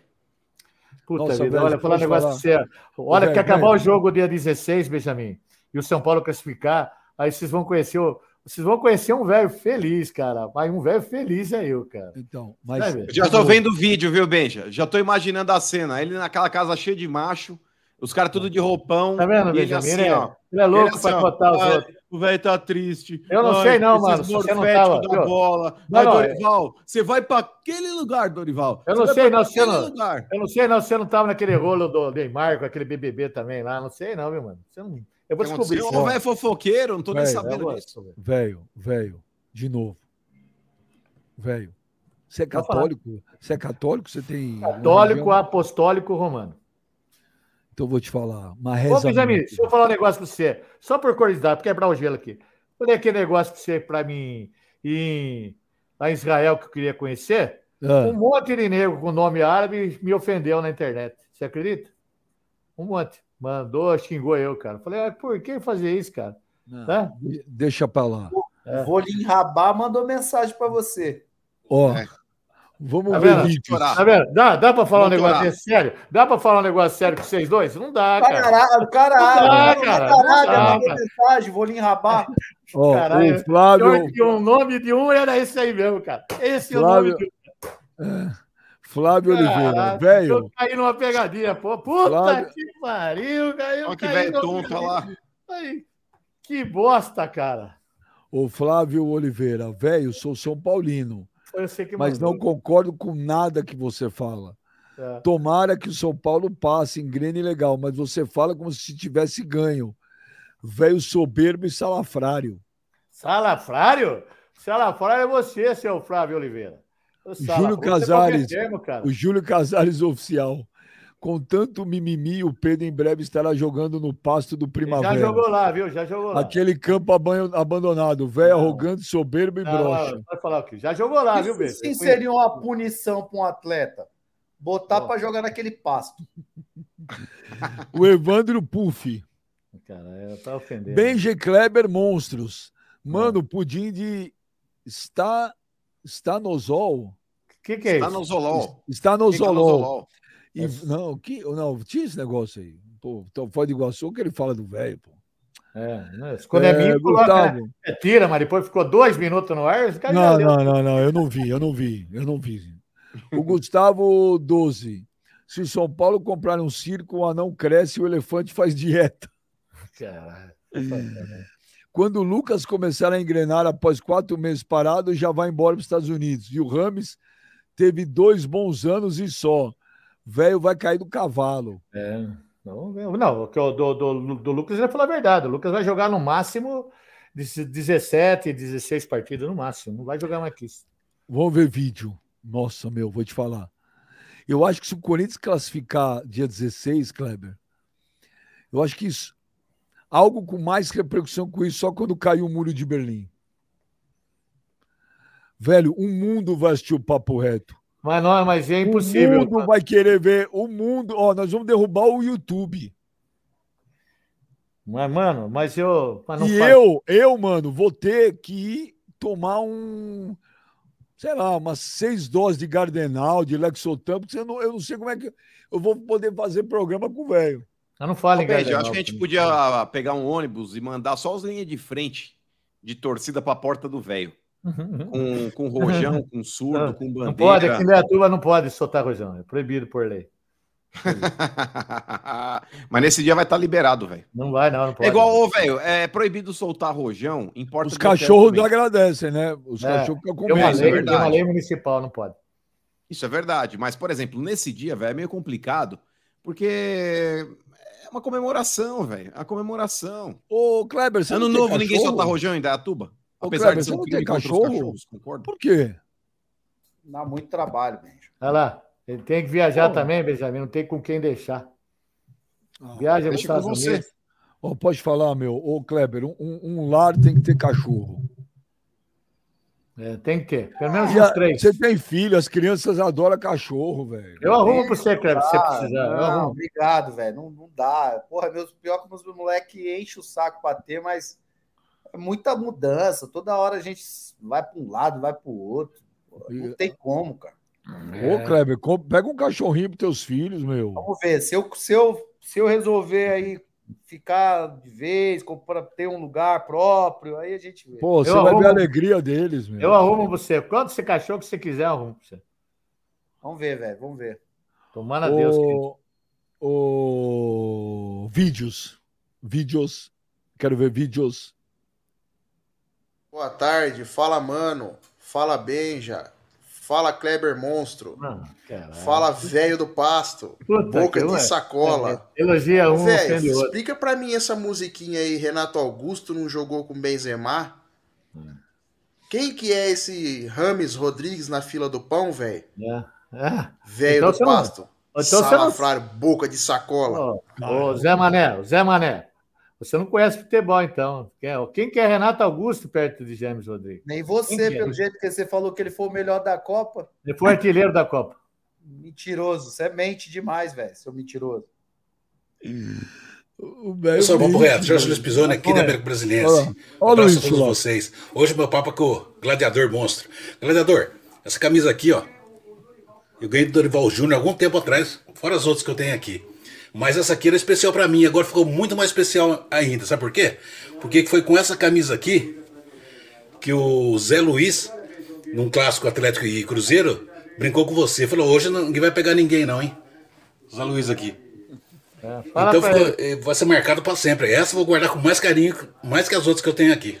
Puta Nossa, vida, velho, olha, falar um negócio falar. pra você. Olha, que acabar o jogo dia 16, Benjamin, e o São Paulo classificar, aí vocês vão conhecer o, vocês vão conhecer um velho feliz, cara. Mas um velho feliz é eu, cara. Então, mas. Já tô vendo o vídeo, viu, Benja? Já tô imaginando a cena. Ele naquela casa cheia de macho, os caras tudo de roupão. Tá vendo, Benja? Assim, ele, é, ó, ele é louco ele assim, botar os outros. O velho tá triste. Eu não Ai, sei, não, mano. Você não tava, da bola. Não, não, Dorival, é... você vai para aquele lugar, Dorival. Eu não sei, não. Você não, eu não sei, não. Você não tava naquele rolo do Neymar com aquele BBB também lá. Não sei, não, viu, mano. Você não. Eu vou descobrir. Você velho fofoqueiro, não tô véio, nem sabendo disso. Velho, velho, de novo. Velho. Você é católico? Você é católico? Você tem. Católico, apostólico, romano. Então eu vou te falar. Uma reza. Ô, Benjamin, deixa eu falar um negócio pra você. Só por curiosidade, pra quebrar o gelo aqui. Falei aquele negócio pra você, pra mim, em, lá em Israel, que eu queria conhecer. Ah. Um monte de negro com nome árabe me ofendeu na internet. Você acredita? Um monte. Mandou, xingou eu, cara. Falei, ah, por que fazer isso, cara? Não, né? Deixa pra lá. É. Vou lhe enrabar, mandou mensagem para você. Ó, é. vamos tá ver vídeos. Tá vendo? Dá, dá para falar um negócio desse sério? Dá para falar um negócio sério com vocês dois? Não dá, cara. Caralho, caralho. cara. Caraca, mandou mensagem, vou lhe enrabar. Ó, caralho, o Flávio... O nome de um era esse aí mesmo, cara. Esse Flávio... é o nome de um. É. Flávio Oliveira, velho. Eu caí numa pegadinha, pô. Puta Flávio... que pariu, cara. Olha que velho tonto lá. Aí, que bosta, cara. O Flávio Oliveira, velho, sou São Paulino. mas não concordo com nada que você fala. É. Tomara que o São Paulo passe, engrene legal, mas você fala como se tivesse ganho. Velho soberbo e salafrário. Salafrário? Salafrário é você, seu Flávio Oliveira. Júlio Casares, termo, o Júlio Casares oficial. Com tanto mimimi, o Pedro em breve estará jogando no pasto do Primavera. Já jogou lá, viu? Já jogou lá. Aquele campo abandonado, velho, arrogante, soberbo e não, broxa. Vai falar o quê? Já jogou lá, Isso viu, Pedro? Sim, seria uma punição para um atleta. Botar para jogar naquele pasto. o Evandro Puff. Cara, tá ofendendo. Benji Kleber Monstros. Mano, pudim de está está no Zol que, que é Está isso? no Zolol. Está no Zolol. E, não, que, não, tinha esse negócio aí. Pô, então, Foz do Iguaçu que ele fala do velho, pô. É, né? quando é, é mim, coloca, né? é, tira, mas depois ficou dois minutos no ar. Não, não, não, não, eu não vi, eu não vi, eu não vi. O Gustavo 12. Se o São Paulo comprar um circo, o anão cresce e o elefante faz dieta. Caralho. Quando o Lucas começar a engrenar após quatro meses parado, já vai embora para os Estados Unidos. E o Rames teve dois bons anos e só. Velho vai cair do cavalo. É. Não, não o do, do, do Lucas ele falou a verdade. O Lucas vai jogar no máximo 17, 16 partidas no máximo. Não vai jogar mais que isso. Vamos ver vídeo. Nossa, meu, vou te falar. Eu acho que se o Corinthians classificar dia 16, Kleber, eu acho que isso. Algo com mais repercussão com isso só quando caiu o muro de Berlim. Velho, o mundo vai assistir o papo reto. Mas não, mas é impossível. O mundo vai querer ver. O mundo. Ó, nós vamos derrubar o YouTube. Mas, mano, mas eu. Mas e faz... eu, eu, mano, vou ter que tomar um. Sei lá, umas seis doses de Gardenal, de Lexotan, porque eu não, eu não sei como é que eu vou poder fazer programa com o velho. Eu não falo em Gardenal. Eu acho que a gente podia pegar um ônibus e mandar só os linhas de frente de torcida para a porta do velho. Com, com rojão, *laughs* com surdo, não, com bandeira. Não pode, aqui na turma não pode soltar rojão, é proibido por lei. *laughs* Mas nesse dia vai estar liberado, velho. Não vai, não, não pode. É igual, velho, é proibido soltar rojão. Importa Os cachorros agradecem, né? Os é, cachorros ficam com medo. Uma lei, é uma lei municipal, não pode. Isso é verdade. Mas, por exemplo, nesse dia, velho, é meio complicado, porque É uma comemoração, velho. É uma comemoração. Ô, Kleber, você Ano não novo, ninguém solta rojão em Dayatuba. Ô, Apesar Kleber, de ser você um não crime os cachorro? cachorros, concorda? Por quê? Dá muito trabalho, Benjo. Olha lá. Ele tem que viajar também, Benjamin. Não tem com quem deixar. Viaja para os deixa com Estados você. Unidos. Ó, pode falar, meu. Ô, Kleber, um, um lar tem que ter cachorro. É, tem que ter. Pelo menos uns três. Você tem filho, as crianças adoram cachorro, velho. Eu arrumo para você, Kleber, se você Ah, precisar. Não, obrigado, velho. Não, não dá. Porra, meus, pior que meus moleques enchem o saco pra ter, mas muita mudança. Toda hora a gente vai pra um lado, vai pro outro. Pô, Não tem como, cara. Ô, Kleber, com- pega um cachorrinho pros teus filhos, meu. Vamos ver. Se eu, se eu, se eu resolver aí ficar de vez, comprar, ter um lugar próprio, aí a gente vê. Pô, você Eu vai arrumo- ver a alegria deles, meu. Eu arrumo você. Quanto você cachorro que você quiser, eu arrumo pra você. Vamos ver, velho. Vamos ver. Tomara a Deus. querido. O... o... Vídeos. Vídeos. Quero ver vídeos. Boa tarde, fala mano, fala Benja, fala Kleber Monstro, Não, caralho. fala velho do pasto, Puta boca de sacola. Elogia um, Velho, ofende o outro. explica pra mim essa musiquinha aí, Renato Augusto não jogou com Benzema? Quem que é esse Rames Rodrigues na fila do pão, velho? É. É. Velho Então do não- pasto. Então não- Salafrário, boca de sacola. Ô, Zé Mané, Zé Mané. Você não conhece futebol, então. Quem é- Quem que é Renato Augusto perto de James Rodrigues? Nem você, é? pelo jeito que você falou que ele foi o melhor da Copa. Ele foi artilheiro da Copa. Mentiroso. Você mente demais, velho, seu mentiroso. O Pessoal, mente, reto. Jorge Luiz Pisoni aqui da. América lá. Olha o Abraço a todos vocês. Hoje meu papo é com o Gladiador Monstro. Gladiador, essa camisa aqui, ó. Eu ganhei do Dorival Júnior algum tempo atrás, fora as outras que eu tenho aqui. Mas essa aqui era especial pra mim, agora ficou muito mais especial ainda. Sabe por quê? Porque foi com essa camisa aqui que o Zé Luiz, num clássico Atlético e Cruzeiro, brincou com você. Falou: hoje ninguém vai pegar ninguém, não, hein? Zé Luiz aqui. É, então ficou- eh, vai ser marcado para sempre. Essa eu vou guardar com mais carinho, mais que as outras que eu tenho aqui.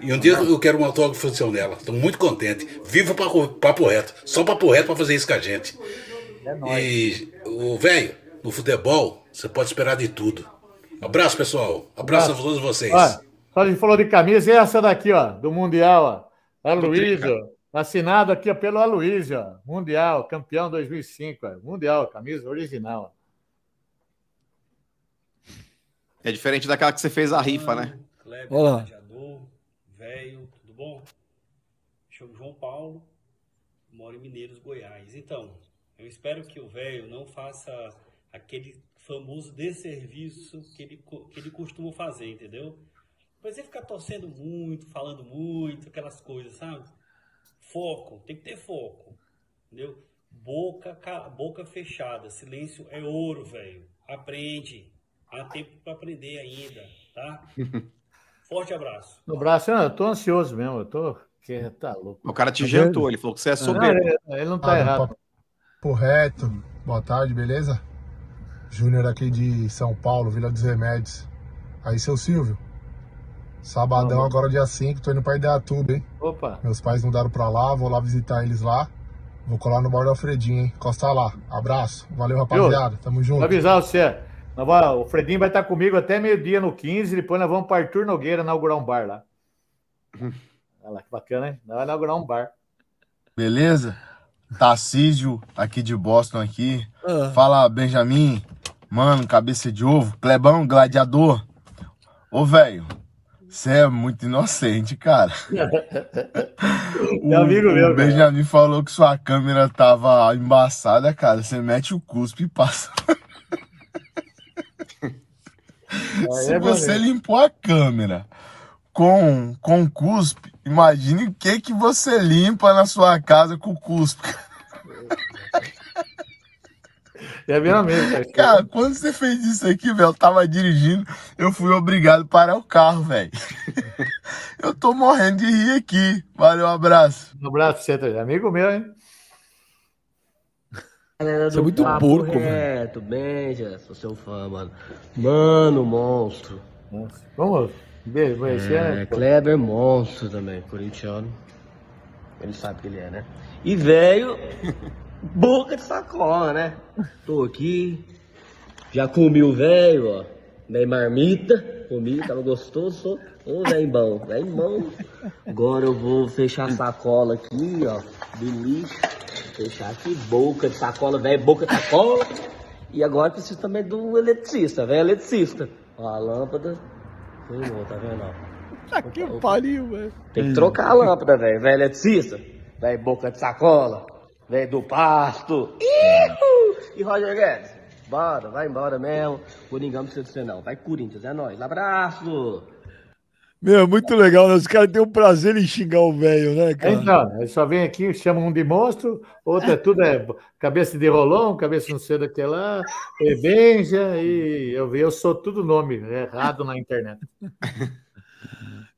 E um dia eu quero um autógrafo seu nela. Estou muito contente. Viva o papo, papo reto. Só papo reto para fazer isso com a gente. E o velho, no futebol, você pode esperar de tudo. Abraço, pessoal. Abraço a todos vocês. Olha, só a gente falou de camisa, e essa daqui, ó, do Mundial, ó. Aloysio, assinado aqui ó, pelo Aloysio, ó. Mundial, campeão 2005, ó. Mundial, camisa original. ó. É diferente daquela que você fez a rifa, né? Kleber, Olá. gladiador, velho, tudo bom? Chamo João Paulo, moro em Mineiros, Goiás. Então, eu espero que o velho não faça aquele famoso desserviço que ele, que ele costuma fazer, entendeu? Mas ele fica torcendo muito, falando muito, aquelas coisas, sabe? Foco, tem que ter foco, entendeu? Boca, ca- boca fechada, silêncio é ouro, velho. Aprende. Há tempo para aprender ainda, tá? *laughs* Forte abraço. No braço, não, eu tô ansioso mesmo, eu tô. Que tá louco. O cara te Tá jantou, ele falou que você é Não, soberbo. ele, ele não tá Ah, errado. Papo reto, boa tarde, beleza? Júnior aqui de São Paulo, Vila dos Remédios. Aí, seu Silvio. Sabadão, agora dia 5, tô indo pra Ideatuba, hein? Opa, Meus pais mudaram pra lá, vou lá visitar eles lá. Vou colar no bar do Alfredinho, hein? Costa lá. Abraço. Valeu, rapaziada. Tamo vou junto. avisar você. Vamos- o Fredinho vai estar comigo até meio-dia no 15, depois nós vamos para Arthur Nogueira inaugurar um bar lá. Olha lá que bacana, hein? Nós vamos inaugurar um bar. Beleza? Tarcísio, aqui de Boston aqui. Ah, Fala, Benjamin. Mano, cabeça de ovo. Clebão, gladiador. Ô, velho. Você é muito inocente, cara. *laughs* É amigo meu, o cara. Benjamin falou que sua câmera tava embaçada, cara. Você mete o cuspe e passa. *laughs* Se é você limpou a câmera com, com cuspe, imagine o que, que você limpa na sua casa com cuspe. É mesmo mesmo, cara. Cara, quando você fez isso aqui, velho, eu tava dirigindo, eu fui obrigado a parar o carro, velho. *laughs* Eu tô morrendo de rir aqui. Valeu, um abraço. Um abraço pra você, Tadeu. amigo meu, hein? Galera Você é muito Papo porco, velho. Reto, Benja, sou seu fã, mano. Mano, monstro. Vamos beijo, conhecer, É, né? Kleber, monstro também, corintiano. Ele sabe que ele é, né? E velho, *laughs* boca de sacola, né? Tô aqui, Já comi o velho, ó. Bem marmita. Comi, tava gostoso. Ô, velho bom, velho bom. Agora eu vou fechar a sacola aqui, ó. De lixo. Fechar aqui, boca de sacola, velho, boca de sacola. E agora preciso também do eletricista, velho, eletricista. Ó, a lâmpada. Queimou, tá vendo? ó? Tá que pariu, velho. Tem que trocar a lâmpada, velho. Velho eletricista. Velho boca de sacola. Velho do pasto. Ihu! E Roger Guedes? Bora, vai embora mesmo. Coringão não precisa de você não. Vai Corinthians, é nóis. Abraço! Meu, muito legal, né? Os caras têm um prazer em xingar o velho, né, cara? Então, ele só vem aqui, chama um de monstro, outro é tudo é cabeça de rolão, cabeça não sei daquele lá, é Benja, e eu, eu sou tudo nome errado na internet.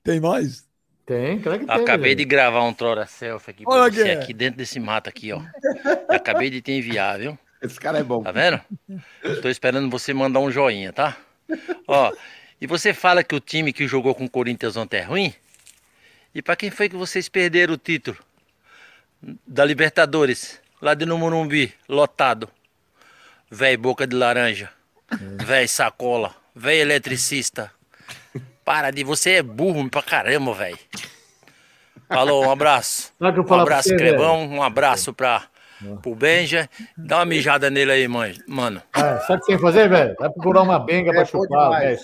Tem mais? Tem, claro que tem. Acabei de gravar um Trora Selfie aqui pra Olha você, aqui. aqui dentro desse mato aqui, ó. Acabei de te enviar, viu? Esse cara é bom. Tá vendo? Tô esperando você mandar um joinha, tá? Ó, e você fala que o time que jogou com o Corinthians ontem é ruim? E pra quem foi que vocês perderam o título? Da Libertadores, lá de no Morumbi, lotado. Véi boca de laranja. Véi sacola. Véi eletricista. Para de você é burro pra caramba, velho. Falou, um abraço. Um abraço, você, Clebão. Um abraço pra, pro Benja. Dá uma mijada nele aí, mãe. mano. Ah, sabe o que tem que fazer, velho? Vai procurar uma benga pra É bom chupar, velho.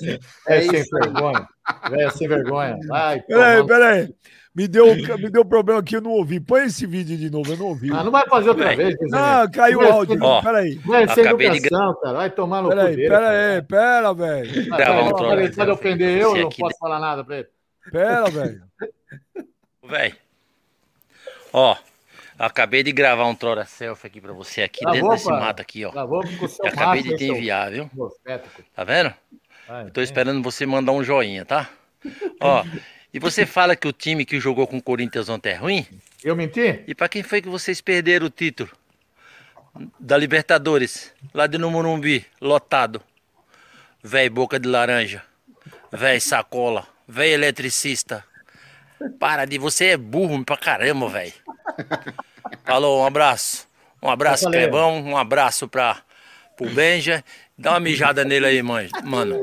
É É sem vergonha. Velho, sem vergonha. Vai, *laughs* Peraí, peraí. Me deu, me deu problema aqui, eu não ouvi. Põe esse vídeo de novo, eu não ouvi. Ah, não vai fazer outra Véi. vez, Ah, caiu o Vai, áudio. Ó, Peraí. Velho, sem Acabei de educação, cara. Vai tomar no cu Peraí, dele. peraí, pera, velho. um vai, troço. vai, Pode ofender eu, eu não aqui posso falar nada pra ele. Pera, velho. Véi. Ó, acabei de gravar um Trora Selfie aqui pra você, aqui Gravou, dentro desse mato aqui, ó. O seu Eu acabei de te enviar, viu? Tá vendo? Vai, Tô esperando você mandar um joinha, tá? Ó, *laughs* e você fala que o time que jogou com o Corinthians ontem é ruim? Eu menti? E pra quem foi que vocês perderam o título? Da Libertadores, lá de no Morumbi, lotado. Véi boca de laranja. Véi sacola. Véi eletricista. Para de você é burro pra caramba, véi. *laughs* Falou, um abraço. Um abraço. Clebão. Um abraço pra, pro Benja. Dá uma mijada nele aí, mãe. Mano.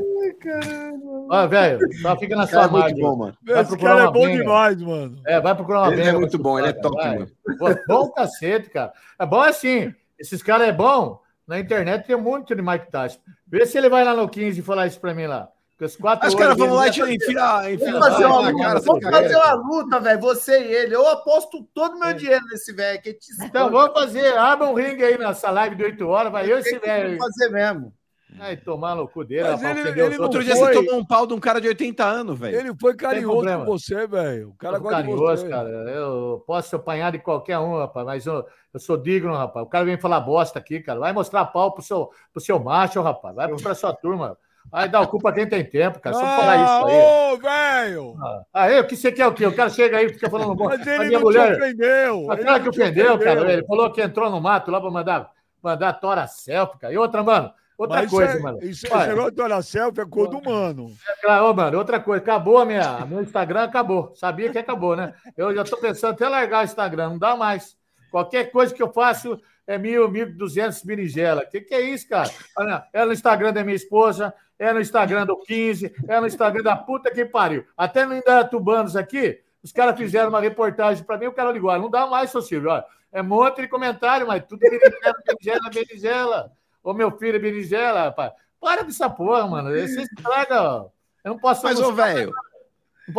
Ó, velho, só fica na sua é muito margem. bom, mano. Vai Esse cara é bom demais, mano. É, vai procurar uma Ele é muito bom, ele é top, vai. mano. Pô, bom cacete, cara. É bom assim. Esses caras é bom. Na internet tem muito de Mike Tyson. Vê se ele vai lá no 15 e falar isso pra mim lá. Os quatro Os caras vão lá e Vamos fazer uma luta, cara, vamos fazer uma luta, velho. Você e ele. Eu aposto todo o meu dinheiro nesse velho Então vamos fazer. Abre um ringue aí nessa live de 8 horas. Vai eu e esse velho. fazer mesmo. Vai tomar no cu dele. Mas rapaz, ele-. Outro dia foi. você tomou um pau de um cara de 80 anos, velho. Ele foi carinhoso com você, velho. O cara gosta de carinhoso, você. cara. Eu posso apanhar de qualquer um, rapaz, mas eu, eu sou digno, rapaz. O cara vem falar bosta aqui, cara. Vai mostrar pau pro seu, pro seu macho, rapaz. Vai pra sua turma. Vai dar o cu pra quem tem tempo, cara. Só falar isso aí. Ah, Ô, velho! Aí, o que você quer o quê? O cara chega aí e fica falando bom. Mas A ele minha não mulher. te ofendeu. A cara que ofendeu, cara. Ele falou que entrou no mato lá pra mandar, mandar tora selfie, cara. E outra, mano. Outra Mas coisa, isso é, mano. Isso, Olha, esse negócio de selfie é cor do mano. Ô, mano, outra coisa, acabou a minha, meu Instagram, acabou. Sabia que acabou, né? Eu já tô pensando até largar o Instagram, não dá mais. Qualquer coisa que eu faço é mil, mil duzentos berinjela. Que que é isso, cara? Olha, É no Instagram da minha esposa, é no Instagram do 15, é no Instagram da puta que pariu. Até no Indatubanos aqui, os caras fizeram uma reportagem pra mim, o cara ligou, "Ah, não dá mais, seu Silvio, ó. É um monte de comentário, mas tudo berinjela, berinjela, berinjela. Ô, meu filho, berinjela, rapaz. Para com essa porra, mano. Você estraga, ó. Eu não posso Mas, ô, velho, posso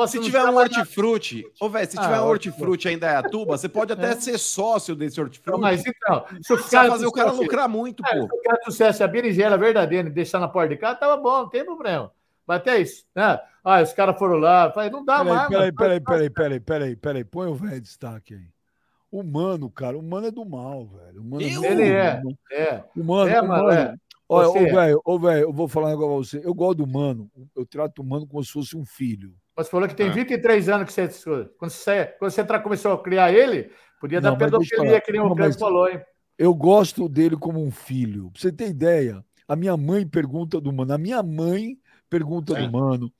se tiver um hortifruti, ô, velho, se Ah, tiver um hortifruti. ainda em Atuba, você pode até É. ser sócio desse hortifruti. Mas então, se vai caras fazer o cara lucrar muito, É, pô. se o cara trouxesse a berinjela verdadeira e deixar na porta de casa, tava bom, não tem problema. Mas até isso, né? Ah, os caras foram lá, falei, não dá mais, peraí, peraí, peraí, peraí, peraí, peraí. Põe o velho destaque aí. O mano, cara, o mano é do mal, velho. O muito Ele é, é. O mano, É, o mano, mano. é. Olha, ô, é. velho, ô, velho, eu vou falar um negócio pra você. Eu gosto do mano. Eu trato o mano como se fosse um filho. Você falou que tem 23 anos que você. Quando você, quando você começou a criar ele, podia Não, dar pedofilia, que nem o Cleber falou, hein? Eu gosto dele como um filho. Pra você ter ideia, a minha mãe pergunta do mano. A minha mãe pergunta do mano.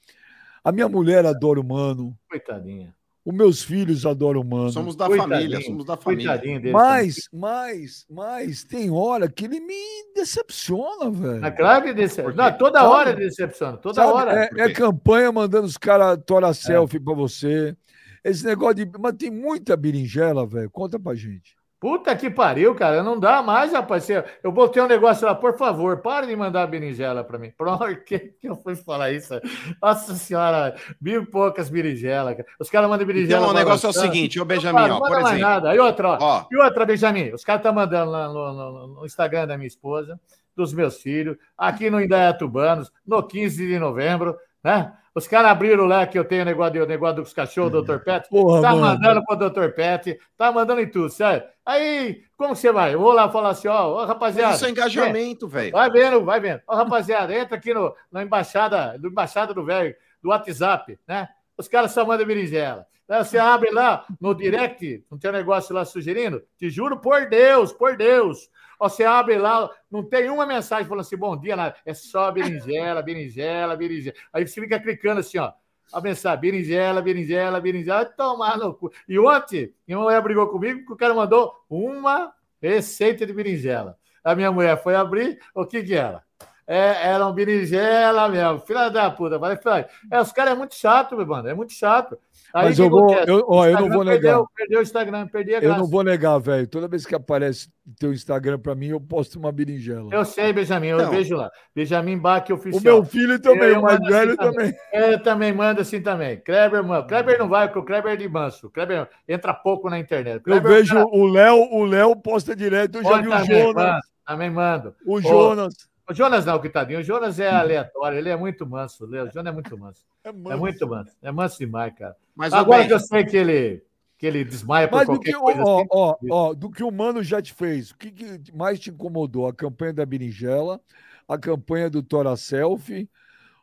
A minha mulher adora o mano. Coitadinha. Os meus filhos adoram mano. Somos da Coitadinho, família, somos da família. Dele. Mas, mas, mas tem hora que ele me decepciona, velho. Na claro que decepciona. Não, toda Sabe? hora decepciona. Toda Sabe, hora. É, é campanha mandando os caras tora selfie pra você. Esse negócio de. Mas tem muita berinjela, velho. Conta pra gente. Puta que pariu, cara. Não dá mais, rapaz. Eu botei um negócio lá, por favor, para de mandar berinjela pra mim. Por *laughs* que que eu fui falar isso? Nossa senhora, mil e poucas berinjelas. cara. Os caras mandam berinjela. Então, o negócio é o seguinte, ô Não, Benjamin, para, não ó, manda por mais exemplo. nada. Aí outra, ó. Ó. E outra, Benjamin, os caras estão mandando lá no, no- no Instagram da minha esposa, dos meus filhos, aqui no Indaiatubanos, no 15 de novembro, né? Os caras abriram lá que eu tenho negócio, negócio dos cachorros, doutor Pet. Porra, tá mano. mandando pro doutor Pet, tá mandando em tudo, sério. Aí, como você vai? Eu vou lá falar assim, ó, ó, rapaziada. Mas isso é engajamento, velho. Vai vendo, vai vendo. Ó, rapaziada, entra aqui no, na embaixada, do embaixada do velho, do WhatsApp, né? Os caras só mandam berinjela. Aí Você abre lá no direct, não tem um negócio lá sugerindo? Te juro por Deus, por Deus. Você abre lá, não tem uma mensagem falando assim, bom dia, nada. é só berinjela, berinjela, berinjela. Aí você fica clicando assim, ó. A mensagem, berinjela, berinjela, berinjela, vai tomar no cu. E ontem, minha mulher brigou comigo porque o cara mandou uma receita de berinjela. A minha mulher foi abrir, o que que era? É, era um berinjela mesmo, filha da puta. Falei, filha, é, os caras é muito chato, meu mano, é muito chato. Aí, Mas eu vou- acontece? eu- ó, eu não vou perdeu- negar. Perdeu o Instagram, perdi a Eu graça. não vou negar, velho. Toda vez que aparece teu Instagram pra mim, eu posto uma berinjela. Eu sei, Benjamin, eu Não. vejo lá. Benjamin Bach oficial. O meu filho também, Eu o mais mando assim velho também. É, também manda assim também. Kleber, mano. Kleber não vai, porque o Kleber é de manso. Kleber entra pouco na internet. O Eu Kleber é vejo cara- o Léo, o Léo posta direto, eu já Pode vi o também, Jonas. mando, também mando. O Jonas. O Jonas não, coitadinho. O Jonas é aleatório, ele é muito manso. O Jonas é muito manso. É, muito manso. É manso demais, cara. Mas, Agora que eu sei que ele, que ele desmaia por Mas do qualquer que, coisa ó, assim. ó, ó, do que o Mano já te fez, o que, que mais te incomodou? A campanha da berinjela, a campanha do Tora Selfie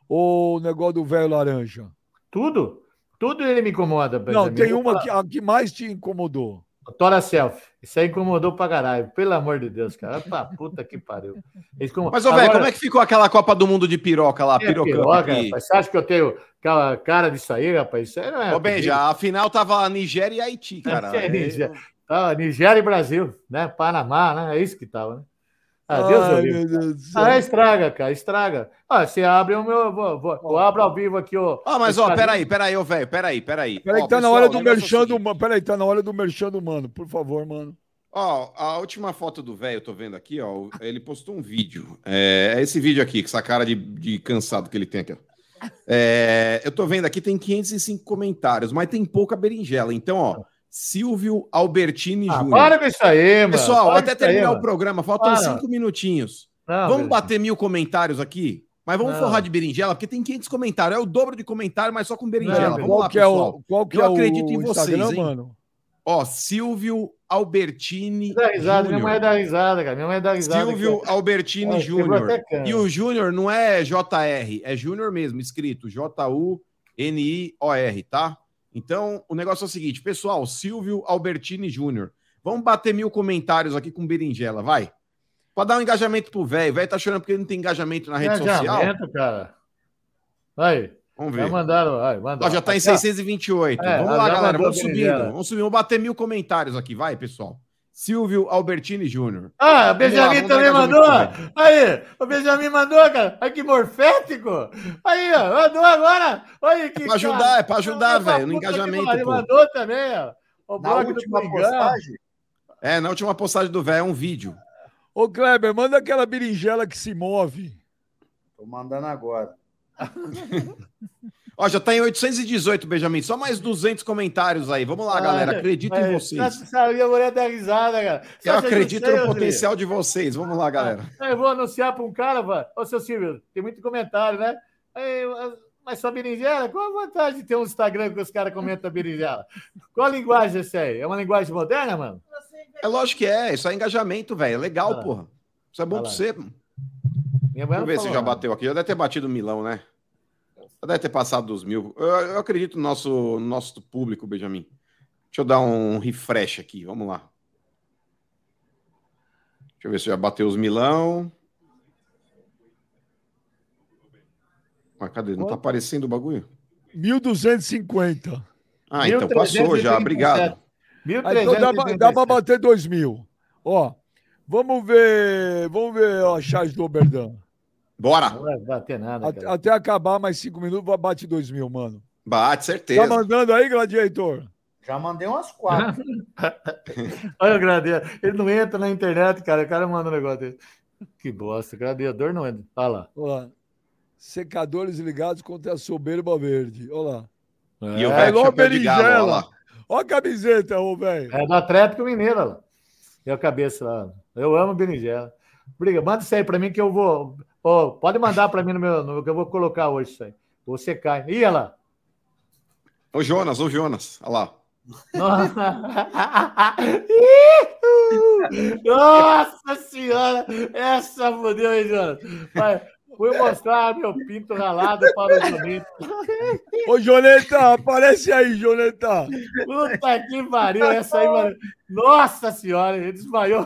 ou o negócio do velho laranja? Tudo. Tudo ele me incomoda, Não, Benjamin. tem uma que, a que mais te incomodou. Tora Selfie. Isso aí incomodou pra caralho. Pelo amor de Deus, cara. Pra puta que pariu. Como- Mas, ô, velho, Agora- como é que ficou aquela Copa do Mundo de piroca lá? É piroca, aqui? rapaz. Você acha que eu tenho aquela cara disso aí, rapaz? Isso aí não é. Ô, Benja, a final tava Nigéria e Haiti, cara. É, Nigéria. Ah, Nigéria e Brasil, né? Panamá, né? É isso que tava, né? Ah, Deus Ai, meu Deus do céu. Ah, estraga, cara, estraga. Ah, você abre o meu. Vou, vou, eu abro ao vivo aqui, ó. Ah, mas ó, peraí, peraí, ô, velho, peraí, peraí. Peraí, Ó, que tá na hora do é merchan do Mano. Peraí, tá na hora do merchan do Mano. Por favor, mano. Ó, a última foto do velho, eu tô vendo aqui, ó. Ele postou um vídeo. É, é esse vídeo aqui, com essa cara de, de cansado que ele tem aqui, ó. É, eu tô vendo aqui, tem 505 comentários, mas tem pouca berinjela. Então, ó, Silvio Albertini Ah, Júnior. para com isso aí, mano. Pessoal, Para até isso aí, terminar o programa, faltam Para. cinco minutinhos. Não, vamos bater mil comentários aqui? Mas vamos Não. forrar de berinjela, porque tem 500 comentários. É o dobro de comentário, mas só com berinjela. Não, vamos lá, que é o- pessoal. qual que Eu é o acredito em vocês, Instagram, hein? mano? Ó, Silvio Albertini Dá risada, minha mãe dá risada, cara. Minha mãe dá risada. Silvio aqui. Albertini Júnior. E o Júnior não é JR, é Júnior mesmo, escrito J-U-N-I-O-R, tá? Então, o negócio é o seguinte, pessoal, Silvio Albertini Júnior. Vamos bater mil comentários aqui com berinjela, vai. Pra dar um engajamento pro velho. O velho tá chorando porque ele não tem engajamento na rede social. Engajamento, cara. Aí. Vamos Já ver. mandaram. Aí, mandaram. Ó, já tá em Aqui, ó. 628. É, vamos já lá, galera. Vamos subindo. berinjela. Vamos subindo. Vamos bater mil comentários aqui, vai, pessoal. Silvio Albertini Júnior. Ah, o lá, Benjamin também engajamento mandou. Aí, o Benjamin mandou, cara. Ai, que morfético. Aí, ó, mandou agora. Olha que. É pra ajudar, é pra ajudar, velho, no engajamento, Ele mandou também, ó. O Na última postagem, É, na última postagem do velho é um vídeo. Ô, Kleber, manda aquela berinjela que se move. tô mandando agora. *laughs* Ó, já tá em 818, Benjamin. Só mais 200 comentários aí. Vamos lá, galera. Acredito em vocês. Sabia, mulher dar risada, cara. Eu acredito sei, no Rodrigo? potencial de vocês. Vamos lá, galera. Eu vou anunciar para um cara, vai. Ô, seu Silvio, tem muito comentário, né? Aí, mas sua berinjela, qual a vantagem de ter um Instagram que os caras comentam a berinjela? Qual a linguagem esse aí? É uma linguagem moderna, mano? É lógico que é. Isso é engajamento, velho. É legal, lá. porra. Isso é bom Olha pra lá. você. Minha mãe Deixa eu ver se falou já nada. bateu aqui. Já deve ter batido milão, né? Já deve ter passado dos mil. Eu, eu acredito no nosso, no nosso público, Benjamin. Deixa eu dar um refresh aqui. Vamos lá. Deixa eu ver se já bateu os milão. Mas cadê? Não tá aparecendo o bagulho? 1250. Ah, então passou já, obrigado. Ah, então dá, pra bater 2 mil. Ó, vamos ver. Vamos ver ó, a charge do Oberdan. Bora. Não vai bater nada, Até, cara. até acabar mais 5 minutos, vai- bate 2 mil, mano. Bate, Tá certeza. mandando aí, Gladiator? Já mandei umas quatro. *laughs* Olha o gladiador. Ele não entra na internet, cara. O cara manda um negócio desse. Que bosta. Gladiador não entra. Olha lá. Olha lá. Secadores ligados contra a soberba verde. Olha lá. E o É, velho Alô, chapéu de galo, olha. Olha a camiseta, ô, velho. É do Atlético Mineiro, olha lá. E a cabeça lá. Eu amo berinjela. Briga, manda isso aí pra mim que eu vou. Ô, pode mandar pra mim no meu, no que eu vou colocar hoje isso aí. Você cai. Ih, olha lá. Ô Jonas, ô Jonas, olha lá. *laughs* Nossa senhora! Essa fodeu, hein, Jonas? Vai, Fui mostrar meu pinto ralado para o Joneta. Ô, Joneta, aparece aí, Joneta. Puta que pariu, essa aí, mano. Nossa senhora, ele desmaiou.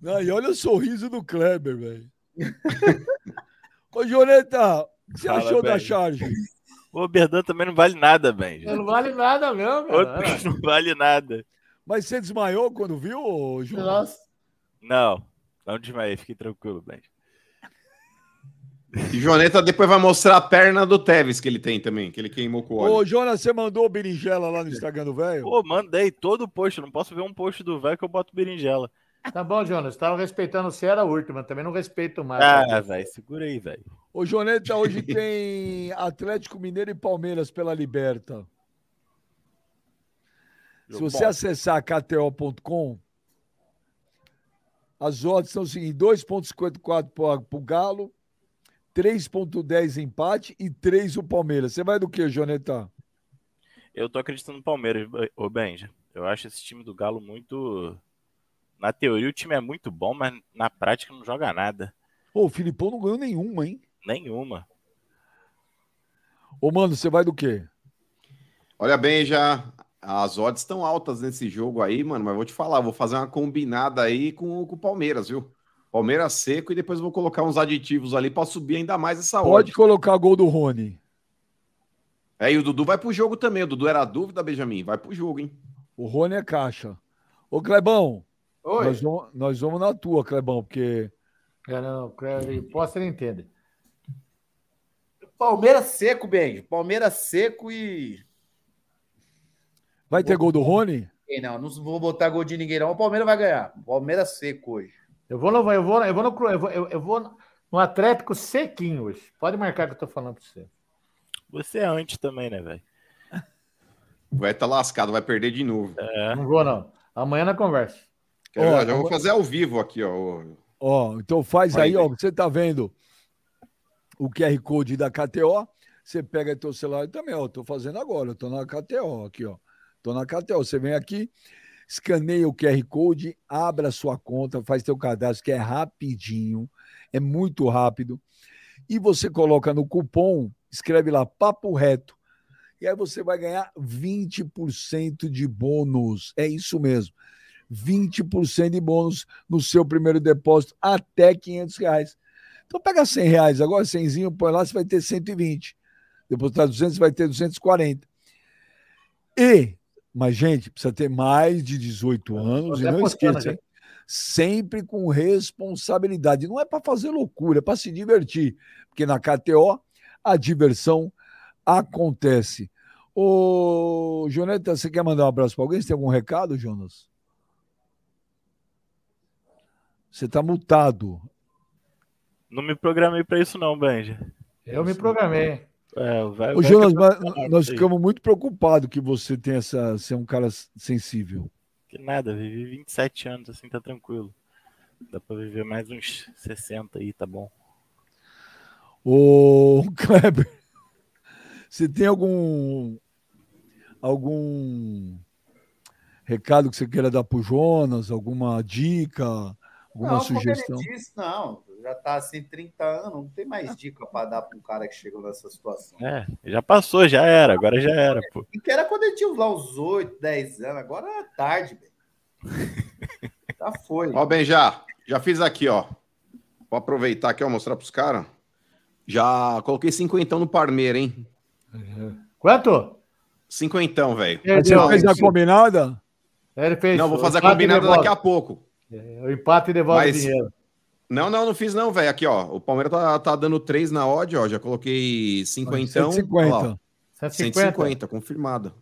Não, e olha o sorriso do Kleber, velho. Ô, Joneta, o que você Fala, achou da charge? O Oberdan também não vale nada, Benji. Não vale nada mesmo, Outro cara. não vale nada. Mas você desmaiou quando viu, ô, Jonas? Nossa. Não, não desmaiei, fique tranquilo, Benji. E Joneta depois vai mostrar a perna do Tevez que ele tem também, que ele queimou com óleo. Ô, Jonas, você mandou berinjela lá no Instagram do velho? Pô, mandei todo o post, não posso ver um post do velho que eu boto berinjela. Tá bom, Jonas. Tava respeitando você, era último, mas também não respeito mais. Ah, velho, segura aí, velho. Ô, Joneta, hoje tem Atlético Mineiro e Palmeiras pela Liberta. Se você acessar kto.com, as odds são o seguinte: 2,54 para o Galo, 3,10 empate e 3 o Palmeiras. Você vai do que, Joneta? Eu tô acreditando no Palmeiras, ô Benja. Eu acho esse time do Galo muito. Na teoria o time é muito bom, mas na prática não joga nada. Ô, o Filipão não ganhou nenhuma, hein? Nenhuma. Ô, mano, você vai do quê? Olha bem, já as odds estão altas nesse jogo aí, mano, mas vou te falar, vou fazer uma combinada aí com, com o Palmeiras, viu? Palmeiras seco e depois eu vou colocar uns aditivos ali para subir ainda mais essa odd. Pode colocar gol do Rony. É, e o Dudu vai pro jogo também. O Dudu era dúvida, Benjamin. Vai pro jogo, hein? O Rony é caixa. Ô, Clebão, Oi. nós vamos, nós vamos na tua, Clebão, porque É, não, Cleber, posso ele entende. Palmeiras seco, Benji. Palmeiras seco e. vai ter gol do Rony? Não, não vou botar gol de ninguém, não. O Palmeiras vai ganhar. Palmeiras seco hoje. Eu vou no, eu vou, eu vou no, eu vou, eu, eu vou no Atlético sequinho hoje. Pode marcar que eu tô falando pra você. Você é antes também, né, velho? Vai estar lascado, vai perder de novo. É. Não vou, não. Amanhã na conversa. Quero- Ó, já vou fazer ao vivo aqui, ó. Ó, então faz Vai, aí, ó. Você tá vendo o QR Code da KTO. Você pega teu celular também, ó. Tô fazendo agora, eu tô na KTO aqui, ó. Tô na KTO. Você vem aqui, escaneia o QR Code, abre a sua conta, faz teu cadastro, que é rapidinho, é muito rápido. E você coloca no cupom, escreve lá Papo Reto. E aí você vai ganhar 20% de bônus. É isso mesmo. 20% de bônus no seu primeiro depósito até 500 reais. Então pega 100 reais agora, 100zinho, põe lá, você vai ter 120. Depositar 200, você vai ter 240. E, mas gente, precisa ter mais de 18 anos e não esqueça, hein? sempre com responsabilidade. Não é para fazer loucura, é para se divertir. Porque na KTO a diversão acontece. Ô, Joneta, você quer mandar um abraço para alguém? Você tem algum recado, Jonas? Você está multado. Não me programei pra isso, não, Benja. Eu me programei. É, o velho. Ô, vai Jonas, mas nós ficamos muito preocupados que você tem essa, ser um cara sensível. Que nada, vivi 27 anos, assim, tá tranquilo. Dá pra viver mais uns 60 aí, tá bom. Ô, *laughs* Kleber, você tem algum algum recado que você queira dar pro Jonas? Alguma dica? Alguma não, sugestão? Disse, não. Já tá assim 30 anos, não tem mais dica pra dar pra um cara que chegou nessa situação. É, já passou, já era, agora já era, pô. E que era quando ele tinha lá uns 8, 10 anos, agora é tarde, velho. *laughs* Já foi. Ó, bem, já. Já fiz aqui, ó. Vou aproveitar aqui, ó, mostrar pros caras. Já coloquei cinquentão no Parmeira, hein? Quanto? Cinquentão, velho. Você fez a combinada? Ele fez. Não, vou fazer a combinada daqui a pouco. É, O empate e devolve Mas- dinheiro. Não, não, não fiz não, velho. Aqui, ó. O Palmeiras tá, tá dando 3 na odd, ó. Já coloquei 50. 150. Ó, 150. 150, confirmado.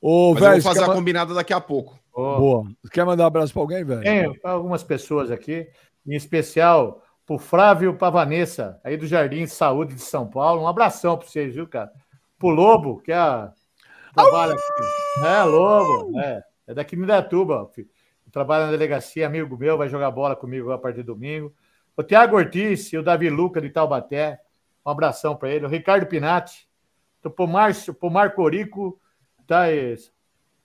Ô, Mas eu velho, vou fazer a quer ma- combinada daqui a pouco. Ô, Boa. Você quer mandar um abraço pra alguém, velho? Tem algumas pessoas aqui, em especial pro Flávio e pra Vanessa, aí do Jardim de Saúde de São Paulo. Um abração pra vocês, viu, cara? Pro Lobo, que é a. Trabalha aqui. É, Lobo, é. É daqui de Indatuba, filho. Trabalha na delegacia, amigo meu, vai jogar bola comigo a partir de domingo. O Tiago Ortiz e o Davi Luca de Taubaté. Um abração para ele. O Ricardo Pinatti. Então, pro Márcio, pro Marco Orico, tá? Eles,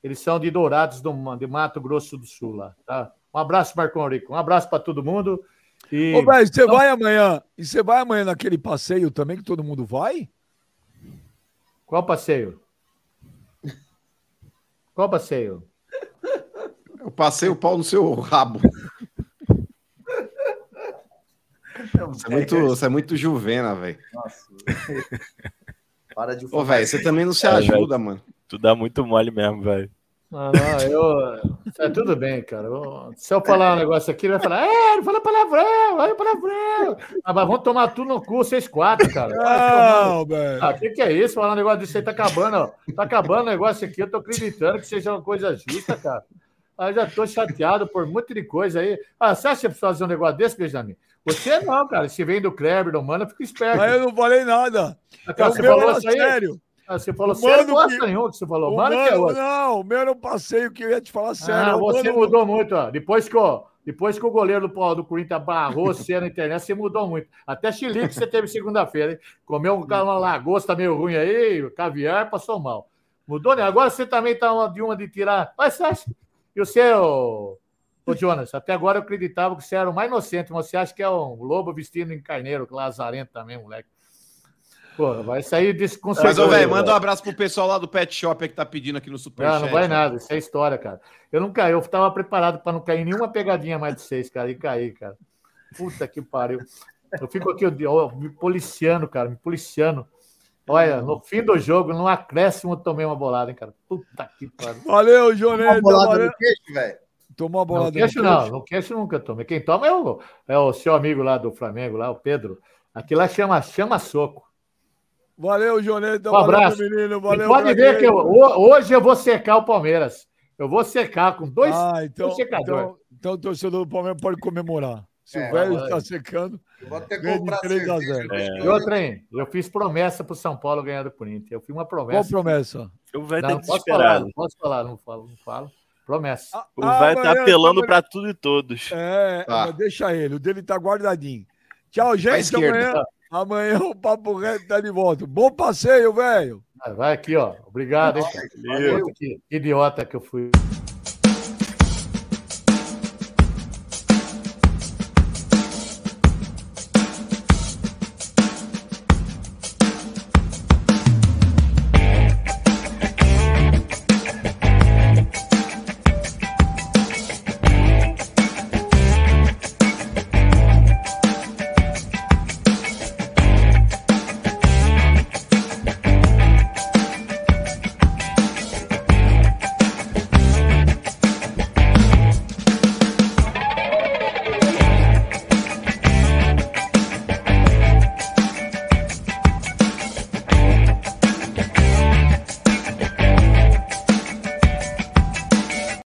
eles são de Dourados, do, de Mato Grosso do Sul, lá, tá? Um abraço, Marco Orico. Um abraço para todo mundo. E... Ô, velho, você vai amanhã. E você vai amanhã naquele passeio também que todo mundo vai? Qual passeio? *laughs* Qual passeio? Eu passei o pau no seu rabo. Você é muito, você é muito juvena, velho. Nossa. Para de Ô, velho, você também não se É, ajuda, velho. mano. Tu dá muito mole mesmo, velho. Não, não, eu. É tudo bem, cara. Eu- Se eu falar um negócio aqui, ele vai falar, é, não fala palavrão, olha palavrão. Ah, mas vamos tomar tudo no cu, vocês quatro, cara. Não, velho. Ah, o que, que é isso? Falar um negócio desse aí tá acabando, ó. Tá acabando o negócio aqui, eu tô acreditando que seja uma coisa justa, cara. Ah, já tô chateado por um monte de coisa aí. Ah, você acha que precisa fazer um negócio desse, Benjamin? Você não, cara. Se vem do Kleber, do Mano, fica esperto. Mas eu não falei nada. Ah, cara, É você falou era isso aí? sério. Ah, você falou sério, Mano não gosta que- nenhum que você falou. O Mano, que é mano, outro. não, o meu era um passeio que eu ia te falar sério. Ah, você mano- mudou muito, ó. Depois que, ó, depois que o goleiro do, do Corinthians barrou você na internet, você mudou muito. Até chilique você teve segunda-feira, hein? Comeu um- uma lagosta meio ruim aí, caviar, passou mal. Mudou, né? Agora você também tá uma, de uma de tirar. Mas você acha. E você, ô, ô Jonas, até agora eu acreditava que você era o mais inocente, mas você acha que é um lobo vestindo em carneiro, lazarento também, moleque. Pô, vai sair com Mas, ô, velho, manda um abraço pro pessoal lá do Pet Shop que tá pedindo aqui no Não, Superchat. não vai nada, isso é história, cara. Eu não caí, eu estava preparado para não cair nenhuma pegadinha mais de seis, cara, e caí, cara. Puta que pariu. Eu fico aqui ó, me policiando, cara, me policiando. Olha, no fim do jogo, no acréscimo, eu tomei uma bolada, hein, cara. Puta que pariu. Valeu, Joneta. Uma bolada no queixo, velho. Tomou uma bolada queixo no não, queixo? não queixo nunca tomei. Quem toma é o, é o seu amigo lá do Flamengo, lá, o Pedro. Aqui lá chama, chama soco. Valeu, Joneta. Um abraço. Valeu, menino. E Valeu, pode ver que eu- hoje eu vou secar o Palmeiras. Eu vou secar com dois, Ah, então, dois secadores. então, então o torcedor do Palmeiras pode comemorar. Se É, o velho está secando, Eu Vou até ganha de comprar 3 a cerveja. 0. É. E outra, hein? Eu fiz promessa pro São Paulo ganhar do Corinthians. Eu fiz uma Qual promessa. promessa? O velho Não, tá posso falar, desesperado. não posso falar, não falo, não falo. Promessa. O Ah, velho tá amanhã, apelando amanhã- pra tudo e todos. É, Tá. deixa ele, o dele tá guardadinho. Tchau, gente. Amanhã, amanhã o Papo Reto tá de volta. Bom passeio, velho. Vai aqui, ó. Obrigado, hein? Valeu. Puta, Que idiota que eu fui.